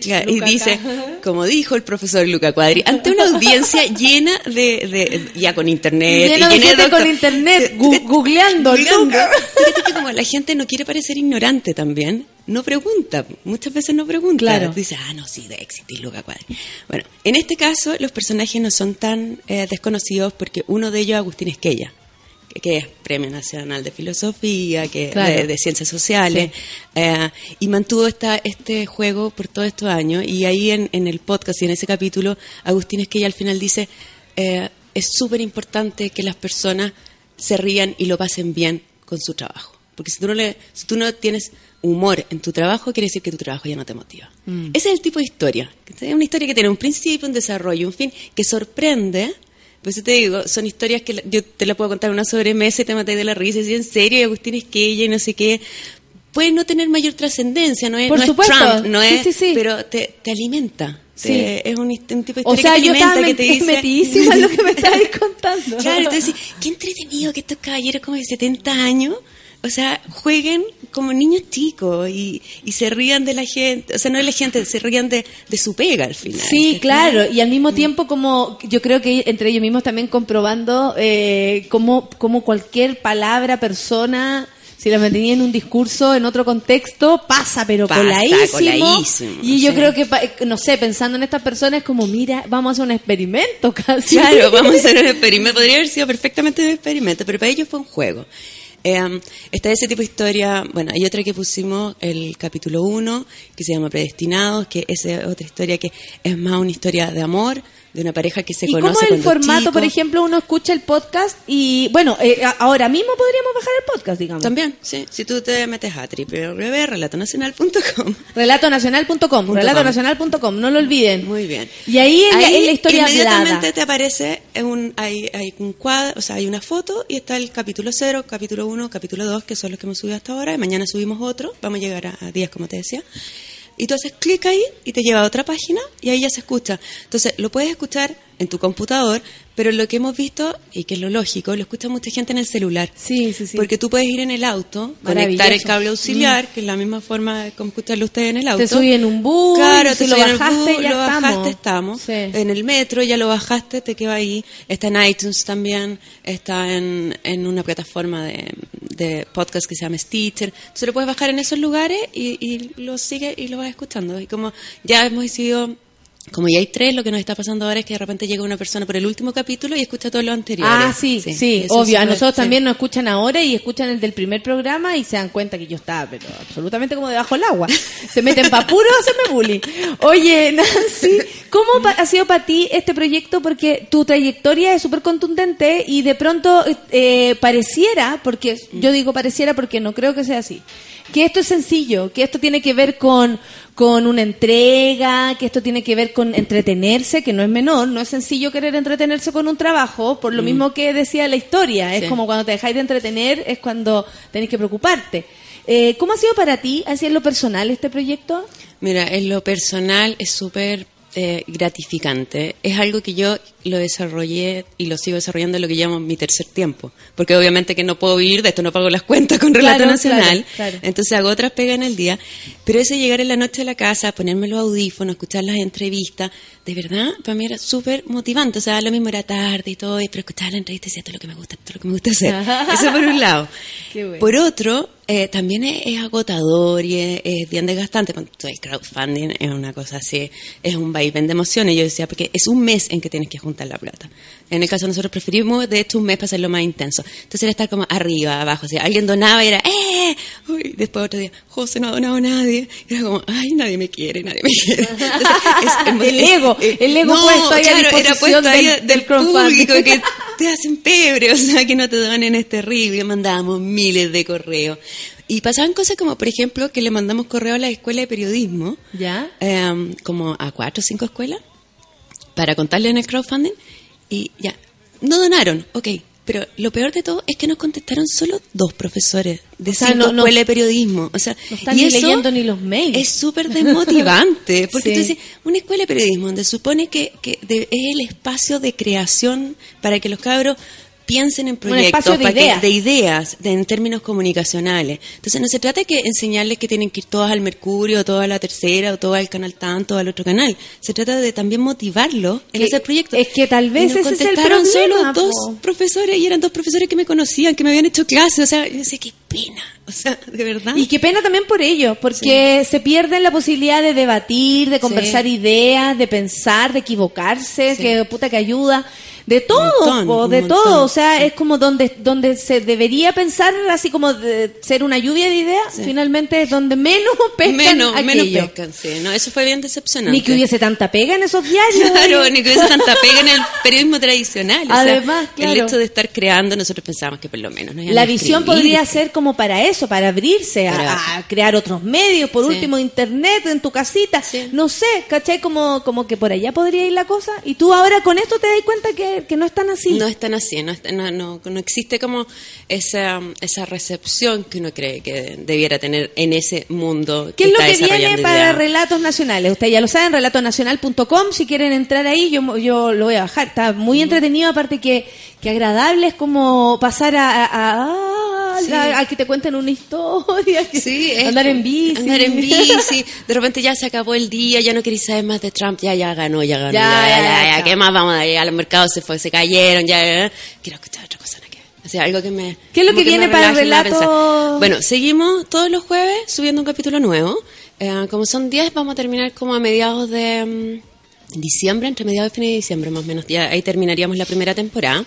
Claro, y dice, como dijo el profesor Luca Quadri, ante una audiencia llena de, de- ya con internet y llena gente doctor- con internet, gu- googleando. Luca. Que como la gente no quiere parecer ignorante también, no pregunta, muchas veces no pregunta. Claro. Dice, ah, no, sí, debe existir Luca Quadri. Bueno, en este caso los personajes no son tan eh, desconocidos porque uno de ellos, Agustín Esquella, que, que es Premio Nacional de Filosofía, que Claro. de, de Ciencias Sociales, eh, y mantuvo esta, este juego por todos estos años. Y ahí en, en el podcast y en ese capítulo, Agustín Esquella al final dice, eh, es súper importante que las personas se rían y lo pasen bien con su trabajo. Porque si tú no, le, si tú no tienes humor en tu trabajo, quiere decir que tu trabajo ya no te motiva. Mm. Ese es el tipo de historia. Es una historia que tiene un principio, un desarrollo, un fin, que sorprende. Por eso te digo, son historias que yo te la puedo contar una sobremesa y te matáis de la risa, y en serio, y Agustín Esquella y no sé qué. Puede no tener mayor trascendencia, no es, Por no es supuesto. Trump, no es, sí, sí. pero te, te alimenta. Sí. Te- es un, tipo de O historia sea, que te yo estaba que te dice... metidísima en lo que me estabais contando. Claro, entonces, qué entretenido que estos caballeros como de 70 años, o sea, jueguen como niños chicos y, y se rían de la gente, o sea, no de la gente, se rían de, de su pega al final. Sí, claro, y al mismo tiempo como yo creo que entre ellos mismos también comprobando eh, cómo, cómo cualquier palabra, persona, si la mantenía en un discurso, en otro contexto, pasa, pero Pasa, coladísimo. coladísimo, y yo sí. creo que, pa- no sé, pensando en estas personas, es como, mira, vamos a hacer un experimento casi. Claro, vamos a hacer un experimento. Podría haber sido perfectamente un experimento, pero para ellos fue un juego. Eh, está ese tipo de historia, bueno, hay otra que pusimos, el capítulo 1, que se llama Predestinados, que es otra historia que es más una historia de amor, de una pareja que se ¿Y conoce cómo el formato, por ejemplo, uno escucha el podcast y, bueno, eh, ahora mismo podríamos bajar el podcast, digamos. También, sí. Si tú te metes a www.relatonacional.com. Relatonacional.com, relatonacional.com, no lo olviden. Muy bien. Y ahí es la, Ahí es la historia inmediatamente hablada. te aparece un, hay, hay un cuadro, o sea, hay una foto y está el capítulo 0, capítulo 1, capítulo 2, que son los que hemos subido hasta ahora, y mañana subimos otro, vamos a llegar a, a 10, como te decía. Y tú haces clic ahí y te lleva a otra página y ahí ya se escucha. Entonces, lo puedes escuchar en tu computador, pero lo que hemos visto, y que es lo lógico, lo escucha mucha gente en el celular. Sí, sí, sí. Porque tú puedes ir en el auto, conectar el cable auxiliar, que es la misma forma como escucharlo ustedes en el auto. Te subí en un bus, Claro, si te lo subí en el bajaste, bus, ya lo estamos. bajaste, estamos. Sí. En el metro ya lo bajaste, te queda ahí. Está en iTunes también, está en, en una plataforma de, de podcast que se llama Stitcher. Entonces lo puedes bajar en esos lugares y, y lo sigues y lo vas escuchando. Y como ya hemos decidido, como ya hay tres, lo que nos está pasando ahora es que de repente llega una persona por el último capítulo y escucha todos los anteriores. Ah, sí, sí, eso obvio. A nosotros sí. también nos escuchan ahora y escuchan el del primer programa y se dan cuenta que yo estaba, pero absolutamente como debajo del agua. Se meten pa' puro hacerme bullying. Oye, Nancy, ¿cómo ha sido para ti este proyecto? Porque tu trayectoria es súper contundente y de pronto eh, pareciera, porque yo digo pareciera porque no creo que sea así, que esto es sencillo, que esto tiene que ver con, con una entrega, que esto tiene que ver con entretenerse, que no es menor, no es sencillo querer entretenerse con un trabajo, por lo Mm. mismo que decía la historia, es como cuando te dejáis de entretener, es cuando tenés que preocuparte. Eh, ¿Cómo ha sido para ti, así en lo personal, este proyecto? Mira, en lo personal es súper eh, gratificante. Es algo que yo lo desarrollé y lo sigo desarrollando en lo que llamo mi tercer tiempo. Porque obviamente que no puedo vivir de esto, no pago las cuentas con Relato Claro, Nacional. claro, claro. Entonces hago otras pegas en el día. Pero ese llegar en la noche a la casa, ponerme los audífonos, escuchar las entrevistas, de verdad, para mí era súper motivante. O sea, lo mismo era tarde y todo, y- pero escuchar la entrevista y decía, esto es lo que me gusta, esto es lo que me gusta hacer. Eso por un lado. Qué bueno. Por otro, eh, también es, es agotador y es, es bien desgastante. El crowdfunding es una cosa así, es un vaivén de emociones. Yo decía, porque es un mes en que tienes que juntar la plata. En el caso nosotros preferimos, de hecho, un mes para hacerlo más intenso. Entonces era estar como arriba, abajo. así. alguien donaba y era, ¡eh! Uy, después otro día, José, no ha donado nadie. Y era como, ¡ay, nadie me quiere, nadie me quiere! Entonces, es- El es- ego, eh, el ego no, puesto ahí a claro, era disposición puesto ahí del- del, público que te hacen pebre, o sea, que no te donen es terrible. Mandábamos miles de correos. Y pasaban cosas como, por ejemplo, que le mandamos correo a la escuela de periodismo, ¿Ya? eh, como a cuatro o cinco escuelas, para contarle en el crowdfunding, y ya, no donaron, ok. Pero lo peor de todo es que nos contestaron solo dos profesores de O sea, cinco no- no- periodismo. O sea, No están y ni eso leyendo ni los mails. es súper desmotivante, porque Sí. tú dices, una escuela de periodismo donde supone que, que de- es el espacio de creación para que los cabros piensen en proyectos, espacio de para que- ideas. de ideas, de- en términos comunicacionales. Entonces no se trata de que enseñarles que tienen que ir todas al Mercurio, todas a la tercera, o todas al canal tanto, al otro canal. Se trata de también motivarlos en Que- ese proyecto. es que tal vez Y nos ese es el contestaron problema, solo dos profesores y eran dos profesores que me conocían, que me habían hecho clases. O sea, yo sé qué pena. O sea, de verdad. Y qué pena también por ello, porque se pierden la posibilidad de debatir, de conversar Sí. ideas, de pensar, de equivocarse, Sí. que puta que ayuda, de todo, montón, po, de montón, todo, o sea, es como donde donde se debería pensar así como de ser una lluvia de ideas, Sí. finalmente es donde menos pescan menos, menos pescan, sí. No, eso fue bien decepcionante. Ni que hubiese tanta pega en esos diarios. Claro, ni que hubiese tanta pega en el periodismo tradicional. O sea, Además, claro. El hecho de estar creando, nosotros pensábamos que por lo menos nos iban La visión escribir. podría ser como para eso, para abrirse a- crear otros medios, por Sí. último internet en tu casita, no sé, ¿cachai? Como, como que por allá podría ir la cosa y tú ahora con esto te das cuenta que, que no es tan así. No es tan así, no, no, no, no existe como esa, esa recepción que uno cree que debiera tener en ese mundo. ¿Qué es lo está que viene para. Relatos Nacionales? Ustedes ya lo saben, relatonacional.com, si quieren entrar ahí, yo, yo lo voy a bajar. Está muy entretenido, aparte que, que agradable, es como pasar a, a- a- a- Sí. a- a que te cuenten una historia, que Sí, es andar en bici. Andar en bici. De repente ya se acabó el día, ya no queréis saber más de Trump, ya, ya ganó, ya ganó, Ya, ya, ya, ya, ¿qué más vamos a ir? A los mercados se fue, se cayeron, ya. Quiero escuchar otra cosa. ¿no? O sea, algo que me... ¿Qué es lo que viene para el relato? Bueno, seguimos todos los jueves subiendo un capítulo nuevo. Eh, como son 10, vamos a terminar como a mediados de... mm, diciembre, entre mediados de fin de diciembre más o menos, ya ahí terminaríamos la primera temporada.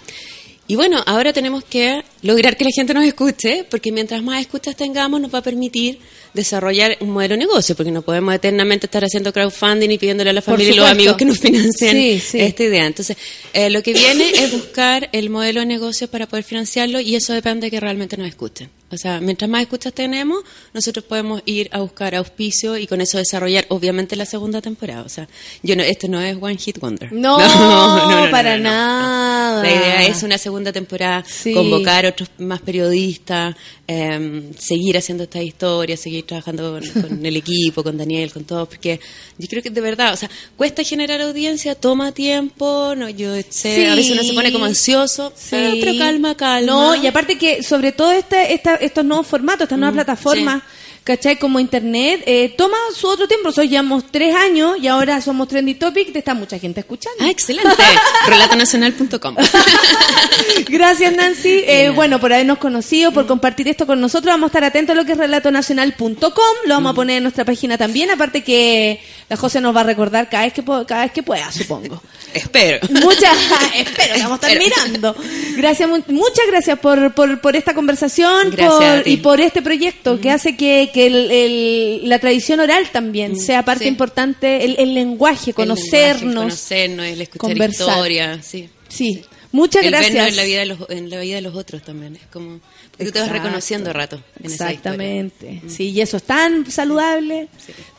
Y bueno, ahora tenemos que lograr que la gente nos escuche, porque mientras más escuchas tengamos nos va a permitir desarrollar un modelo de negocio, porque no podemos eternamente estar haciendo crowdfunding y pidiéndole a la familia y los amigos que nos financien Sí, sí. esta idea. Entonces, eh, lo que viene es buscar el modelo de negocio para poder financiarlo y eso depende de que realmente nos escuchen. O sea, mientras más escuchas tenemos, nosotros podemos ir a buscar auspicio y con eso desarrollar, obviamente, la segunda temporada. O sea, yo no, esto no es One Hit Wonder. No, para nada. La idea es una segunda temporada, Sí. convocar otros más periodistas, eh, seguir haciendo esta historia, seguir trabajando con, con el equipo, con Daniel, con todos, porque yo creo que de verdad, o sea, cuesta generar audiencia, toma tiempo, no, yo sé, a veces uno se pone como ansioso, Sí. pero, pero calma, calma. No, y aparte que sobre todo este, esta- estos nuevos formatos, estas nuevas Mm, plataformas, ¿cachai? Como Internet, eh, toma su otro tiempo. Nosotros llevamos tres años y ahora somos Trendy Topic, te está mucha gente escuchando. Ah, excelente. Relatonacional.com. Gracias, Nancy. Eh, bueno, por habernos conocido, por compartir esto con nosotros. Vamos a estar atentos a lo que es relatonacional.com. Lo vamos a poner en nuestra página también. Aparte que la José nos va a recordar cada vez que, cada vez que pueda, supongo. Espero. Muchas, espero que vamos a estar mirando. Gracias, mu- muchas gracias por, por, por esta conversación por- y por este proyecto que hace que, que el- el- la tradición oral también sea parte sí. importante, el, el lenguaje, conocernos. lenguaje, conocernos, el escuchar conversar. historia, sí. Sí, muchas el gracias. vernos en la vida de los, en la vida de los otros también. Es como porque tú te vas reconociendo rato. En esa Exactamente. Sí, y eso es tan saludable,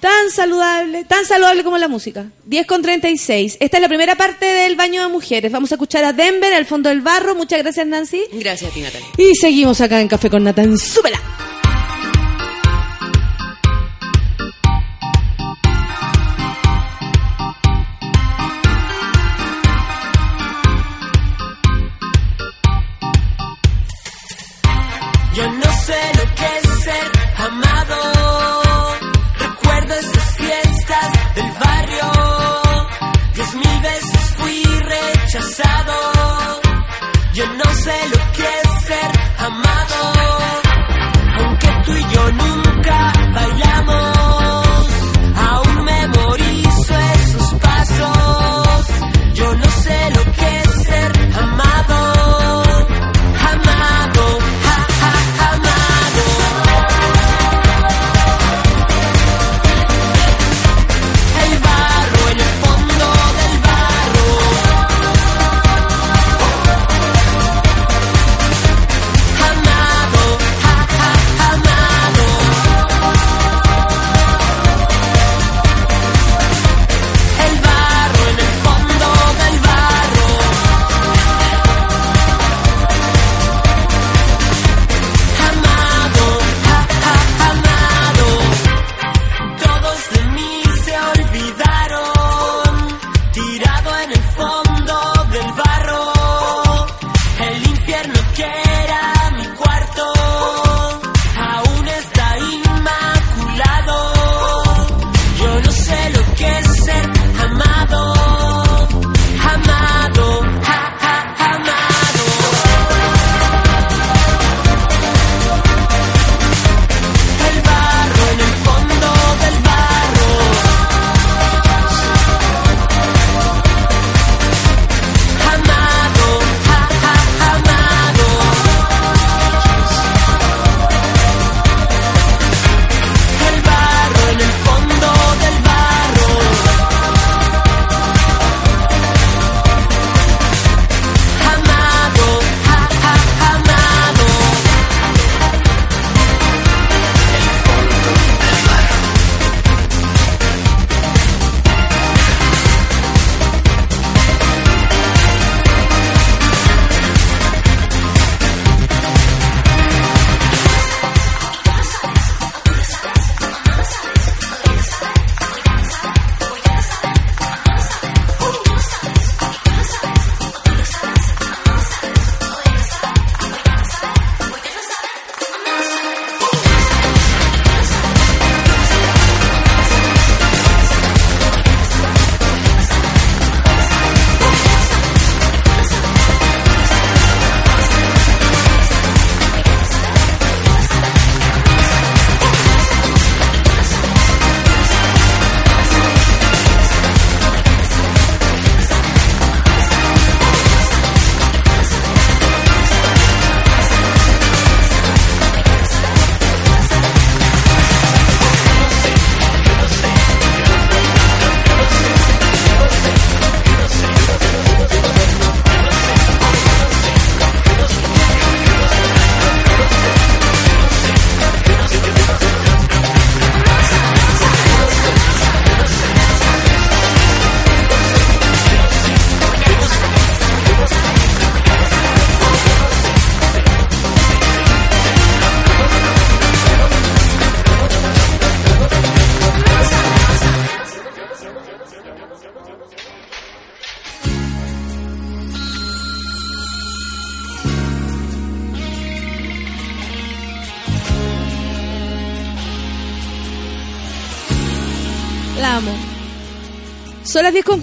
tan saludable, tan saludable como la música. 10 con 36. Esta es la primera parte del baño de mujeres. Vamos a escuchar a Denver al fondo del barro. Muchas gracias, Nancy. Gracias a ti, Natalia. Y seguimos acá en Café con Nathan. ¡Súbela!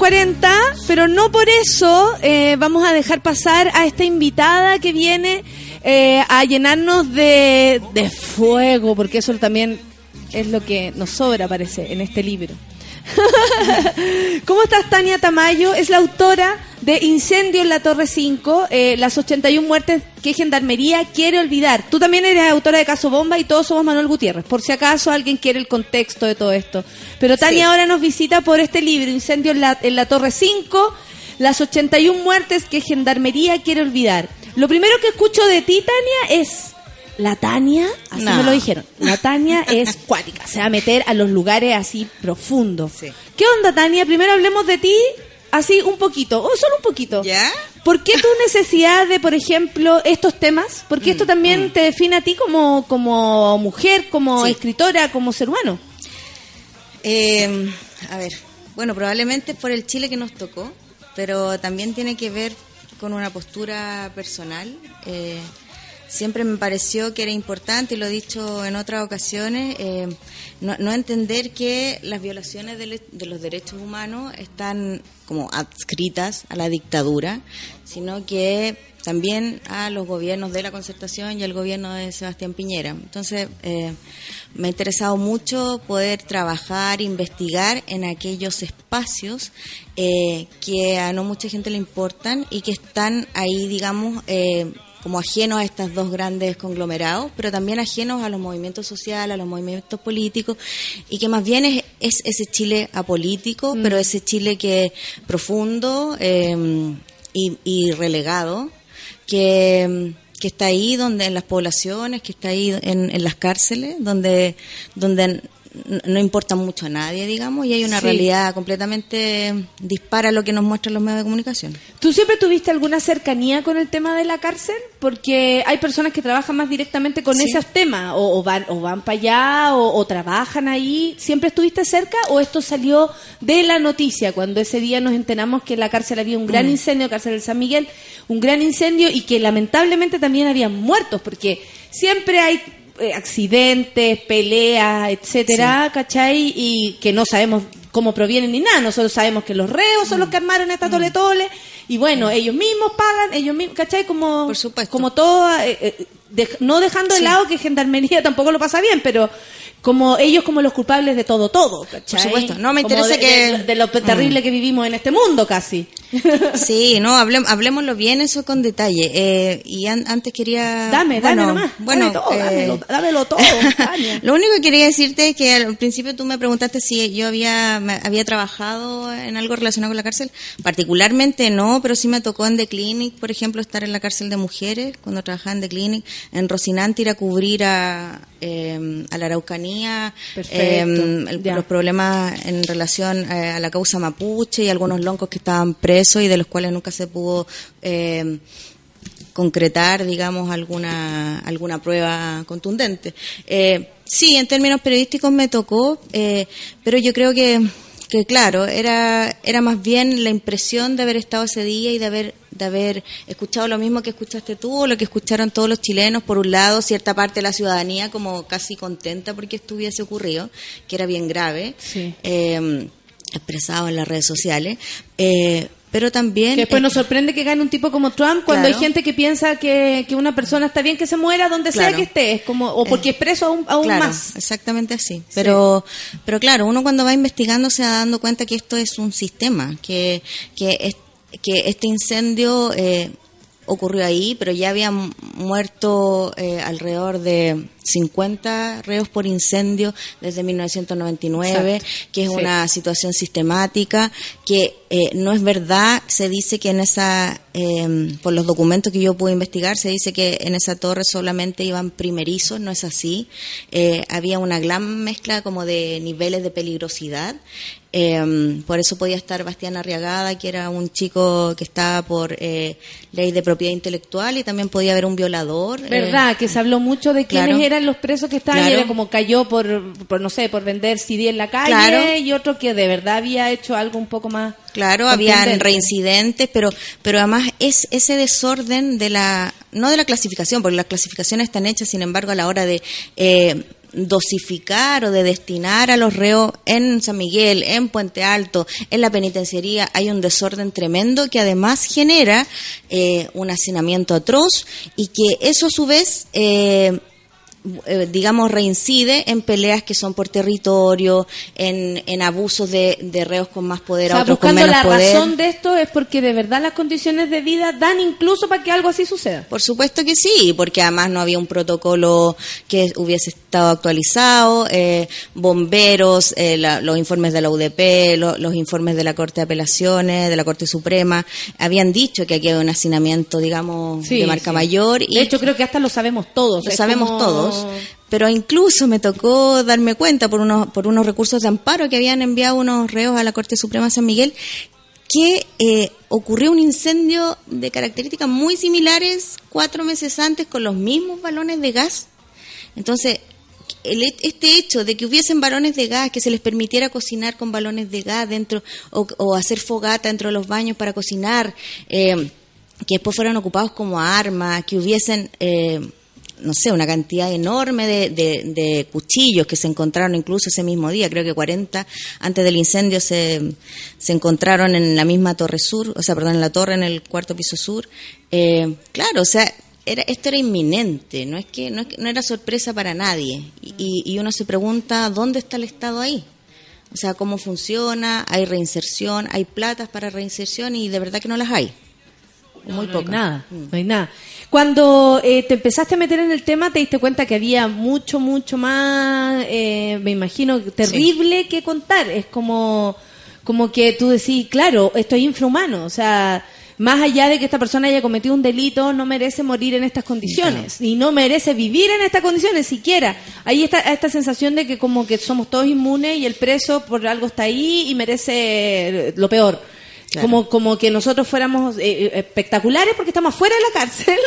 40, pero no por eso eh, vamos a dejar pasar a esta invitada que viene eh, a llenarnos de, de fuego, porque eso también es lo que nos sobra, parece, en este libro. ¿Cómo estás, Tania Tamayo? Es la autora de Incendio en la Torre 5, eh, las 81 muertes que Gendarmería quiere olvidar. Tú también eres autora de Caso Bomba y todos somos Manuel Gutiérrez, por si acaso alguien quiere el contexto de todo esto. Pero Tania Sí. ahora nos visita por este libro, Incendio en la, en la Torre 5, las 81 muertes que Gendarmería quiere olvidar. Lo primero que escucho de ti, Tania, es... La Tania, así No. me lo dijeron, la Tania es cuática, se va a meter a los lugares así profundos. ¿Qué onda, Tania? Primero hablemos de ti, así un poquito, o solo un poquito. ¿Ya? ¿Por qué tu necesidad de, por ejemplo, estos temas? Porque Mm, esto también te define a ti como, como mujer, como escritora, como ser humano. Eh, a ver, bueno, probablemente por el Chile que nos tocó, pero también tiene que ver con una postura personal. Eh, siempre me pareció que era importante, y lo he dicho en otras ocasiones, eh, no, entender que las violaciones de, le- de los derechos humanos están como adscritas a la dictadura, sino que también a los gobiernos de la concertación y al gobierno de Sebastián Piñera. Entonces, eh, me ha interesado mucho poder trabajar, investigar en aquellos espacios eh, que a no mucha gente le importan y que están ahí, digamos, como ajenos a estos dos grandes conglomerados, pero también ajenos a los movimientos sociales, a los movimientos políticos, y que más bien es, es ese Chile apolítico, Mm. pero ese Chile que es profundo eh, y, y relegado, que, que está ahí donde en las poblaciones, que está ahí en, en las cárceles, donde, donde no importa mucho a nadie, digamos, y hay una Sí. realidad completamente dispara a lo que nos muestran los medios de comunicación. ¿Tú siempre tuviste alguna cercanía con el tema de la cárcel? Porque hay personas que trabajan más directamente con Sí. esos temas, o, o van, o van para allá, o, o trabajan ahí. ¿Siempre estuviste cerca o esto salió de la noticia cuando ese día nos enteramos que en la cárcel había un gran Mm. incendio, cárcel del San Miguel, un gran incendio y que lamentablemente también había muertos? Porque siempre hay accidentes, peleas, etcétera, ¿cachai? Y que no sabemos cómo provienen ni nada. Nosotros sabemos que los reos son los que armaron esta tole tole y bueno, ellos mismos pagan, ellos mismos, ¿cachai? Como, como todo, eh, eh, no dejando de Sí. lado que Gendarmería tampoco lo pasa bien, pero como ellos como los culpables de todo, todo, ¿cachai? Por supuesto. No, me interesa de- que- De, de lo terrible que vivimos en este mundo casi. Sí, no, hablem- hablemoslo bien, eso con detalle. Eh, y an- antes quería... Dame, dame nomás, Bueno, dame todo, eh, dámelo, dámelo todo. Lo único que quería decirte es que al principio tú me preguntaste si yo había había trabajado en algo relacionado con la cárcel. Particularmente no, pero sí me tocó en The Clinic, por ejemplo, estar en la cárcel de mujeres cuando trabajaba en The Clinic. En Rocinante ir a cubrir a, eh, a la Araucanía eh, el- los problemas en relación eh, a la causa mapuche y algunos loncos que estaban presos y de los cuales nunca se pudo... eh, concretar, digamos, alguna, alguna prueba contundente. Eh, sí, en términos periodísticos me tocó, eh, pero yo creo que, que claro, era, era más bien la impresión de haber estado ese día y de haber, de haber escuchado lo mismo que escuchaste tú o lo que escucharon todos los chilenos, por un lado, cierta parte de la ciudadanía como casi contenta porque esto hubiese ocurrido, que era bien grave, Sí. eh, expresado en las redes sociales, eh, pero también... Que después nos sorprende que gane un tipo como Trump cuando Claro. hay gente que piensa que, que una persona está bien que se muera donde sea que esté, es como, o porque es preso aún, aún Claro, más. exactamente así. Pero, pero claro, uno cuando va investigando se va dando cuenta que esto es un sistema, que, que, es- que este incendio eh, ocurrió ahí, pero ya habían muerto eh, alrededor de 50 reos por incendio desde 1999, Exacto. que es Sí. una situación sistemática, que eh, no es verdad, se dice que en esa, eh, por los documentos que yo pude investigar, se dice que en esa torre solamente iban primerizos, no es así, Eh, había una gran mezcla como de niveles de peligrosidad, Eh, por eso podía estar Bastián Arriagada, que era un chico que estaba por eh, ley de propiedad intelectual, y también podía haber un violador. eh, ¿Verdad? Que se habló mucho de quiénes Claro. eran los presos que estaban y Claro. era como cayó por, por, no sé, por vender CD en la calle Claro. y otro que de verdad había hecho algo un poco más. Claro, habían reincidentes, pero, pero además es ese desorden de la, no de la clasificación, porque las clasificaciones están hechas, sin embargo, a la hora de, eh, dosificar o de destinar a los reos en San Miguel, en Puente Alto, en la penitenciaría, hay un desorden tremendo que además genera eh, un hacinamiento atroz y que eso a su vez eh, eh, digamos, reincide en peleas que son por territorio, en, en abusos de, de reos con más poder O sea, a otros con menos la poder. razón de esto es porque de verdad las condiciones de vida dan incluso para que algo así suceda. Por supuesto que sí, porque además no había un protocolo que hubiese estado actualizado, eh, bomberos, eh, la- los informes de la UDP, lo- los informes de la Corte de Apelaciones, de la Corte Suprema, habían dicho que aquí había un hacinamiento, digamos, Sí, de marca sí. mayor. Y De hecho, creo que hasta lo sabemos todos. lo sabemos como- todos. Pero incluso me tocó darme cuenta por unos, por unos recursos de amparo que habían enviado unos reos a la Corte Suprema de San Miguel que eh, ocurrió un incendio de características muy similares cuatro meses antes con los mismos balones de gas. Entonces, este hecho de que hubiesen balones de gas, que se les permitiera cocinar con balones de gas dentro o, hacer fogata dentro de los baños para cocinar, eh, que después fueran ocupados como armas, que hubiesen... eh, no sé, una cantidad enorme de, de- cuchillos que se encontraron incluso ese mismo día, creo que 40 antes del incendio se, se encontraron en la misma torre sur, o sea, perdón, en la torre en el cuarto piso sur. Eh, claro, o sea, era, esto era inminente, no es que no, es que- no era sorpresa para nadie. Y, y uno se pregunta, ¿dónde está el Estado ahí? O sea, ¿cómo funciona? ¿Hay reinserción? ¿Hay platas para reinserción? Y de verdad que no las hay. Muy no hay pocas. nada, no hay nada. Cuando eh, te empezaste a meter en el tema, te diste cuenta que había mucho, mucho más, eh, me imagino, terrible que contar. Es como, como que tú decís, claro, esto es infrahumano. O sea, más allá de que esta persona haya cometido un delito, no merece morir en estas condiciones. Y no merece vivir en estas condiciones siquiera. Ahí está esta sensación de que como que somos todos inmunes y el preso por algo está ahí y merece lo peor. Claro. Como, como que nosotros fuéramos eh, eh, espectaculares porque estamos fuera de la cárcel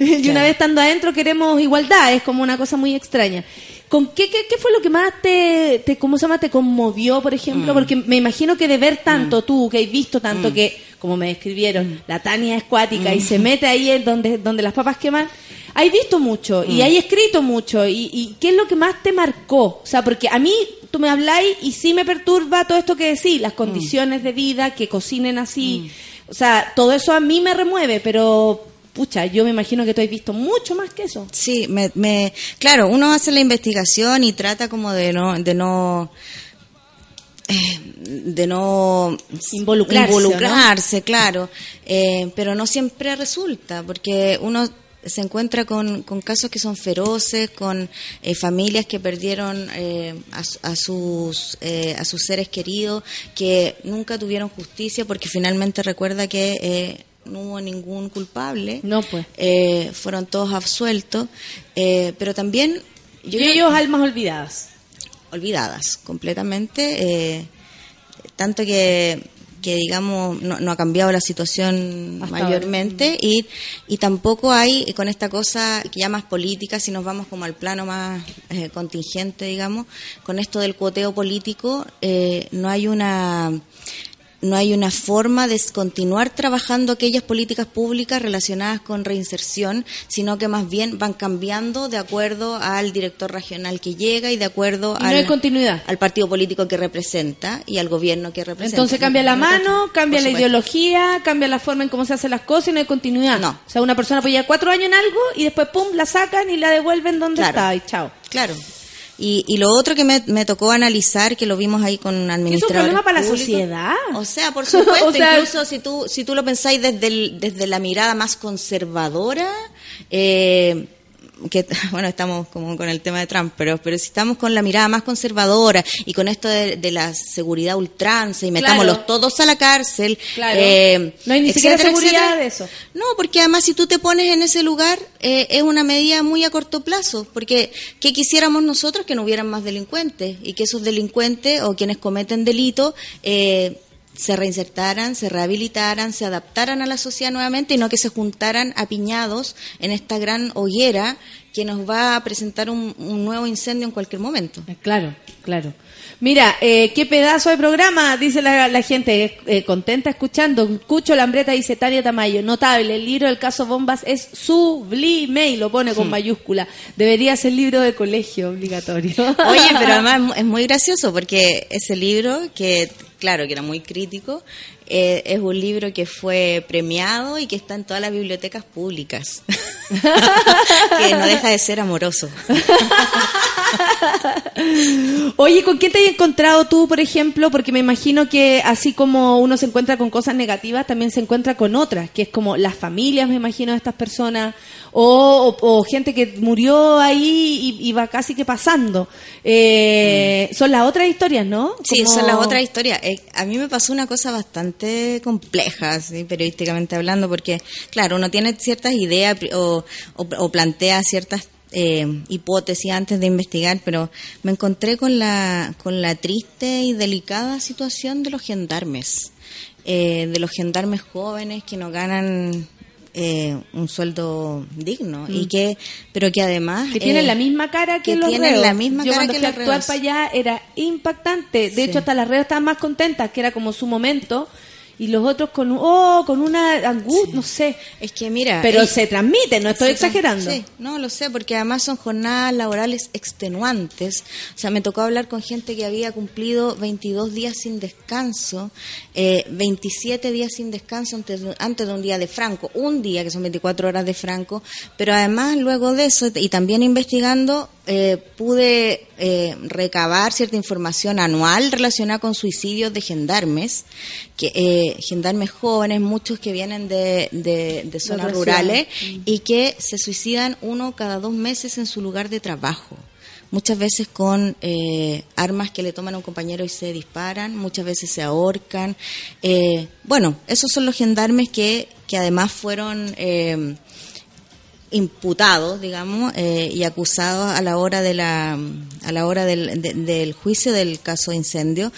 y una vez estando adentro queremos igualdad, es como una cosa muy extraña. ¿Con qué, qué, qué fue lo que más te, te, cómo se llama, te conmovió, por ejemplo? Mm. Porque me imagino que de ver tanto tú, que has visto tanto Mm. que, como me describieron, la Tania es cuática y Mm. se mete ahí donde, donde las papas queman, hay visto mucho y Mm. hay escrito mucho. Y, y qué es lo que más te marcó? O sea, porque a mí tú me habláis y sí me perturba todo esto que decís, Mm. las condiciones de vida, que cocinen así. O sea, todo eso a mí me remueve, pero pucha, yo me imagino que tú has visto mucho más que eso. Sí, me, me, claro, uno hace la investigación y trata como de no, de no, eh, de no Involucrarse, involucrarse, claro, Eh, pero no siempre resulta, porque uno se encuentra con, con casos que son feroces, con eh, familias que perdieron eh, a, a sus eh, a sus seres queridos, que nunca tuvieron justicia, porque finalmente recuerda que no hubo ningún culpable. No, pues. Fueron todos absueltos, pero también yo Y ellos almas olvidadas. olvidadas completamente, tanto que, que digamos no, no ha cambiado la situación Hasta mayormente y, y tampoco hay eh, con esta cosa que ya más política, si nos vamos como al plano más eh, contingente, digamos, con esto del cuoteo político, eh, no hay una no hay una forma de continuar trabajando aquellas políticas públicas relacionadas con reinserción, sino que más bien van cambiando de acuerdo al director regional que llega y de acuerdo Y no al, hay continuidad. al partido político que representa y al gobierno que representa. Entonces cambia la mano, cambia la ideología, cambia la forma en cómo se hacen las cosas y no hay continuidad. No. O sea, una persona puede llevar cuatro años en algo y después, pum, la sacan y la devuelven donde Claro. está y chao. Claro. Y, y lo otro que me, me tocó analizar, que lo vimos ahí con Es un administradores problema para la públicos. sociedad. O sea, por supuesto, O sea- incluso si tú, si tú lo pensáis desde, el- desde la mirada más conservadora, eh, que bueno, estamos como con el tema de Trump, pero, pero si estamos con la mirada más conservadora y con esto de, de la seguridad ultranza y metámoslos Claro. todos a la cárcel, Claro. eh, no hay ni siquiera etcétera, seguridad etcétera. de eso. No, porque además si tú te pones en ese lugar eh, es una medida muy a corto plazo, porque ¿qué quisiéramos nosotros? Que no hubieran más delincuentes y que esos delincuentes o quienes cometen delitos eh, se reinsertaran, se rehabilitaran, se adaptaran a la sociedad nuevamente y no que se juntaran apiñados en esta gran hoguera que nos va a presentar un, un nuevo incendio en cualquier momento. Claro, claro. Mira, eh, qué pedazo de programa, dice la, la gente, eh, contenta escuchando. Cucho Lambreta dice Tania Tamayo, notable, el libro del caso Bombas es sublime y lo pone con mayúscula. Debería ser libro de colegio obligatorio. Oye, pero además es muy gracioso porque ese libro, que claro, que era muy crítico, eh, es un libro que fue premiado y que está en todas las bibliotecas públicas. que no deja de ser amoroso. Oye, ¿con quién te has encontrado tú, por ejemplo? Porque me imagino que así como uno se encuentra con cosas negativas, también se encuentra con otras, que es como las familias, me imagino, de estas personas, o, o- o gente que murió ahí y, y va casi que pasando. Eh, Son las otras historias, ¿no? Sí, Como- son las otras historias. Eh, a mí me pasó una cosa bastante compleja, ¿sí? periodísticamente hablando, porque, claro, uno tiene ciertas ideas pri- o, o- o plantea ciertas eh, hipótesis antes de investigar, pero me encontré con la, con la triste y delicada situación de los gendarmes, eh, de los gendarmes jóvenes que no ganan eh, un sueldo digno y Mm. que pero que además que tienen eh, la misma cara que, los tienen reos. la misma Yo cara cuando que fui a los actuar reos. para allá era impactante. De Sí. hecho, hasta las reos estaban más contentas, que era como su momento. Y los otros con, un- oh, con una angustia, no sé. Es que mira... Pero se transmite, no estoy exagerando. Sí, no lo sé, porque además son jornadas laborales extenuantes. O sea, me tocó hablar con gente que había cumplido 22 días sin descanso, eh, 27 días sin descanso antes de, antes de un día de franco, un día que son 24 horas de franco, pero además luego de eso, y también investigando, eh, pude eh, recabar cierta información anual relacionada con suicidios de gendarmes, que eh, gendarmes jóvenes, muchos que vienen de, de, de zonas rurales ciudades. y que se suicidan uno cada dos meses en su lugar de trabajo. Muchas veces con eh, armas que le toman a un compañero y se disparan, muchas veces se ahorcan. Eh, bueno, esos son los gendarmes que, que además fueron imputados, digamos, eh, y acusados a la hora de la a la hora del, de- del juicio del caso de incendio.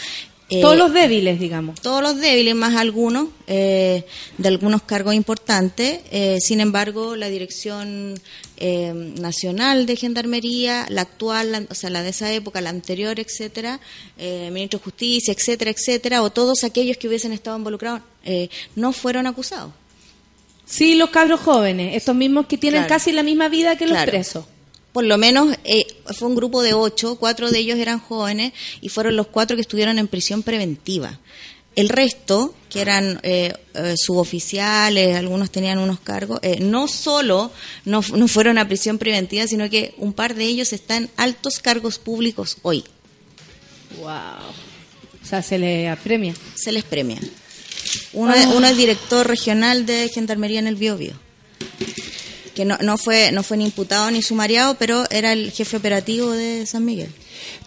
Eh, Todos los débiles, digamos. todos los débiles, más algunos, eh, de algunos cargos importantes. Eh, sin embargo, la Dirección eh, Nacional de Gendarmería, la actual, la- o sea, la de esa época, la anterior, etcétera, eh, Ministro de Justicia, etcétera, etcétera, o todos aquellos que hubiesen estado involucrados, eh, no fueron acusados. Sí, los cabros jóvenes, estos mismos que tienen Claro. casi la misma vida que los Claro. presos. Por lo menos eh, fue un grupo de ocho, cuatro de ellos eran jóvenes y fueron los cuatro que estuvieron en prisión preventiva. El resto, que eran eh, eh, suboficiales, algunos tenían unos cargos, eh, no solo no, fu- no fueron a prisión preventiva, sino que un par de ellos están en altos cargos públicos hoy. Wow. O sea, se le apremia. Se les premia. Uno, es, uno es director regional de Gendarmería en el Biobío que no, no fue no fue ni imputado ni sumariado, pero era el jefe operativo de San Miguel.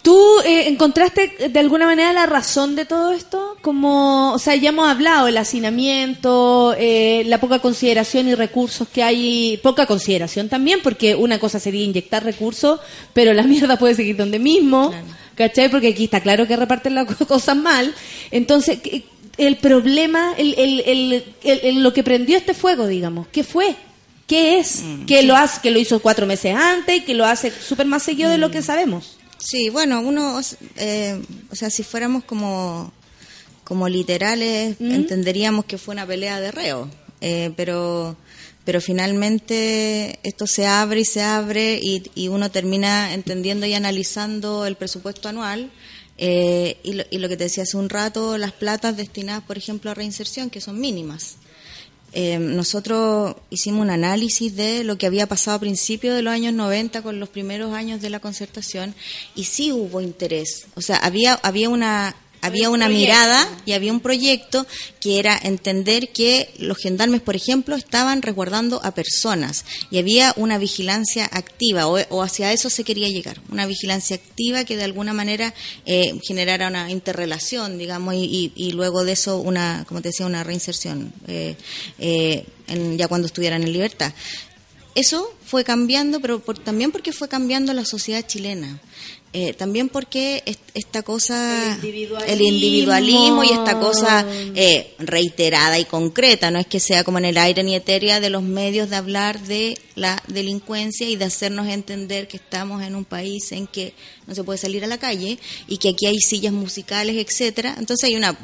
¿Tú eh, encontraste de alguna manera la razón de todo esto? Como, o sea, ya hemos hablado, el hacinamiento, eh, la poca consideración y recursos que hay, poca consideración también, porque una cosa sería inyectar recursos, pero la mierda puede seguir donde mismo, ¿cachai? Porque aquí está claro que reparten las cosas mal. Entonces, ¿qué- el problema, el, el, el, el- el- lo que prendió este fuego, digamos, ¿qué fue? ¿Qué es? que lo hace, que lo hizo cuatro meses antes y que lo hace súper más seguido de lo que sabemos. Sí, bueno, uno, eh, o sea, si fuéramos como, como literales, entenderíamos que fue una pelea de reo, eh, pero, pero finalmente esto se abre y se abre y, y uno termina entendiendo y analizando el presupuesto anual. eh, y, lo, y lo que te decía hace un rato, las platas destinadas, por ejemplo, a reinserción, que son mínimas. Eh, nosotros hicimos un análisis de lo que había pasado a principios de los años 90 con los primeros años de la concertación y sí hubo interés. O sea, había, había una había una mirada y había un proyecto que era entender que los gendarmes, por ejemplo, estaban resguardando a personas y había una vigilancia activa o, o hacia eso se quería llegar, una vigilancia activa que de alguna manera eh, generara una interrelación, digamos, y, y- y luego de eso una, como te decía, una reinserción eh, eh, en- ya cuando estuvieran en libertad. Eso fue cambiando, pero por- también porque fue cambiando la sociedad chilena. Eh, también porque est- esta cosa, El individualismo. el individualismo y esta cosa eh, reiterada y concreta, no es que sea como en el aire ni etérea de los medios de hablar de la delincuencia y de hacernos entender que estamos en un país en que no se puede salir a la calle y que aquí hay sillas musicales, etcétera. Entonces hay una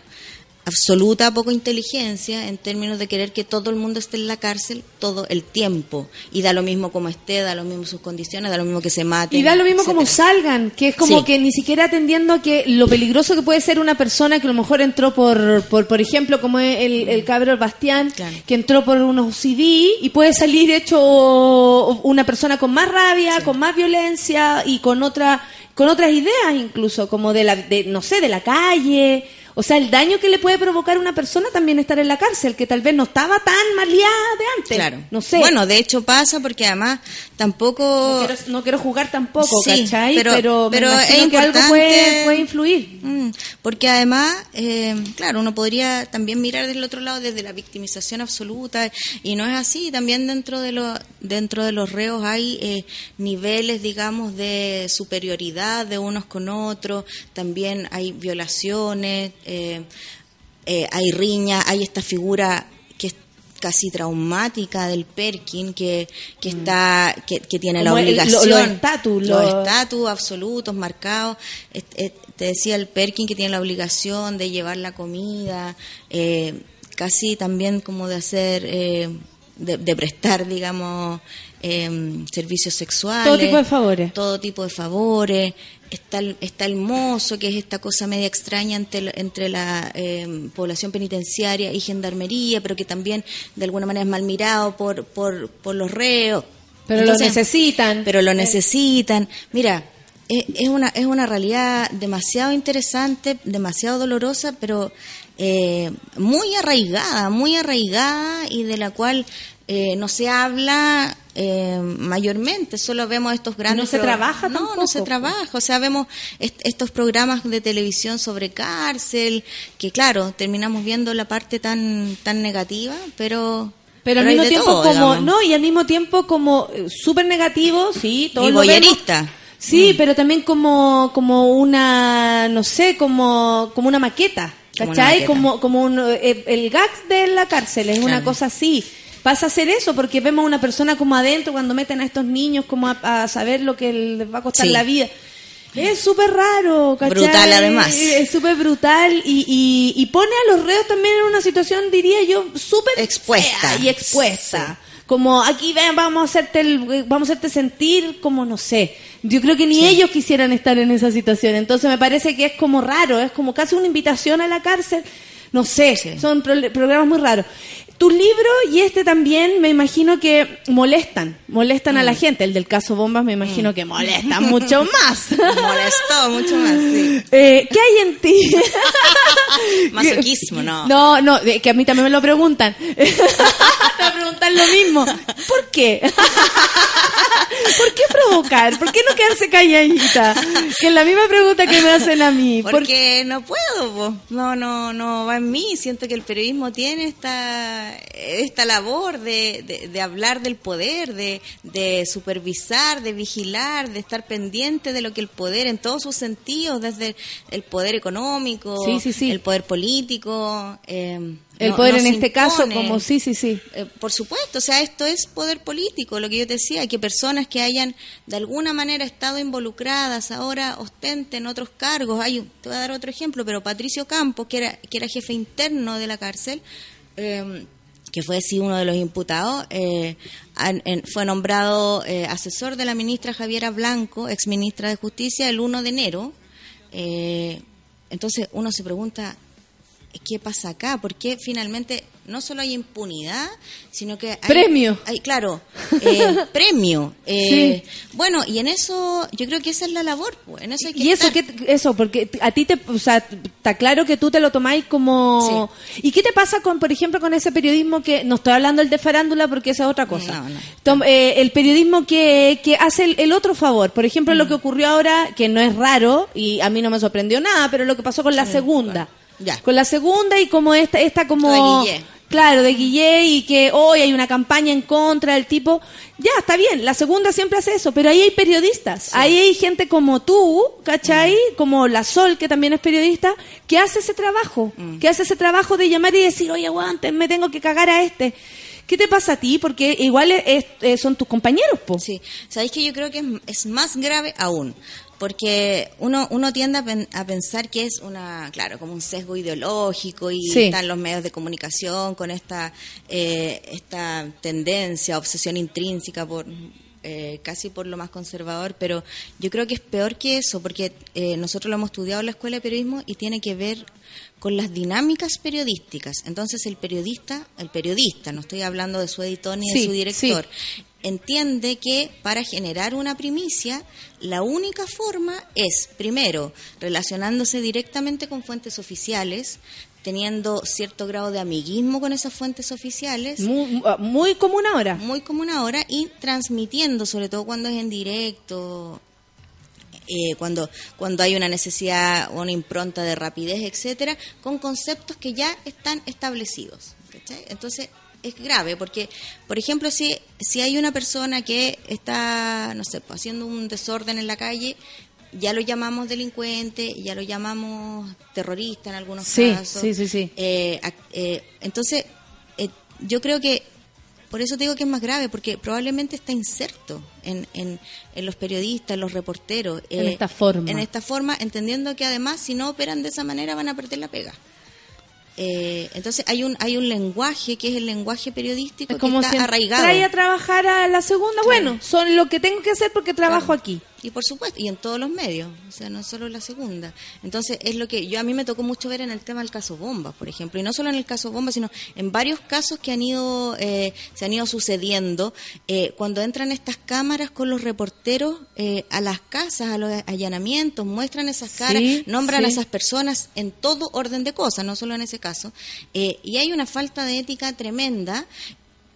absoluta poco inteligencia en términos de querer que todo el mundo esté en la cárcel todo el tiempo y da lo mismo como esté, da lo mismo sus condiciones, da lo mismo que se mate. Y da lo mismo como salgan, que es como Sí. que ni siquiera atendiendo a que lo peligroso que puede ser una persona que a lo mejor entró por, por, por ejemplo, como es el, el cabro Bastián, que entró por unos CD y puede salir hecho una persona con más rabia, con más violencia y con otra con otras ideas incluso, como de la, de, no sé, de la calle. O sea, el daño que le puede provocar a una persona también estar en la cárcel, que tal vez no estaba tan maleada de antes. Claro. No sé. Bueno, de hecho pasa porque además tampoco... No quiero, no quiero jugar tampoco, Sí, ¿cachai? pero- Pero, me pero imagino es que algo puede, puede influir. Mm, Porque además, eh, claro, uno podría también mirar desde el otro lado, desde la victimización absoluta, y no es así. También dentro de, lo, dentro de los reos hay eh, niveles, digamos, de superioridad de unos con otros, también hay violaciones, eh, eh, hay riñas, hay esta figura que es casi traumática del Perkin que, que está que, que tiene la Como obligación los estatus, los lo- estatus absolutos marcados. Et- et- te decía el Perkin que tiene la obligación de llevar la comida eh, casi también como de hacer eh, de, de prestar digamos em, servicios sexuales. Todo tipo de favores. todo tipo de favores está el, está el mozo que es esta cosa media extraña entre, la- entre la em, población penitenciaria y gendarmería pero que también de alguna manera es mal mirado por por, por los reos Pero lo necesitan. pero lo necesitan. Mira, es, es una es una realidad demasiado interesante, demasiado dolorosa, pero eh, muy arraigada, muy arraigada y de la cual eh, no se habla eh, mayormente. Solo vemos estos grandes. No se trabaja No, no se trabaja. O sea, vemos est- estos programas de televisión sobre cárcel, que claro, terminamos viendo la parte tan tan negativa, pero Pero al mismo tiempo todo, como, digamos. no, y al mismo tiempo como eh, súper negativo, sí, todo y lo vemos. voyerista. Sí, pero también como, como una, no sé, como, como una maqueta, Como una ¿cachai? maqueta. Como, como un, eh, el gag de la cárcel, es una cosa así. Pasa a ser eso, porque vemos a una persona como adentro cuando meten a estos niños como a, a saber lo que les va a costar Sí. la vida. Es súper raro, ¿cachai? Brutal, además. Es súper brutal y, y, y pone a los reos también en una situación, diría yo, súper Expuesta. fea y expuesta. Como aquí ven, vamos a hacerte el- vamos a hacerte sentir como no sé. Yo creo que ni ellos quisieran estar en esa situación. Entonces me parece que es como raro, es como casi una invitación a la cárcel. No sé, son pro- programas muy raros. Tu libro y este también me imagino que molestan, molestan Mm. a la gente. El del caso Bombas me imagino que molestan mucho más. Molestó mucho más, sí. Eh, ¿Qué hay en ti? Masoquismo, no. No, no, que a mí también me lo preguntan. Te preguntan lo mismo. ¿Por qué? ¿Por qué provocar? ¿Por qué no quedarse calladita? Que es la misma pregunta que me hacen a mí. ¿Por Porque no puedo, po. no, no, no va en mí. Siento que el periodismo tiene esta, esta labor de, de, de hablar del poder, de, de supervisar, de vigilar, de estar pendiente de lo que el poder en todos sus sentidos, desde el poder económico, Sí, sí, sí. el poder político. eh, El no- poder no en este caso, como sí, sí, sí. Eh, por supuesto, o sea, esto es poder político, lo que yo te decía, que personas que hayan de alguna manera estado involucradas ahora ostenten otros cargos. Hay, te voy a dar otro ejemplo, pero Patricio Campos, que era, que era jefe interno de la cárcel, eh, que fue sí uno de los imputados, eh, fue nombrado eh, asesor de la ministra Javiera Blanco, ex ministra de Justicia, el 1 de enero. Eh, entonces uno se pregunta, ¿qué pasa acá? ¿Por qué finalmente no solo hay impunidad, sino que hay... Premio. Hay, claro, eh, premio. Eh, Sí. Bueno, y en eso yo creo que esa es la labor, pues, en eso hay que Y eso, estar. ¿qué- eso, porque a ti te, o sea, está claro que tú te lo tomáis como... ¿Y qué te pasa con, por ejemplo, con ese periodismo que, no estoy hablando el de farándula porque esa es otra cosa, Tom- eh, el periodismo que, que hace el, el otro favor, por ejemplo, Mm. lo que ocurrió ahora, que no es raro, y a mí no me sorprendió nada, pero lo que pasó con la segunda. Ya. Con la segunda y como esta, esta como... claro, de Guille y que hoy hay una campaña en contra del tipo, ya, está bien, la segunda siempre hace eso, pero ahí hay periodistas, ahí hay gente como tú, ¿cachai? Como la Sol, que también es periodista, que hace ese trabajo, que hace ese trabajo de llamar y decir, oye, aguante, me tengo que cagar a este. ¿Qué te pasa a ti? Porque igual es- es- son tus compañeros, po. Sí, sabéis que yo creo que es, es más grave aún, porque uno uno tiende a, pen- a pensar que es una, claro, como un sesgo ideológico y Sí. están los medios de comunicación con esta eh, esta tendencia, obsesión intrínseca por eh, casi por lo más conservador, pero yo creo que es peor que eso, porque eh, nosotros lo hemos estudiado en la escuela de periodismo y tiene que ver con las dinámicas periodísticas. Entonces el periodista, el periodista, no estoy hablando de su editor ni Sí, de su director, entiende que para generar una primicia, la única forma es, primero, relacionándose directamente con fuentes oficiales, teniendo cierto grado de amiguismo con esas fuentes oficiales. Muy, muy común ahora. Muy común ahora y transmitiendo, sobre todo cuando es en directo, eh, cuando, cuando hay una necesidad o una impronta de rapidez, etcétera, con conceptos que ya están establecidos. ¿cachai? Entonces es grave porque, por ejemplo, si, si hay una persona que está, no sé, pues, haciendo un desorden en la calle, ya lo llamamos delincuente, ya lo llamamos terrorista en algunos Sí, casos. sí, sí, sí. Eh, eh, entonces, eh, yo creo que por eso te digo que es más grave, porque probablemente está inserto en, en, en los periodistas, en los reporteros. eh, En esta forma. En esta forma, entendiendo que además, si no operan de esa manera, van a perder la pega. Eh, entonces, hay un hay un lenguaje que es el lenguaje periodístico Es como que está si arraigado. trae a trabajar a la segunda. Bueno, son lo que tengo que hacer porque trabajo aquí. Y por supuesto, y en todos los medios, o sea, no solo la segunda. Entonces, es lo que yo a mí me tocó mucho ver en el tema del caso Bombas, por ejemplo, y no solo en el caso Bombas, sino en varios casos que han ido, eh, se han ido sucediendo, eh, cuando entran estas cámaras con los reporteros eh, a las casas, a los allanamientos, muestran esas caras, Sí, nombran sí. a esas personas en todo orden de cosas, no solo en ese caso, eh, y hay una falta de ética tremenda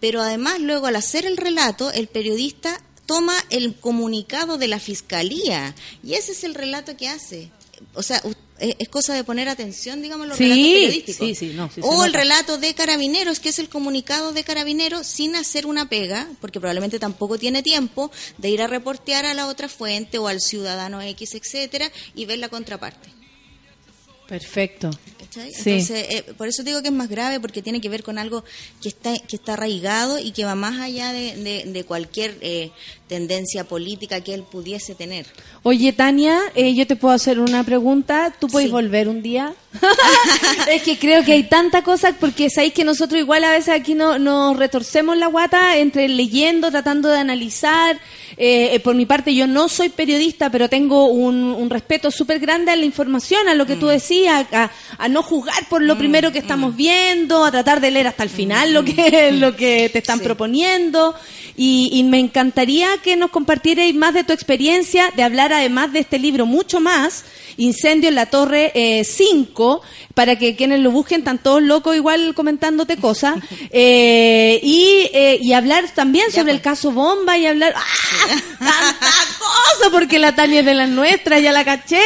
pero además luego al hacer el relato, el periodista toma el comunicado de la fiscalía y ese es el relato que hace. O sea, u- es cosa de poner atención, digamos, los Sí, relatos periodísticos. sí, sí, no, o el relato de carabineros, que es el comunicado de carabineros sin hacer una pega, porque probablemente tampoco tiene tiempo de ir a reportear a la otra fuente o al ciudadano X, etcétera, y ver la contraparte. Perfecto. ¿cachai? Sí. Entonces, eh, por eso digo que es más grave porque tiene que ver con algo que está que está arraigado y que va más allá de, de- de cualquier eh, tendencia política que él pudiese tener. Oye, Tania, eh, yo te puedo hacer una pregunta. ¿Tú puedes volver un día? es que creo que hay tanta cosa, porque sabéis que nosotros igual a veces aquí no, nos retorcemos la guata entre leyendo, tratando de analizar. Eh, eh, por mi parte, yo no soy periodista, pero tengo un, un respeto súper grande a la información, a lo que tú decías, a, a no juzgar por lo primero que estamos viendo, a tratar de leer hasta el final lo que, lo que te están proponiendo. Y, y me encantaría que nos compartierais más de tu experiencia, de hablar además de este libro mucho más, Incendio en la Torre eh, 5, para que quienes lo busquen están todos locos igual comentándote cosas, eh, y, eh, y hablar también sobre el caso Bomba y hablar... ¡Ah! ¡Tanta cosa! Porque la Tania es de las nuestras, ya la caché.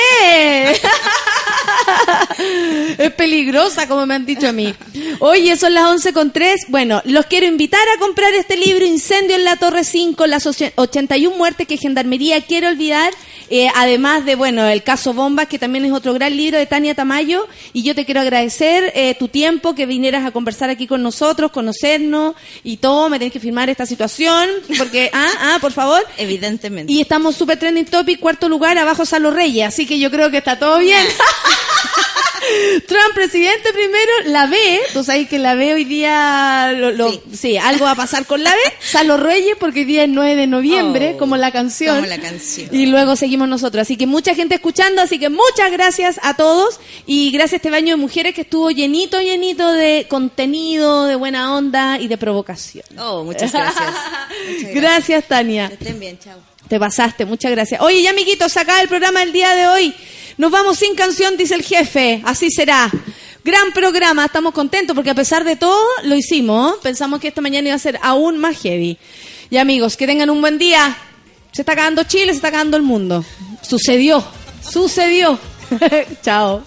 es peligrosa, como me han dicho a mí. Oye, son las 11 con 3. Bueno, los quiero invitar a comprar este libro, Incendio en la Torre 5, las oche- 81 muertes que Gendarmería quiere olvidar. Eh, además de, bueno, el caso Bombas, que también es otro gran libro de Tania Tamayo. Y yo te quiero agradecer eh, tu tiempo, que vinieras a conversar aquí con nosotros, conocernos y todo. Me tenés que firmar esta situación, porque, ah, ah, por favor. Evidentemente. Y estamos super trending topic, cuarto lugar, abajo Salo Reyes, así que yo creo que está todo bien. Trump presidente primero, la B, tú sabes que la B hoy día, lo- lo- sí. algo va a pasar con la B, Salo Reyes, porque hoy día es 9 de noviembre, Oh, como la canción. como la canción. Y luego seguimos nosotros, así que mucha gente escuchando, así que muchas gracias a todos y gracias a este baño de mujeres que estuvo llenito, llenito de contenido, de buena onda y de provocación. Oh, muchas gracias. Muchas Gracias, Tania. Que estén bien, chao. Te pasaste, muchas gracias. Oye, ya amiguitos, acaba el programa del día de hoy. Nos vamos sin canción, dice el jefe. Así será. Gran programa, estamos contentos porque a pesar de todo lo hicimos. ¿eh? Pensamos que esta mañana iba a ser aún más heavy. Y amigos, que tengan un buen día. Se está acabando Chile, se está acabando el mundo. Sucedió, sucedió. Chao.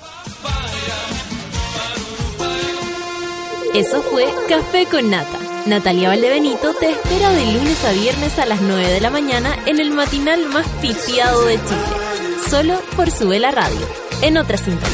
Eso fue Café con Nata. Natalia Valdebenito te espera de lunes a viernes a las 9 de la mañana en el matinal más pifiado de Chile. Solo por Sube la Radio. En otra sintonía.